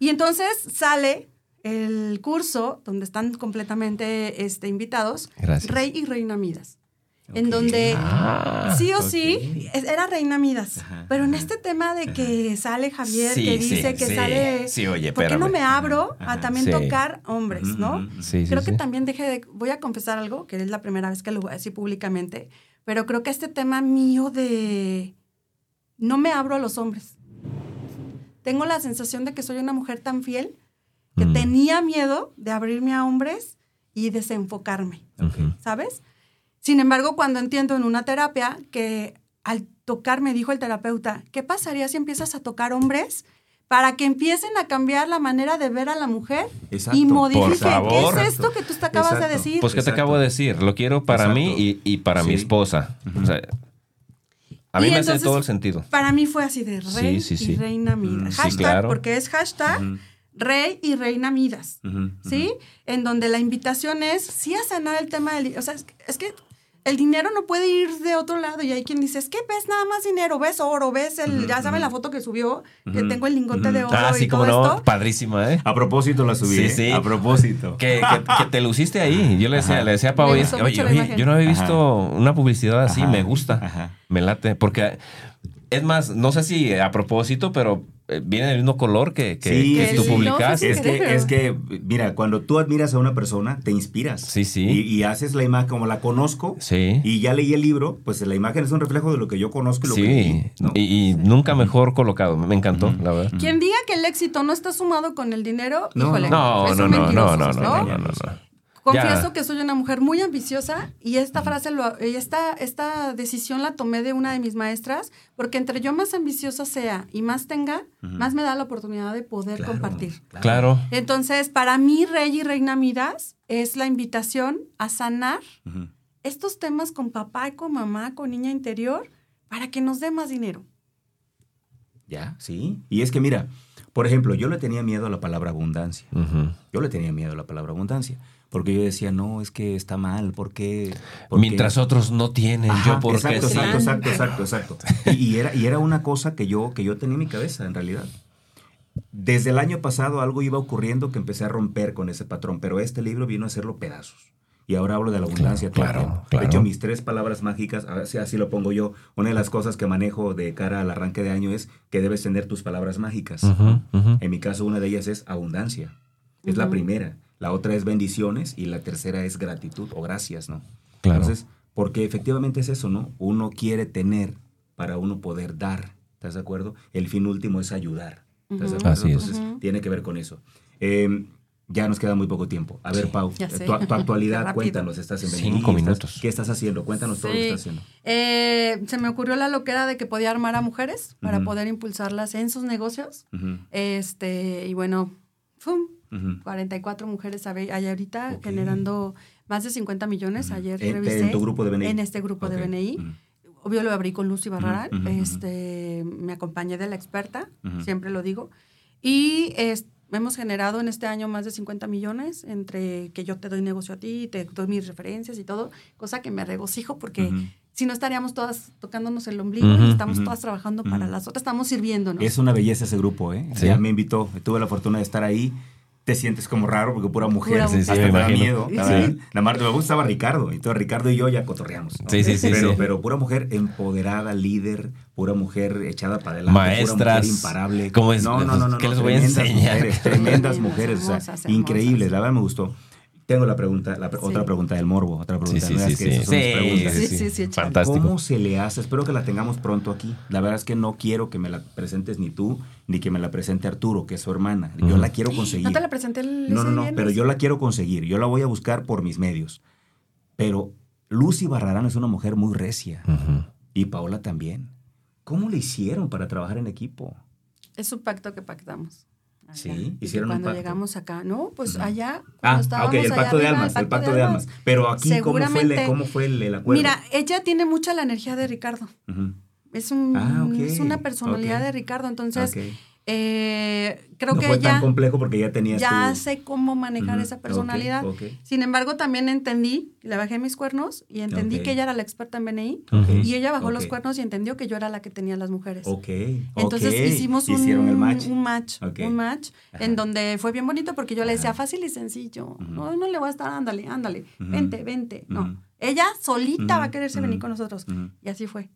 Speaker 3: Y entonces sale el curso donde están completamente este, invitados
Speaker 2: Gracias.
Speaker 3: Rey y Reina Midas. En donde
Speaker 2: Ah,
Speaker 3: sí o sí era Reina Midas.
Speaker 5: Ajá,
Speaker 3: Pero en este tema de que sale Javier,
Speaker 2: Sí,
Speaker 3: que
Speaker 2: sí,
Speaker 3: dice que
Speaker 2: sí.
Speaker 3: sale.
Speaker 2: Sí, oye,
Speaker 3: ¿Por qué no me abro
Speaker 5: Ajá,
Speaker 3: a también tocar hombres, no? creo que también dejé de. Voy a confesar algo, que es la primera vez que lo voy a decir públicamente. Pero creo que este tema mío de. No me abro a los hombres. Tengo la sensación de que soy una mujer tan fiel que
Speaker 2: Mm.
Speaker 3: tenía miedo de abrirme a hombres y desenfocarme. ¿sabes? Sin embargo, cuando entiendo en una terapia que al tocar, me dijo el terapeuta, ¿qué pasaría si empiezas a tocar hombres para que empiecen a cambiar la manera de ver a la mujer
Speaker 5: Exacto.
Speaker 3: y modifiquen? ¿Qué es esto que tú te acabas de decir?
Speaker 2: Pues, ¿qué te acabo de decir? Lo quiero para
Speaker 5: Exacto.
Speaker 2: mí y, y para mi esposa. O sea, a mí
Speaker 3: Y
Speaker 2: me hace todo el sentido.
Speaker 3: Para mí fue así de rey
Speaker 2: Sí, sí, sí.
Speaker 3: y reina
Speaker 5: Mm,
Speaker 3: Midas.
Speaker 5: sí,
Speaker 3: hashtag,
Speaker 2: claro.
Speaker 3: porque es hashtag rey y reina Midas. ¿sí? En donde la invitación es sí a sanar el tema del... O sea, es que, es que el dinero no puede ir de otro lado y hay quien dice, es que ves nada más dinero, ves oro, ves el... Ya saben la foto que subió, que tengo el lingote de oro
Speaker 2: Ah, sí,
Speaker 3: y todo
Speaker 2: como no.
Speaker 3: esto.
Speaker 2: Padrísima, ¿eh?
Speaker 5: A propósito la subí.
Speaker 2: Sí,
Speaker 5: ¿eh?
Speaker 2: sí.
Speaker 5: A propósito.
Speaker 2: Que, que- que te luciste ahí. Yo le decía,
Speaker 5: Ajá.
Speaker 2: le decía a Pau, oye, yo no había
Speaker 5: Ajá.
Speaker 2: visto una publicidad así,
Speaker 5: Ajá,
Speaker 2: me gusta.
Speaker 5: ajá.
Speaker 2: Me late. Porque es más, no sé si a propósito, pero viene del mismo color que, que,
Speaker 5: Sí,
Speaker 2: que tú
Speaker 5: sí.
Speaker 2: publicaste.
Speaker 5: Es que, es que, mira, cuando tú admiras a una persona, te inspiras.
Speaker 2: Sí, sí.
Speaker 5: Y, y haces la imagen como la conozco.
Speaker 2: Sí.
Speaker 5: Y ya leí el libro, pues la imagen es un reflejo de lo que yo conozco y lo que
Speaker 2: Sí,
Speaker 5: leí, ¿no?
Speaker 2: y, y nunca mejor colocado. Me encantó, la verdad.
Speaker 3: Quien diga que el éxito no está sumado con el dinero,
Speaker 5: No,
Speaker 3: híjole,
Speaker 2: No, no, no, no, no, no, no, no, no.
Speaker 3: Confieso
Speaker 2: Ya.
Speaker 3: que soy una mujer muy ambiciosa y esta frase, lo, y esta, esta decisión la tomé de una de mis maestras, porque entre yo más ambiciosa sea y más tenga, más me da la oportunidad de poder
Speaker 5: Claro,
Speaker 3: compartir.
Speaker 2: Claro.
Speaker 3: Entonces, para mí, Rey y Reina Midas es la invitación a sanar estos temas con papá y con mamá, con niña interior, para que nos dé más dinero.
Speaker 5: Ya, sí. Y es que mira, por ejemplo, yo le tenía miedo a la palabra abundancia. Yo le tenía miedo a la palabra abundancia. Porque yo decía, no, es que está mal, ¿por qué? ¿Por qué?".
Speaker 2: Mientras otros no tienen,
Speaker 5: Ajá,
Speaker 2: yo porque
Speaker 5: exacto,
Speaker 2: sí.
Speaker 5: exacto, exacto, exacto, exacto. Y, y era, y era una cosa que yo, que yo tenía en mi cabeza, en realidad. Desde el año pasado algo iba ocurriendo que empecé a romper con ese patrón, pero este libro vino a hacerlo pedazos. Y ahora hablo de la abundancia.
Speaker 2: claro,
Speaker 5: tiempo.
Speaker 2: claro.
Speaker 5: De hecho, mis tres palabras mágicas, así, así lo pongo yo, una de las cosas que manejo de cara al arranque de año es que debes tener tus palabras mágicas.
Speaker 2: Ujú, ujú.
Speaker 5: En mi caso, una de ellas es abundancia. Es la
Speaker 3: Ujú.
Speaker 5: primera. La otra es bendiciones y la tercera es gratitud o gracias, ¿no?
Speaker 2: Claro.
Speaker 5: Entonces, porque efectivamente es eso, ¿no? Uno quiere tener para uno poder dar. ¿Estás de acuerdo? El fin último es ayudar. ¿Estás de acuerdo?
Speaker 2: Así es.
Speaker 5: Entonces,
Speaker 3: Ujú.
Speaker 5: tiene que ver con eso. Eh, ya nos queda muy poco tiempo. A ver,
Speaker 2: Sí.
Speaker 5: Pau, tu, tu actualidad, cuéntanos. Estás en
Speaker 2: Cinco
Speaker 5: estás-
Speaker 2: minutos.
Speaker 5: ¿Qué estás haciendo? Cuéntanos todo lo que
Speaker 3: Sí.
Speaker 5: estás haciendo.
Speaker 3: Eh, se me ocurrió la loquera de que podía armar a mujeres para poder impulsarlas en sus negocios. Este, y bueno, ¡fum!
Speaker 5: Ujú.
Speaker 3: 44 mujeres hay ahorita
Speaker 5: Ok.
Speaker 3: generando más de 50 millones. Ayer
Speaker 5: En-
Speaker 3: revisé.
Speaker 5: en tu grupo de BNI.
Speaker 3: En este grupo de
Speaker 5: Ok.
Speaker 3: BNI.
Speaker 5: Ujú.
Speaker 3: Obvio lo abrí con Lucy Barrarán. Este, me acompañé de la experta, siempre lo digo. Y es- hemos generado en este año más de 50 millones entre que yo te doy negocio a ti, te doy mis referencias y todo, cosa que me regocijo porque si no estaríamos todas tocándonos el ombligo
Speaker 2: Ujú,
Speaker 3: y estamos
Speaker 5: ujú.
Speaker 3: todas trabajando para
Speaker 5: Ujú.
Speaker 3: las otras, estamos sirviéndonos.
Speaker 5: Es una belleza ese grupo, ¿eh?
Speaker 2: Sí.
Speaker 5: Ya me invitó, tuve la fortuna de estar ahí. Te sientes como raro porque pura mujer.
Speaker 3: Pura
Speaker 2: Sí, sí,
Speaker 5: hasta
Speaker 2: me
Speaker 5: te da miedo.
Speaker 3: Sí.
Speaker 5: la más me gustaba Ricardo. Y todo Ricardo y yo ya cotorreamos. ¿no?
Speaker 2: Sí, sí, sí,
Speaker 5: Pero,
Speaker 2: sí.
Speaker 5: pero pura mujer empoderada, líder, pura mujer echada para adelante.
Speaker 2: Maestras,
Speaker 5: Pura mujer imparable.
Speaker 2: ¿cómo es?
Speaker 5: No, no, no, no.
Speaker 2: ¿Qué
Speaker 5: no,
Speaker 2: les voy a
Speaker 5: tremendas
Speaker 2: enseñar?
Speaker 5: Mujeres, tremendas mujeres. o sea,
Speaker 3: hermosas.
Speaker 5: increíbles. La verdad me gustó. Tengo la pregunta, la pre-
Speaker 3: Sí.
Speaker 5: otra pregunta del morbo. Otra pregunta.
Speaker 2: Sí, sí,
Speaker 5: ¿no?
Speaker 2: sí,
Speaker 5: Es que
Speaker 2: sí. Fantástico.
Speaker 5: ¿Cómo se le hace? Espero que la tengamos pronto aquí. La verdad es que no quiero que me la presentes ni tú, ni que me la presente Arturo, que es su hermana. Yo la quiero conseguir.
Speaker 3: ¿No te la presenté el
Speaker 5: No, no, no, pero yo la quiero conseguir. Yo la voy a buscar por mis medios. Pero Lucy Barrarán es una mujer muy recia. Y Paola también. ¿Cómo le hicieron para trabajar en equipo?
Speaker 3: Es un pacto que pactamos. Allá.
Speaker 5: Sí,
Speaker 3: Y
Speaker 5: hicieron un
Speaker 3: cuando
Speaker 5: pacto.
Speaker 3: llegamos acá, no, pues
Speaker 5: Ujú.
Speaker 3: allá. cuando
Speaker 5: Ah,
Speaker 3: estábamos
Speaker 5: ok, el
Speaker 3: allá
Speaker 5: pacto de almas, el pacto de almas. Pero aquí, ¿cómo fue, el, ¿cómo fue el, el acuerdo?
Speaker 3: Mira, ella tiene mucha la energía de Ricardo. Es, un,
Speaker 5: Ah,
Speaker 3: es una personalidad de Ricardo. Entonces,
Speaker 5: Ok.
Speaker 3: Eh, creo
Speaker 5: no
Speaker 3: que
Speaker 5: fue
Speaker 3: ella
Speaker 5: tan complejo porque ya
Speaker 3: ya
Speaker 5: tu-
Speaker 3: sé cómo manejar esa personalidad. Sin embargo, también entendí, le bajé mis cuernos y entendí que ella era la experta en BNI. Y ella bajó los cuernos y entendió que yo era la que tenía las mujeres. Entonces hicimos un
Speaker 5: el match.
Speaker 3: un match,
Speaker 5: Ok.
Speaker 3: un match
Speaker 5: Ajá.
Speaker 3: en donde fue bien bonito porque yo le decía
Speaker 5: Ajá.
Speaker 3: fácil y sencillo. No, no le voy a estar, ándale, ándale, vente, vente. No, ella solita va a quererse venir con nosotros. Y así fue.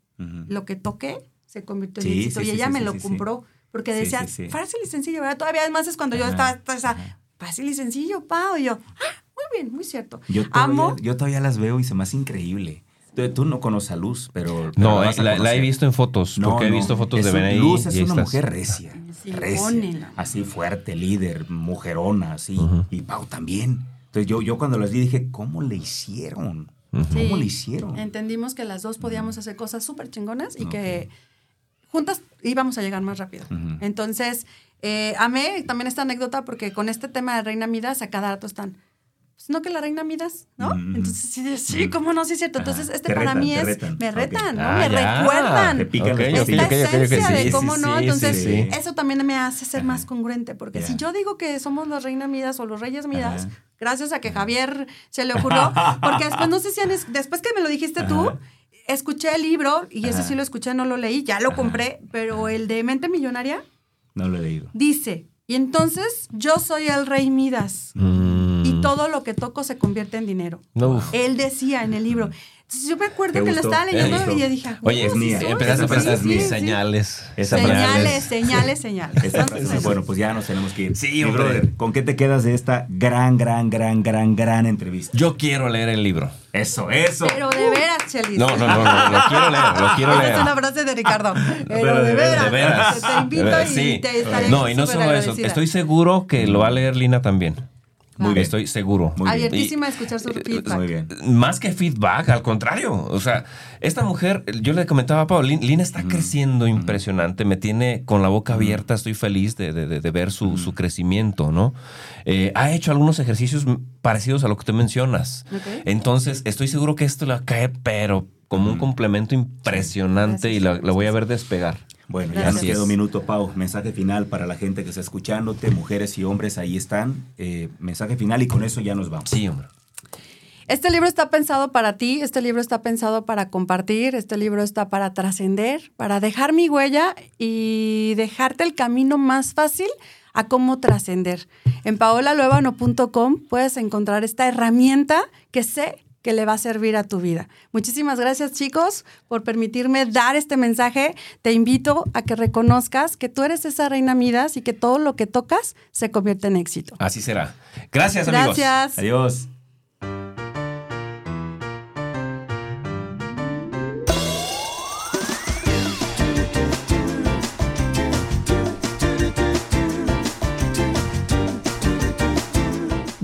Speaker 3: Lo que toqué se convirtió en
Speaker 5: Sí,
Speaker 3: éxito
Speaker 5: sí,
Speaker 3: y ella
Speaker 5: sí,
Speaker 3: me lo compró porque
Speaker 5: Sí,
Speaker 3: decía
Speaker 5: sí, sí.
Speaker 3: fácil y sencillo, ¿verdad? Todavía además es cuando yo estaba
Speaker 5: ajá.
Speaker 3: fácil y sencillo, Pau. Y yo, ah, muy bien, muy cierto.
Speaker 5: Yo todavía,
Speaker 3: Amo.
Speaker 5: yo todavía las veo y se me hace increíble. Tú, tú no conoces a Luz, pero. pero
Speaker 2: No,
Speaker 5: la
Speaker 2: eh,
Speaker 5: vas a
Speaker 2: la, la he visto en fotos,
Speaker 5: No,
Speaker 2: porque he visto fotos
Speaker 5: es
Speaker 2: de BNI.
Speaker 5: Luz es
Speaker 2: y
Speaker 5: una
Speaker 2: estás.
Speaker 5: mujer recia. Recia, así fuerte, líder, mujerona, así. Y Pau también. Entonces yo, yo cuando las vi dije, ¿cómo le hicieron? ¿Cómo le hicieron?
Speaker 3: Entendimos que las dos podíamos hacer cosas súper chingonas y que juntas íbamos a llegar más rápido.
Speaker 5: Ujú.
Speaker 3: Entonces, eh, amé también esta anécdota porque con este tema de Reina Midas a cada rato están. Pues no que la Reina Midas, ¿no?
Speaker 5: Ujú.
Speaker 3: Entonces, sí, sí, cómo no, sí es cierto. Entonces, este
Speaker 5: Te
Speaker 3: para
Speaker 5: retan,
Speaker 3: mí es.
Speaker 5: retan.
Speaker 3: Me retan, ¿no?
Speaker 2: Ah,
Speaker 3: me
Speaker 2: ya.
Speaker 3: recuerdan.
Speaker 5: Te pican
Speaker 2: Ok,
Speaker 5: los
Speaker 2: ok,
Speaker 3: Esta esencia de
Speaker 2: sí,
Speaker 3: cómo no,
Speaker 2: sí,
Speaker 3: entonces
Speaker 2: sí,
Speaker 3: eso también me hace ser más congruente, porque
Speaker 5: Ya.
Speaker 3: si yo digo que somos las Reina Midas o los Reyes Midas,
Speaker 5: Ajá.
Speaker 3: gracias a que Javier se le ocurrió, porque después no sé si han es- después que me lo dijiste tú,
Speaker 5: Ajá.
Speaker 3: Escuché el libro y ese sí lo escuché, no lo leí, ya lo
Speaker 5: Ajá.
Speaker 3: compré, pero el de Mente Millonaria
Speaker 5: No lo he leído.
Speaker 3: dice, y entonces yo soy el Rey Midas
Speaker 2: Mm.
Speaker 3: y todo lo que toco se convierte en dinero.
Speaker 2: No.
Speaker 3: Él decía en el libro. Entonces yo me acuerdo
Speaker 5: ¿Te
Speaker 3: que lo
Speaker 5: gustó?
Speaker 3: estaba
Speaker 5: ¿Te
Speaker 3: leyendo y yo dije,
Speaker 2: Oye,
Speaker 3: "Oh, sí
Speaker 5: mía,
Speaker 2: empezaste a pensar mis
Speaker 3: sí".
Speaker 2: señales.
Speaker 5: Esa
Speaker 3: Señales, señales, señales.
Speaker 5: Bueno, pues ya nos tenemos que ir.
Speaker 2: Sí,
Speaker 5: brother, ¿con qué te quedas de esta gran, gran, gran, gran, gran entrevista?
Speaker 2: Yo quiero leer el libro.
Speaker 5: Eso, eso.
Speaker 3: pero de veras, Chelis.
Speaker 2: No, no, no, no, lo quiero leer, lo quiero
Speaker 3: Esa
Speaker 2: leer.
Speaker 3: es una frase de Ricardo. Pero, de veras.
Speaker 2: De veras.
Speaker 3: Te invito
Speaker 2: de veras,
Speaker 3: y
Speaker 2: sí.
Speaker 3: te estaré
Speaker 2: No, y no solo eso. Estoy seguro que lo va a leer Lina también.
Speaker 5: Muy bien.
Speaker 2: Estoy seguro.
Speaker 5: Muy bien.
Speaker 3: Abiertísima a escuchar su
Speaker 2: Eh,
Speaker 3: feedback.
Speaker 5: Muy bien.
Speaker 2: Más que feedback, al contrario. O sea, esta mujer, yo le comentaba a Pablo, Lin- Lina está creciendo impresionante, me tiene con la boca abierta, estoy feliz de, de- de- de ver su, su crecimiento, ¿no? Eh, ha hecho algunos ejercicios parecidos a lo que tú mencionas. Entonces, estoy seguro que esto le va a caer, pero como un complemento impresionante
Speaker 3: Gracias.
Speaker 2: y la, la voy a ver despegar.
Speaker 5: Bueno, ya nos queda un minuto, Pau. Mensaje final para la gente que está escuchándote, mujeres y hombres, ahí están. Eh, mensaje final y con eso ya nos vamos.
Speaker 2: Sí, hombre.
Speaker 3: Este libro está pensado para ti, este libro está pensado para compartir, este libro está para trascender, para dejar mi huella y dejarte el camino más fácil a cómo trascender. En paolaluevano.com puedes encontrar esta herramienta que sé que le va a servir a tu vida. Muchísimas gracias chicos por permitirme dar este mensaje. Te invito a que reconozcas que tú eres esa reina Midas y que todo lo que tocas se convierte en éxito.
Speaker 2: Así será. Gracias, amigos.
Speaker 3: Gracias.
Speaker 5: Adiós.